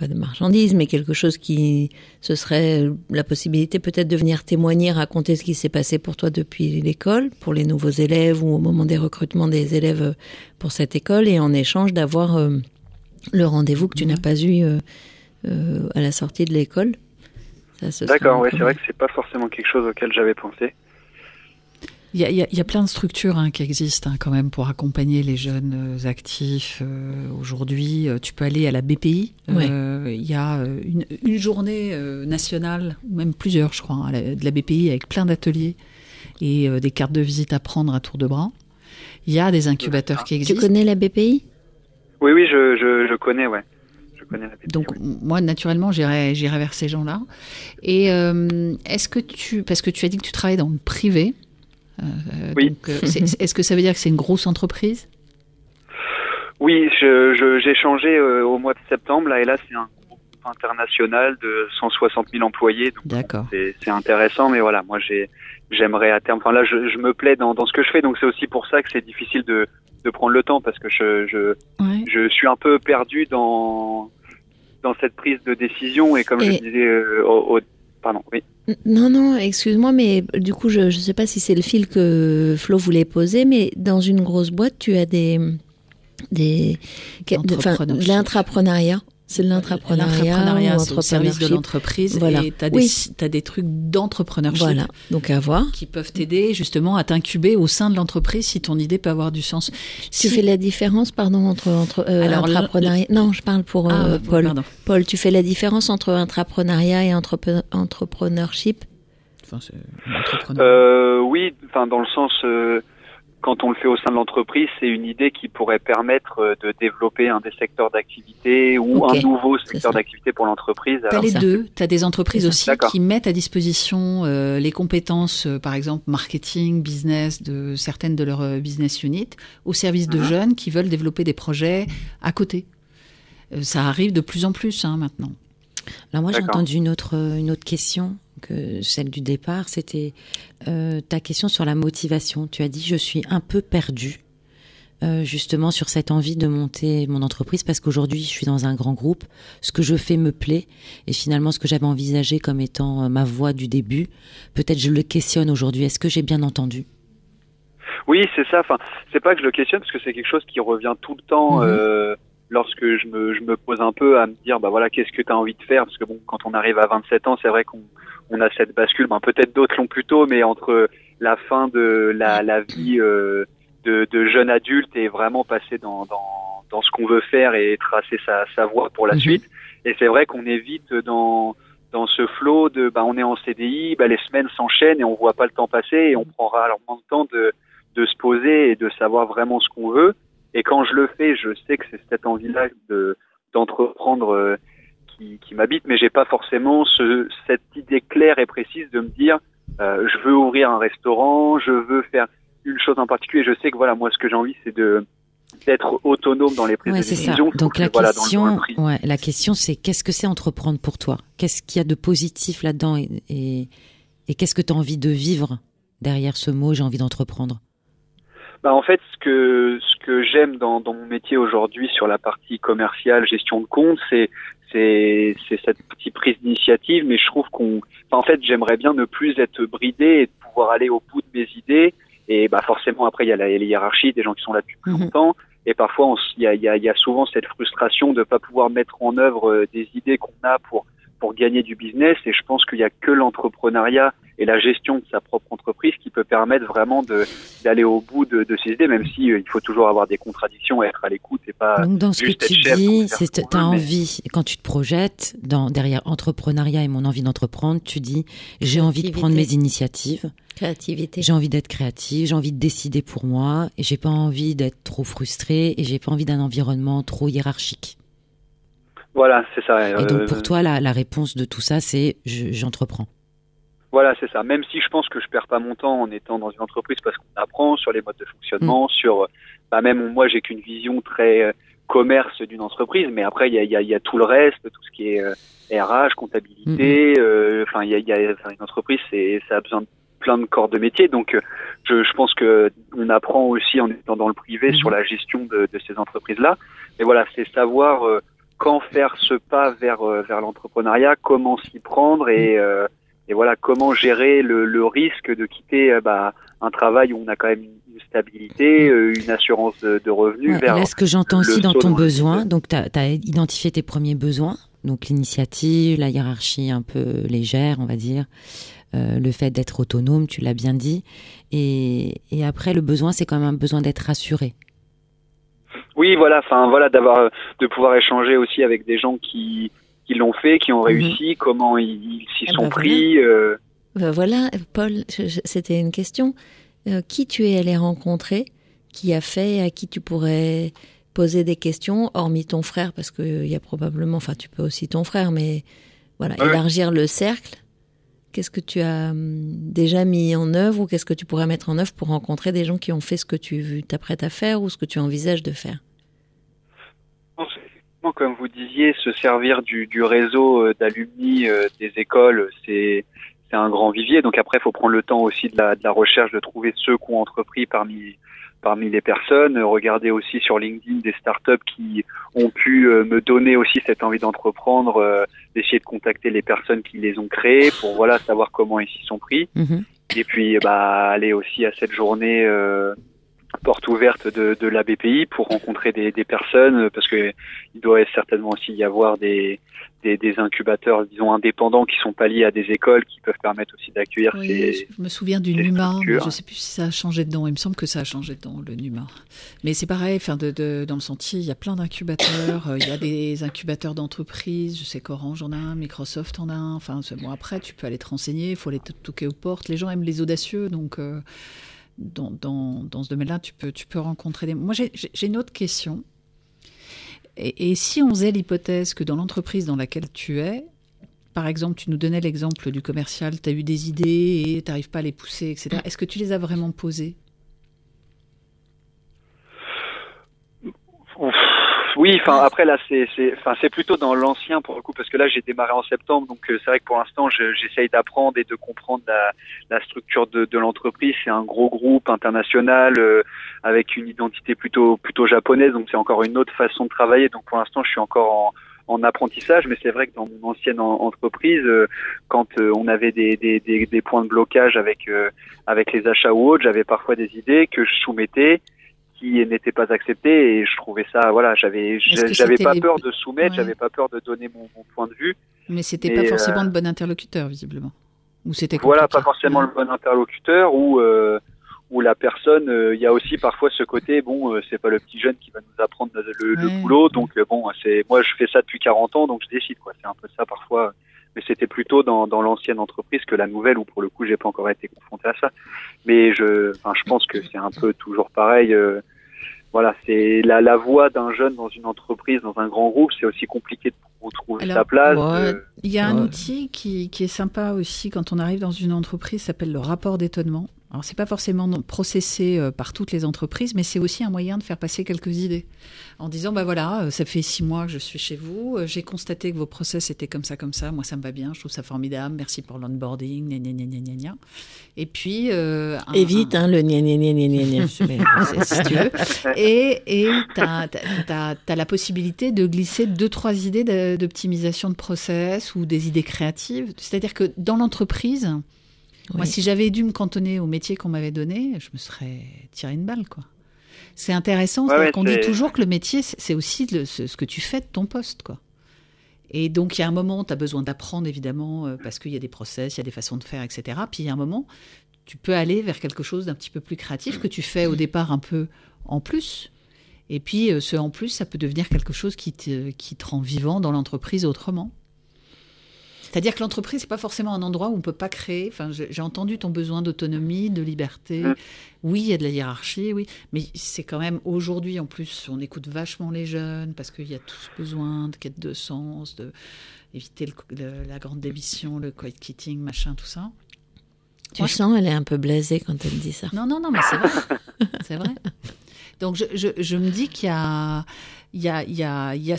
pas de marchandises, mais quelque chose qui, ce serait la possibilité peut-être de venir témoigner, raconter ce qui s'est passé pour toi depuis l'école, pour les nouveaux élèves ou au moment des recrutements des élèves pour cette école, et en échange d'avoir euh, le rendez-vous que tu n'as pas eu euh, euh, à la sortie de l'école. D'accord, ouais, c'est vrai que c'est pas forcément quelque chose auquel j'avais pensé. Il y a, il y a- il y a plein de structures hein, qui existent hein, quand même pour accompagner les jeunes euh, actifs. euh, Aujourd'hui, euh, tu peux aller à la BPI. Ouais. Euh, Il y a une, une journée nationale, ou même plusieurs, je crois, hein, de la BPI avec plein d'ateliers et euh, des cartes de visite à prendre à tour de bras. Il y a des incubateurs qui Tu existent. connais la BPI Oui, oui, je, je, je connais, ouais. Je connais la Donc moi, naturellement, j'irai j'irai vers ces gens-là. Et euh, est-ce que tu, parce que tu as dit que tu travailles dans le privé, euh, Oui. euh, c'est- est-ce que ça veut dire que c'est une grosse entreprise? Oui, j'ai changé euh, au mois de septembre. Là, et là, c'est un groupe international de 160 000 employés. D'accord. c'est, intéressant, mais voilà, moi, j'ai, j'aimerais à terme. Enfin, là, je, je me plais dans, dans ce que je fais, donc c'est aussi pour ça que c'est difficile de, de prendre le temps parce que je, je, Ouais. je suis un peu perdu dans dans cette prise de décision et comme Et- je disais euh, au, au- pardon, oui. Non, non, excuse-moi, mais du coup, je ne sais pas si c'est le fil que Flo voulait poser, mais dans une grosse boîte, tu as des. des de- de l'intrapreneuriat. C'est de. L'entrepreneuriat, c'est au service de l'entreprise Voilà. et tu as, Oui. des trucs d'entrepreneurship Voilà, donc à voir. qui peuvent t'aider justement à t'incuber au sein de l'entreprise si ton idée peut avoir du sens. Tu Si- fais la différence, pardon, entre, entre euh, Alors. Non, je parle pour Ah, euh, Paul. pardon. Paul, tu fais la différence entre intrapreneuriat et entrepe- entrepreneurship? Enfin. Euh, oui, enfin dans le sens euh, quand on le fait au sein de l'entreprise, c'est une idée qui pourrait permettre euh, de développer un des secteurs d'activité ou un nouveau secteur d'activité pour l'entreprise. T'as Alors, les deux. T'as des entreprises aussi qui mettent à disposition euh, les compétences, euh, par exemple marketing, business de certaines de leurs business units, au service de Mhm. jeunes qui veulent développer des projets à côté. Euh, ça arrive de plus en plus hein, maintenant. Alors moi j'ai entendu une autre une autre question que celle du départ, c'était euh, ta question sur la motivation. Tu as dit je suis un peu perdue euh, justement sur cette envie de monter mon entreprise parce qu'aujourd'hui je suis dans un grand groupe, ce que je fais me plaît et finalement ce que j'avais envisagé comme étant euh, ma voie du début, peut-être je le questionne aujourd'hui. Est-ce que j'ai bien entendu? Oui, c'est ça. Enfin, c'est pas que je le questionne parce que c'est quelque chose qui revient tout le temps Mhm. euh, lorsque je me, je me pose un peu à me dire, bah voilà, qu'est-ce que tu as envie de faire? Parce que bon, quand on arrive à 27 ans, c'est vrai qu'on on a cette bascule. Ben, peut-être d'autres l'ont plus tôt, mais entre la fin de la, la vie euh, de, de jeune adulte et vraiment passer dans, dans, dans ce qu'on veut faire et tracer sa, sa voie pour la Mhm. suite. Et c'est vrai qu'on est vite dans dans ce flot de bah on est en CDI, bah les semaines s'enchaînent et on voit pas le temps passer et on prend rarement le temps de de se poser et de savoir vraiment ce qu'on veut. Et quand je le fais, je sais que c'est cette envie-là de d'entreprendre euh, qui, qui m'habite, mais j'ai pas forcément ce, cette idée claire et précise de me dire euh, je veux ouvrir un restaurant, je veux faire une chose en particulier. Je sais que voilà, moi ce que j'ai envie c'est de d'être autonome dans les prises Ouais, de ça. décision. Donc que, la voilà, dans le- dans le question, ouais, la question c'est qu'est-ce que c'est entreprendre pour toi? Qu'est-ce qu'il y a de positif là-dedans et, et, et qu'est-ce que tu as envie de vivre derrière ce mot j'ai envie d'entreprendre? Bah en fait, ce que ce que j'aime dans, dans mon métier aujourd'hui sur la partie commerciale, gestion de compte, c'est c'est c'est cette petite prise d'initiative. Mais je trouve qu'on, enfin, en fait, j'aimerais bien ne plus être bridé et de pouvoir aller au bout de mes idées. Et bah forcément, après, il y a la, la hiérarchie, des gens qui sont là depuis plus Mhm. longtemps. Et parfois, il y a, y, a, y a souvent cette frustration de pas pouvoir mettre en œuvre euh, des idées qu'on a pour pour gagner du business. Et je pense qu'il y a que l'entrepreneuriat et la gestion de sa propre entreprise qui peut permettre vraiment d'aller au bout de, de ses idées, même si euh, il faut toujours avoir des contradictions et être à l'écoute et pas Donc dans ce que juste tu être chef pour dis, c'est ce qu'on tu as veut, mais- envie quand tu te projettes dans derrière entrepreneuriat et mon envie d'entreprendre, tu dis j'ai envie de prendre mes initiatives, Créativité. j'ai envie d'être créative, j'ai envie de décider pour moi et j'ai pas envie d'être trop frustrée et j'ai pas envie d'un environnement trop hiérarchique. Voilà, c'est ça. Et donc euh, pour toi la, la réponse de tout ça c'est je- j'entreprends. Voilà, c'est ça. Même si je pense que je perds pas mon temps en étant dans une entreprise parce qu'on apprend sur les modes de fonctionnement, sur, bah même moi j'ai qu'une vision très euh, commerce d'une entreprise, mais après il y a, y, a, y a tout le reste, tout ce qui est euh, RH, comptabilité. euh, Enfin, il y a, y a une entreprise, c'est ça a besoin de plein de corps de métier. Donc, euh, je, je pense que on apprend aussi en étant dans le privé Mhm. sur la gestion de, de ces entreprises-là. Mais voilà, c'est savoir euh, quand faire ce pas vers euh, vers l'entrepreneuriat, comment s'y prendre et euh, et voilà comment gérer le, le risque de quitter euh, bah, un travail où on a quand même une stabilité, euh, une assurance de, de revenus Ouais, et vers là, ce que j'entends aussi dans ton besoin, donc tu as, identifié tes premiers besoins, donc l'initiative, la hiérarchie un peu légère, on va dire, euh, le fait d'être autonome, tu l'as bien dit, et, et après le besoin, c'est quand même un besoin d'être rassuré. Oui, voilà, enfin voilà, d'avoir, euh, de pouvoir échanger aussi avec des gens qui qui l'ont fait, qui ont réussi, comment ils s'y Ah sont bah pris. euh, Euh, voilà, Paul, c'était une question. Euh, qui tu es allé rencontrer, qui a fait, à qui tu pourrais poser des questions, hormis ton frère, parce qu'il y a probablement, enfin tu peux aussi ton frère, mais voilà, Ouais. élargir le cercle. Qu'est-ce que tu as hum, déjà mis en œuvre ou qu'est-ce que tu pourrais mettre en œuvre pour rencontrer des gens qui ont fait ce que tu t'apprêtes à faire ou ce que tu envisages de faire? Comme vous disiez, se servir du, réseau euh, d'alumni euh, des écoles, c'est un grand vivier. Donc après, il faut prendre le temps aussi de la, recherche, de trouver ceux qui ont entrepris parmi parmi les personnes. Euh, Regarder aussi sur LinkedIn des startups qui ont pu me donner aussi cette envie d'entreprendre, d'essayer de contacter les personnes qui les ont créées pour voilà savoir comment ils s'y sont pris. Mhm. Et puis bah aller aussi à cette journée euh, porte ouverte de, de la BPI pour rencontrer des, des personnes euh, parce que il doit certainement aussi y avoir des, des, des incubateurs disons indépendants qui sont pas liés à des écoles qui peuvent permettre aussi d'accueillir Oui, ces je me souviens du NUMA, mais je sais plus si ça a changé dedans. Il me semble que ça a changé dedans, le NUMA. Mais c'est pareil, enfin, de, de- dans le sentier, il y a plein d'incubateurs. euh, il y a des incubateurs d'entreprises. Je sais qu'Orange en a un, Microsoft en a un. Enfin, bon, après, tu peux aller te renseigner, il faut aller te toquer aux portes. Les gens aiment les audacieux, donc euh, dans, dans, ce domaine-là, tu peux, tu peux rencontrer des. Moi, j'ai une autre question. Et, si on faisait l'hypothèse que dans l'entreprise dans laquelle tu es, par exemple, tu nous donnais l'exemple du commercial, tu as eu des idées et tu n'arrives pas à les pousser, etc. Est-ce que tu les as vraiment posées? Oui, enfin après là c'est c'est enfin c'est plutôt dans l'ancien pour le coup parce que là j'ai démarré en septembre donc euh, c'est vrai que pour l'instant je- j'essaye d'apprendre et de comprendre la, la structure de, de l'entreprise. C'est un gros groupe international euh, avec une identité plutôt plutôt japonaise donc c'est encore une autre façon de travailler. Donc pour l'instant je suis encore en en apprentissage, mais c'est vrai que dans mon ancienne en- entreprise, euh, quand euh, on avait des, des, des, des points de blocage avec euh, avec les achats ou autres, j'avais parfois des idées que je soumettais qui n'étaient pas acceptées et je trouvais ça voilà j'avais j'avais pas peur de soumettre Ouais. j'avais pas peur de donner mon, mon point de vue. Mais c'était pas forcément euh, le bon interlocuteur, visiblement. Ou c'était voilà pas forcément le bon interlocuteur ou euh, ou la personne euh, il y a aussi parfois ce côté bon euh, c'est pas le petit jeune qui va nous apprendre le, boulot donc euh, bon c'est moi je fais ça depuis 40 ans donc je décide quoi. C'est un peu ça parfois. Mais c'était plutôt dans, dans l'ancienne entreprise que la nouvelle où pour le coup j'ai pas encore été confronté à ça. Mais je enfin je pense que c'est un peu toujours pareil euh, voilà c'est la, la voie d'un jeune dans une entreprise dans un grand groupe c'est aussi compliqué de trouver Alors, sa place ouais, euh, Il y a un ouais. outil qui, qui est sympa aussi quand on arrive dans une entreprise, s'appelle le rapport d'étonnement. Alors, c'est pas forcément processé euh, par toutes les entreprises, mais c'est aussi un moyen de faire passer quelques idées. En disant, bah voilà, euh, ça fait six mois que je suis chez vous, euh, j'ai constaté que vos process étaient comme ça, comme ça, moi ça me va bien, je trouve ça formidable, merci pour l'onboarding, gna gna gna gna gna. Et puis. euh, un- Évite hein, le gna gna gna gna gna (laughs) si tu veux. Et et t'as as, la possibilité de glisser deux trois idées d'optimisation de process ou des idées créatives. C'est-à-dire que dans l'entreprise, moi, si j'avais dû me cantonner au métier qu'on m'avait donné, je me serais tiré une balle, quoi. C'est intéressant, Ouais, qu'on dit toujours que le métier, c'est aussi le- ce, ce que tu fais de ton poste, quoi. Et donc, il y a un moment, tu as besoin d'apprendre, évidemment, euh, parce qu'il y a des process, il y a des façons de faire, etc. Puis, il y a un moment, tu peux aller vers quelque chose d'un petit peu plus créatif que tu fais au départ un peu en plus. Et puis, euh, ce en plus, ça peut devenir quelque chose qui te, qui te rend vivant dans l'entreprise autrement. C'est-à-dire que l'entreprise, c'est pas forcément un endroit où on peut pas créer. Enfin, j'ai entendu ton besoin d'autonomie, de liberté. Mm. Oui, il y a de la hiérarchie, oui, mais c'est quand même aujourd'hui en plus, on écoute vachement les jeunes parce qu'il y a tout ce besoin de quête de sens, de éviter le- le- la grande démission, le quiet quitting, machin, tout ça. Tu Moi, sens, elle est un peu blasée quand elle dit ça. non, non, non, mais c'est vrai. (laughs) c'est vrai. Donc, je, je, je me dis qu'il y a, il y a, il y a, il y a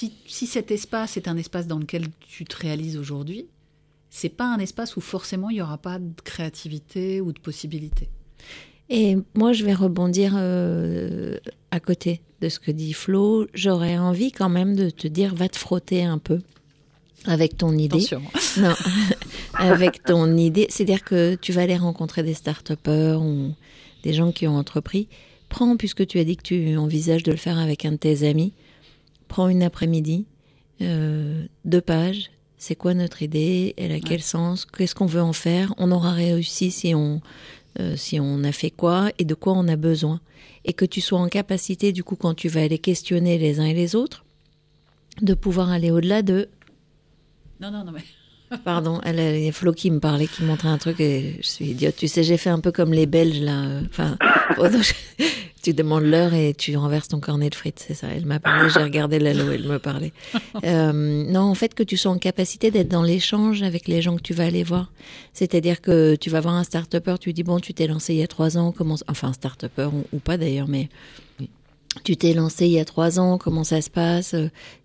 si, si cet espace est un espace dans lequel tu te réalises aujourd'hui, c'est pas un espace où forcément il y aura pas de créativité ou de possibilité. Et moi, je vais rebondir euh, à côté de ce que dit Flo. J'aurais envie quand même de te dire, va te frotter un peu avec ton idée. Attention. (laughs) Non, (laughs) avec ton idée. C'est-à-dire que tu vas aller rencontrer des start-upers ou des gens qui ont entrepris. Prends, puisque tu as dit que tu envisages de le faire avec un de tes amis, prends une après-midi, euh, deux pages. C'est quoi notre idée Elle a quel sens Qu'est-ce qu'on veut en faire On aura réussi si on, euh, si on a fait quoi et de quoi on a besoin. Et que tu sois en capacité, du coup, quand tu vas aller questionner les uns et les autres, de pouvoir aller au-delà de Non, non, non, mais. (laughs) Pardon, elle, il y a Flo qui me parlait, qui montrait un truc et je suis idiote. Tu sais, j'ai fait un peu comme les Belges là. euh, Enfin, (coughs) tu demandes l'heure et tu renverses ton cornet de frites, c'est ça. Elle m'a parlé, j'ai regardé Lalo, elle me parlait. (laughs) Euh, non, en fait, que tu sois en capacité d'être dans l'échange avec les gens que tu vas aller voir. C'est-à-dire que tu vas voir un start-upper, tu dis bon, tu t'es lancé il y a trois ans, comment, enfin un start-upper ou, ou pas d'ailleurs, mais tu t'es lancé il y a trois ans, comment ça se passe?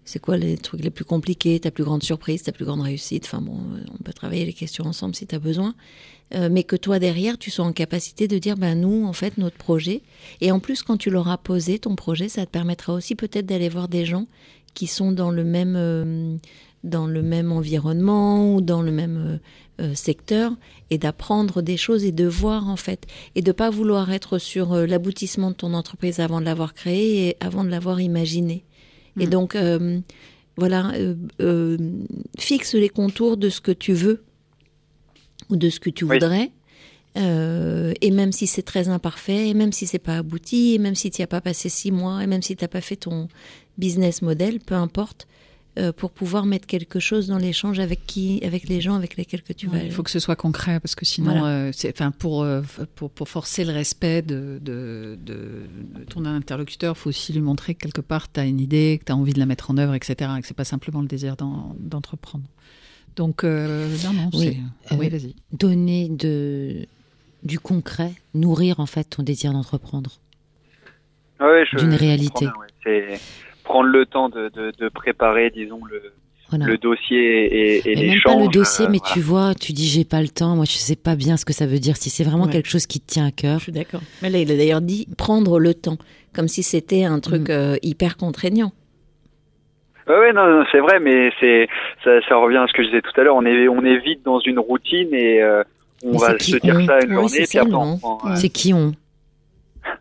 C'est quoi les trucs les plus compliqués? Ta plus grande surprise, ta plus grande réussite? Enfin bon, on peut travailler les questions ensemble si tu as besoin. Euh, mais que toi derrière, tu sois en capacité de dire, ben nous, en fait, notre projet. Et en plus, quand tu l'auras posé, ton projet, ça te permettra aussi peut-être d'aller voir des gens qui sont dans le même, euh, dans le même environnement ou dans le même euh, euh, secteur et d'apprendre des choses et de voir en fait et de pas vouloir être sur euh, l'aboutissement de ton entreprise avant de l'avoir créée et avant de l'avoir imaginée. Et Mm. donc euh, voilà, euh, euh, fixe les contours de ce que tu veux ou de ce que tu Oui. voudrais. Euh, et même si c'est très imparfait, et même si c'est pas abouti, et même si tu n'y as pas passé six mois, et même si tu n'as pas fait ton business model, peu importe, euh, pour pouvoir mettre quelque chose dans l'échange avec qui, avec les gens avec lesquels que tu vas. Il faut que ce soit concret parce que sinon, Voilà. euh, c'est, enfin, pour, euh, pour pour forcer le respect de, de, de, de ton interlocuteur, il faut aussi lui montrer que quelque part tu as une idée, que tu as envie de la mettre en œuvre, etc. Et que c'est pas simplement le désir d'en- d'entreprendre. Donc, euh, non, non, Oui, c'est. euh, oui, vas-y. Donner de, du concret, nourrir en fait ton désir d'entreprendre. Ouais, je- D'une réalité. ouais. C'est prendre le temps de, de, de préparer, disons, le, Voilà. le dossier et, et Et même pas le dossier, euh, mais voilà. tu vois, tu dis j'ai pas le temps. Moi, je sais pas bien ce que ça veut dire. Si c'est vraiment Ouais. quelque chose qui te tient à cœur. Je suis d'accord. Mais là, il a d'ailleurs dit prendre le temps, comme si c'était un truc euh, hyper contraignant. Ouais, ouais, non, non, c'est vrai, mais c'est ça, ça revient à ce que je disais tout à l'heure. On est on est vite dans une routine et euh, on Mais va se dire on ça une Oui, journée, c'est puis ça, après le on on. prend, euh, C'est qui on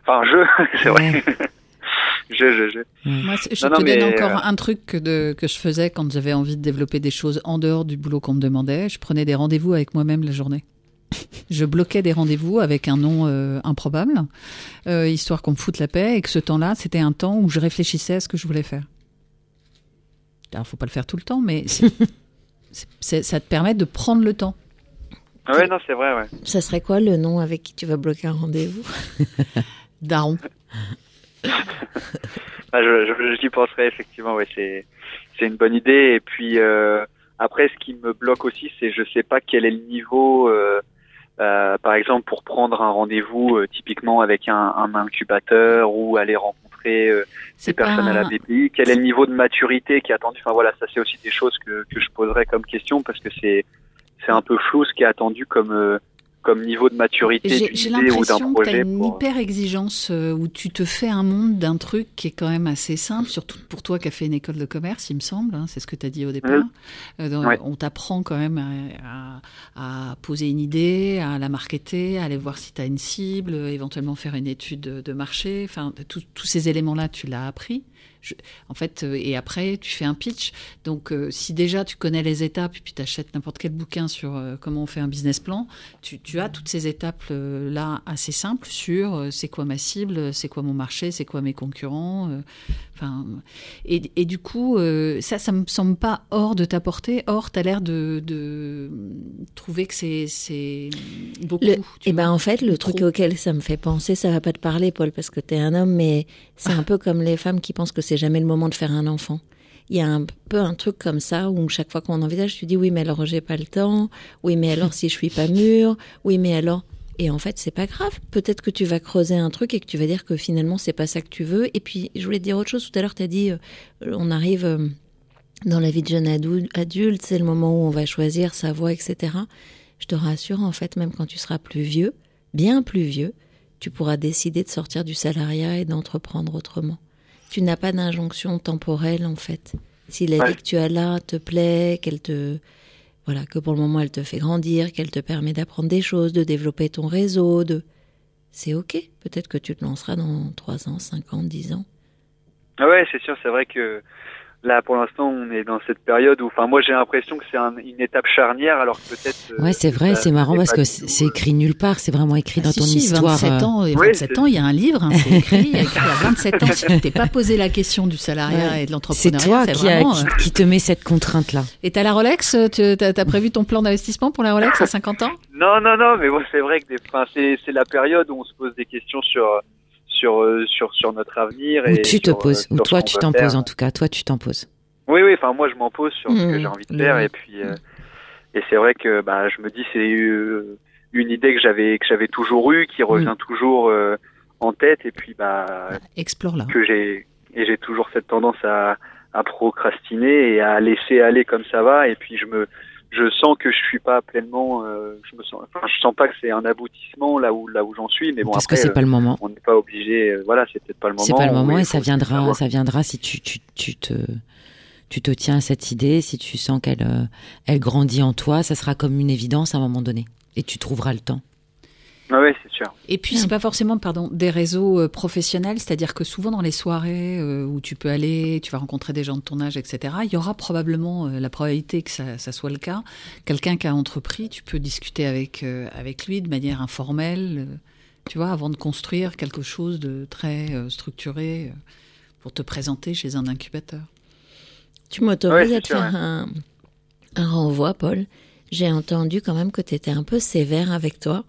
Enfin, je, (laughs) c'est vrai. (laughs) je, je, je. Moi, c'est- je Non, non, te mais, donne encore euh, un truc que, de, que je faisais quand j'avais envie de développer des choses en dehors du boulot qu'on me demandait. Je prenais des rendez-vous avec moi-même la journée. (laughs) Je bloquais des rendez-vous avec un nom euh, improbable, euh, histoire qu'on me foute la paix, et que ce temps-là, c'était un temps où je réfléchissais à ce que je voulais faire. Alors, faut pas le faire tout le temps, mais (laughs) ça te permet de prendre le temps. Ah ouais, non, c'est vrai, ouais. Ça serait quoi le nom avec qui tu vas bloquer un rendez-vous? (laughs) Daron. (laughs) Ah, je, j'y penserai effectivement. Ouais, c'est c'est une bonne idée. Et puis euh, après, ce qui me bloque aussi, c'est je sais pas quel est le niveau. euh, euh, par exemple, pour prendre un rendez-vous euh, typiquement avec un, un incubateur ou aller rencontrer euh, des C'est personnes à la BPI, quel est le niveau de maturité qui est attendu? Enfin voilà, ça c'est aussi des choses que, que je poserais comme question parce que c'est c'est un peu flou ce qui est attendu comme euh, comme niveau de maturité J'ai d'une j'ai idée ou d'un l'impression que tu as projet. une pour- hyper exigence euh, où tu te fais un monde d'un truc qui est quand même assez simple, surtout pour toi qui as fait une école de commerce, il me semble, hein, c'est ce que tu as dit au départ. Euh, donc, Ouais. On t'apprend quand même à, à- à poser une idée, à la marketer, à aller voir si tu as une cible, euh, éventuellement faire une étude de, de marché. Enfin, tous ces éléments-là, tu l'as appris. Je- en fait, euh, et après, tu fais un pitch. Donc, euh, si déjà tu connais les étapes et puis tu achètes n'importe quel bouquin sur euh, comment on fait un business plan, tu, tu as toutes ces étapes-là assez simples sur c'est quoi ma cible, c'est quoi mon marché, c'est quoi mes concurrents. Enfin, et, et du coup, ça, ça me semble pas hors de ta portée. Or, tu as l'air de, de trouver que c'est beaucoup. Le- tu Eh ben en fait, le truc auquel ça me fait penser, ça va pas te parler, Paul, parce que t'es un homme, mais c'est un peu comme les femmes qui pensent que c'est jamais le moment de faire un enfant. Il y a un peu un truc comme ça où chaque fois qu'on envisage, tu dis oui, mais alors j'ai pas le temps. Oui, mais alors si je suis pas mûre. Oui, mais alors. Et en fait, c'est pas grave. Peut-être que tu vas creuser un truc et que tu vas dire que finalement c'est pas ça que tu veux. Et puis, je voulais te dire autre chose. Tout à l'heure, t'as dit, euh, on arrive euh, dans la vie de jeune adu- adulte, c'est le moment où on va choisir sa voie, etc. Je te rassure, en fait, même quand tu seras plus vieux, bien plus vieux, tu pourras décider de sortir du salariat et d'entreprendre autrement. Tu n'as pas d'injonction temporelle en fait. Si la Ouais. vie que tu as là te plaît, qu'elle te voilà, que pour le moment elle te fait grandir, qu'elle te permet d'apprendre des choses, de développer ton réseau, de c'est ok. Peut-être que tu te lanceras dans 3 ans, 5 ans, 10 ans. Ah ouais, c'est sûr, c'est vrai que là, pour l'instant, on est dans cette période où, enfin, moi, j'ai l'impression que c'est un- une étape charnière, alors que peut-être. euh, Ouais, c'est vrai, c'est marrant c'est parce que c'est c'est écrit nulle part, c'est vraiment écrit dans Si, ton si, histoire. 27 euh. ans, et Oui, 27 c'est- ans, il y a un livre, hein, c'est (laughs) écrit, il y a écrit à 27 ans. Si tu t'es pas posé la question du salariat Ouais. et de C'est l'entrepreneuriat, toi qui, a- vraiment, qui, euh, qui te met cette contrainte-là. Et t'as la Rolex Tu as, prévu ton plan d'investissement pour la Rolex à 50 ans? Non, non, non, mais bon, c'est vrai que des, enfin, c'est, c'est la période où on se pose des questions sur, sur, euh, sur, sur notre avenir. Ou et tu te sur, euh, poses, ou toi tu t'en poses en tout cas, toi tu t'en poses. Oui, oui, enfin, moi, je m'en pose sur ce que Mmh, j'ai envie de faire, et puis, euh, et c'est vrai que, bah, je me dis, c'est euh, une idée que j'avais, que j'avais toujours eue, qui revient toujours euh, en tête, et puis, bah, Explore là. que j'ai et j'ai toujours cette tendance à, à procrastiner et à laisser aller comme ça va et puis je me je sens que je suis pas pleinement euh, je me sens enfin je sens pas que c'est un aboutissement là où là où j'en suis mais bon Parce que après, c'est euh, pas le moment. on pas obligé euh, voilà c'est peut-être pas le moment C'est pas le moment et ça viendra, savoir. ça viendra si tu, tu, tu te tu te tiens à cette idée, si tu sens qu'elle euh, elle grandit en toi, ça sera comme une évidence à un moment donné et tu trouveras le temps. ah ouais c'est sûr Et puis, c'est pas forcément, pardon, des réseaux euh, professionnels, c'est-à-dire que souvent dans les soirées où tu peux aller, tu vas rencontrer des gens de ton âge, etc., il y aura probablement la probabilité que ça, ça soit le cas. Quelqu'un qui a entrepris, tu peux discuter avec, avec lui de manière informelle, euh, tu vois, avant de construire quelque chose de très euh, structuré euh, pour te présenter chez un incubateur. Tu m'autorises Ouais, à te sûr, faire un, un renvoi, Paul. J'ai entendu quand même que tu étais un peu sévère avec toi.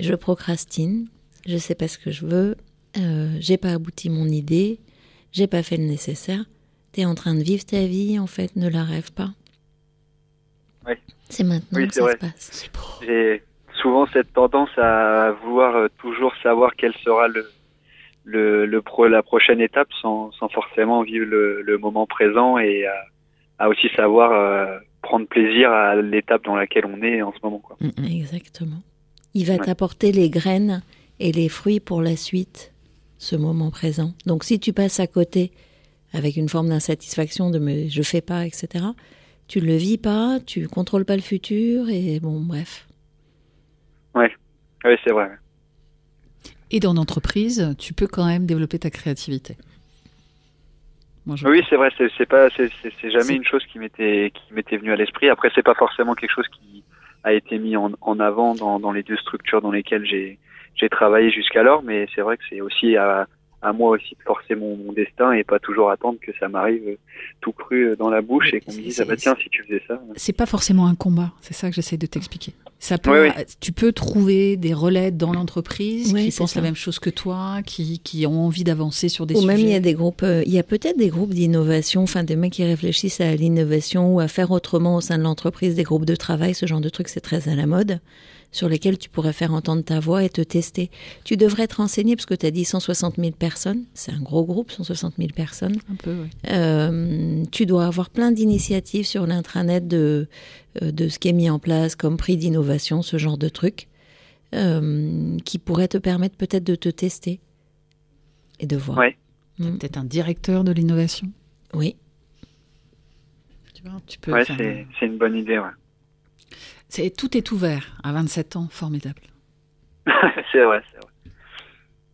Je procrastine, je sais pas ce que je veux, euh, j'ai pas abouti mon idée, j'ai pas fait le nécessaire. Tu es en train de vivre ta vie, en fait, ne la rêve pas. Ouais. C'est maintenant Oui, que ça vrai. se passe. j'ai souvent cette tendance à vouloir euh, toujours savoir quel sera le le, le pro, la prochaine étape sans, sans forcément vivre le, le moment présent et à, à aussi savoir euh, prendre plaisir à l'étape dans laquelle on est en ce moment quoi. Mm, Exactement. Il va Ouais. t'apporter les graines et les fruits pour la suite, ce moment présent. Donc si tu passes à côté avec une forme d'insatisfaction de mais je fais pas, etc., tu le vis pas, tu contrôles pas le futur et bon, bref. Ouais, ouais c'est vrai. Et dans l'entreprise, tu peux quand même développer ta créativité. Moi, je Oui, c'est vrai, c'est pas, c'est jamais une chose qui m'était qui m'était venue à l'esprit. Après, c'est pas forcément quelque chose qui a été mis en, en avant dans, dans les deux structures dans lesquelles j'ai j'ai travaillé jusqu'alors, mais c'est vrai que c'est aussi à, à moi aussi de forcer mon, mon destin et pas toujours attendre que ça m'arrive euh, tout cru euh, dans la bouche et qu'on me dise ah bah tiens si tu faisais ça. c'est pas forcément un combat, c'est ça que j'essaie de t'expliquer. Ça peut, Oui, oui. tu peux trouver des relais dans l'entreprise qui pensent ça. la même chose que toi, qui, qui ont envie d'avancer sur des Ou sujets. même il y a des groupes, euh, il y a peut-être des groupes d'innovation, enfin des mecs qui réfléchissent à l'innovation ou à faire autrement au sein de l'entreprise, des groupes de travail, ce genre de trucs, c'est très à la mode, sur lesquels tu pourrais faire entendre ta voix et te tester. Tu devrais te renseigner parce que tu as dit 160 000 personnes, c'est un gros groupe, 160 000 personnes. Un peu, oui. Euh, tu dois avoir plein d'initiatives sur l'intranet de, euh, de ce qui est mis en place comme prix d'innovation, ce genre de trucs, euh, qui pourraient te permettre peut-être de te tester et de voir. Ouais. Mm. Peut-être un directeur de l'innovation. Oui. Tu vois, tu peux Ouais, c'est une bonne idée. Ouais. C'est tout est ouvert à 27 ans, formidable. (laughs) c'est vrai, c'est vrai.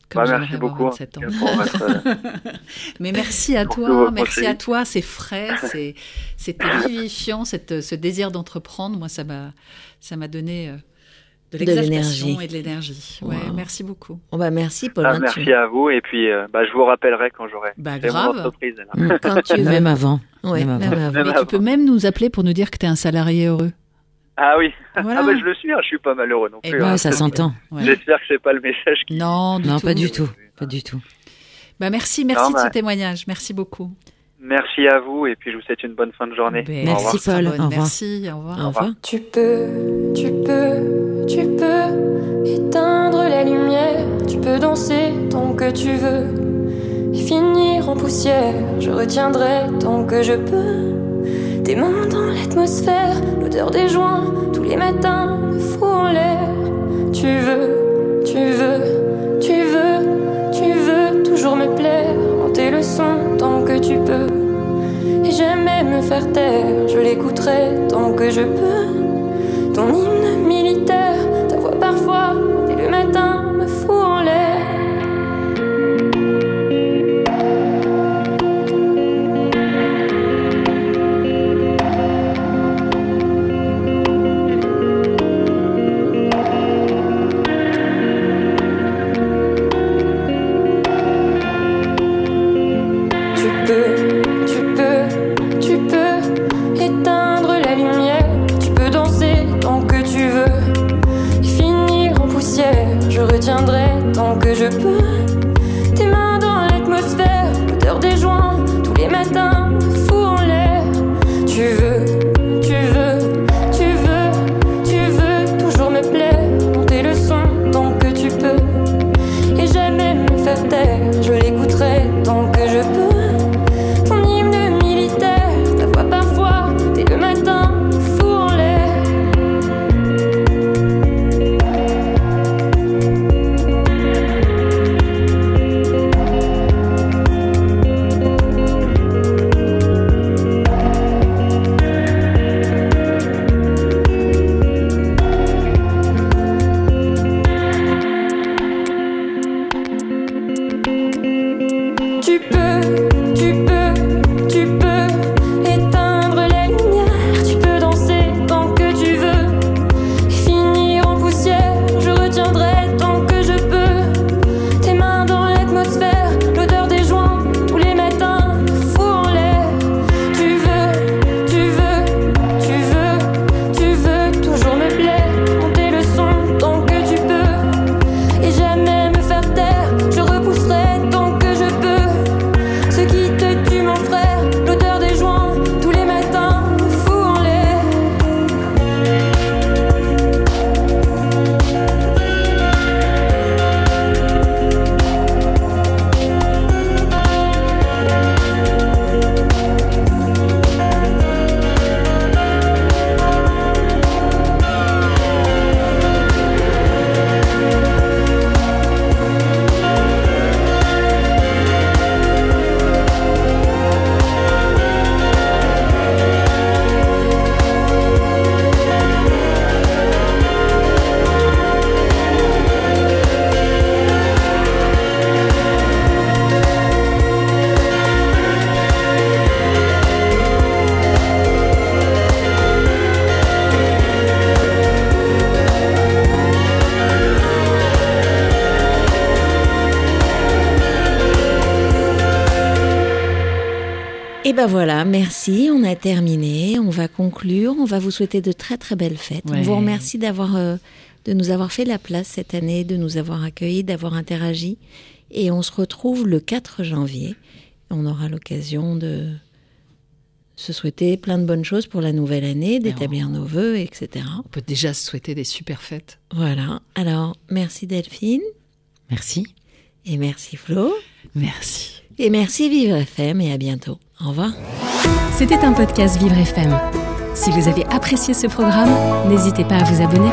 Comme Bah, merci avoir beaucoup, 27 ans. hein, votre, (laughs) euh, Mais merci à toi, merci à toi, c'est frais, c'est c'était vivifiant cette, ce désir d'entreprendre. Moi, ça m'a ça m'a donné euh, de l'exaltation l'énergie. et de l'énergie. Ouais, Wow. merci beaucoup. Oh bah merci Paul. ah, tu- merci à vous et puis euh, bah, je vous rappellerai quand j'aurai Bah, mon grave. entreprise. Mm, Quand tu (laughs) veux. Même avant. Ouais, Même avant. même avant. Même Mais avant. tu peux même nous appeler pour nous dire que tu es un salarié heureux. Ah oui, Voilà. ah bah, je le suis, hein, je suis pas malheureux non Eh plus. ben, hein. Ça s'entend. Ouais. J'espère que c'est pas le message qui. Non, du Non, tout. pas du tout. Pas du tout. Bah, merci, merci Non, de bah- ce témoignage. Merci beaucoup. Merci à vous et puis je vous souhaite une bonne fin de journée. Ben. Merci, Paul. Au revoir. Merci, au revoir. Au revoir. Tu peux, tu peux, tu peux éteindre la lumière, tu peux danser tant que tu veux et finir en poussière. Je retiendrai tant que je peux tes mains dans l'atmosphère, l'odeur des joints, tous les matins, le froid en l'air. Tu veux, tu veux, tu veux, tu veux toujours me plaire, en tes leçons tant que tu peux. Et jamais me faire taire, je l'écouterai tant que je peux. Ton hymne militaire. Ben voilà, merci, on a terminé, on va conclure, on va vous souhaiter de très très belles fêtes. On vous remercie d'avoir euh, de nous avoir fait la place cette année, de nous avoir accueillis, d'avoir interagi et on se retrouve le 4 janvier. On aura l'occasion de se souhaiter plein de bonnes choses pour la nouvelle année, d'établir nos vœux, etc. On peut déjà se souhaiter des super fêtes. Voilà. Alors, merci Delphine. Merci. Et merci Flo. Merci. Et merci Vivre FM et à bientôt. Au revoir. C'était un podcast Vivre FM. Si vous avez apprécié ce programme, n'hésitez pas à vous abonner.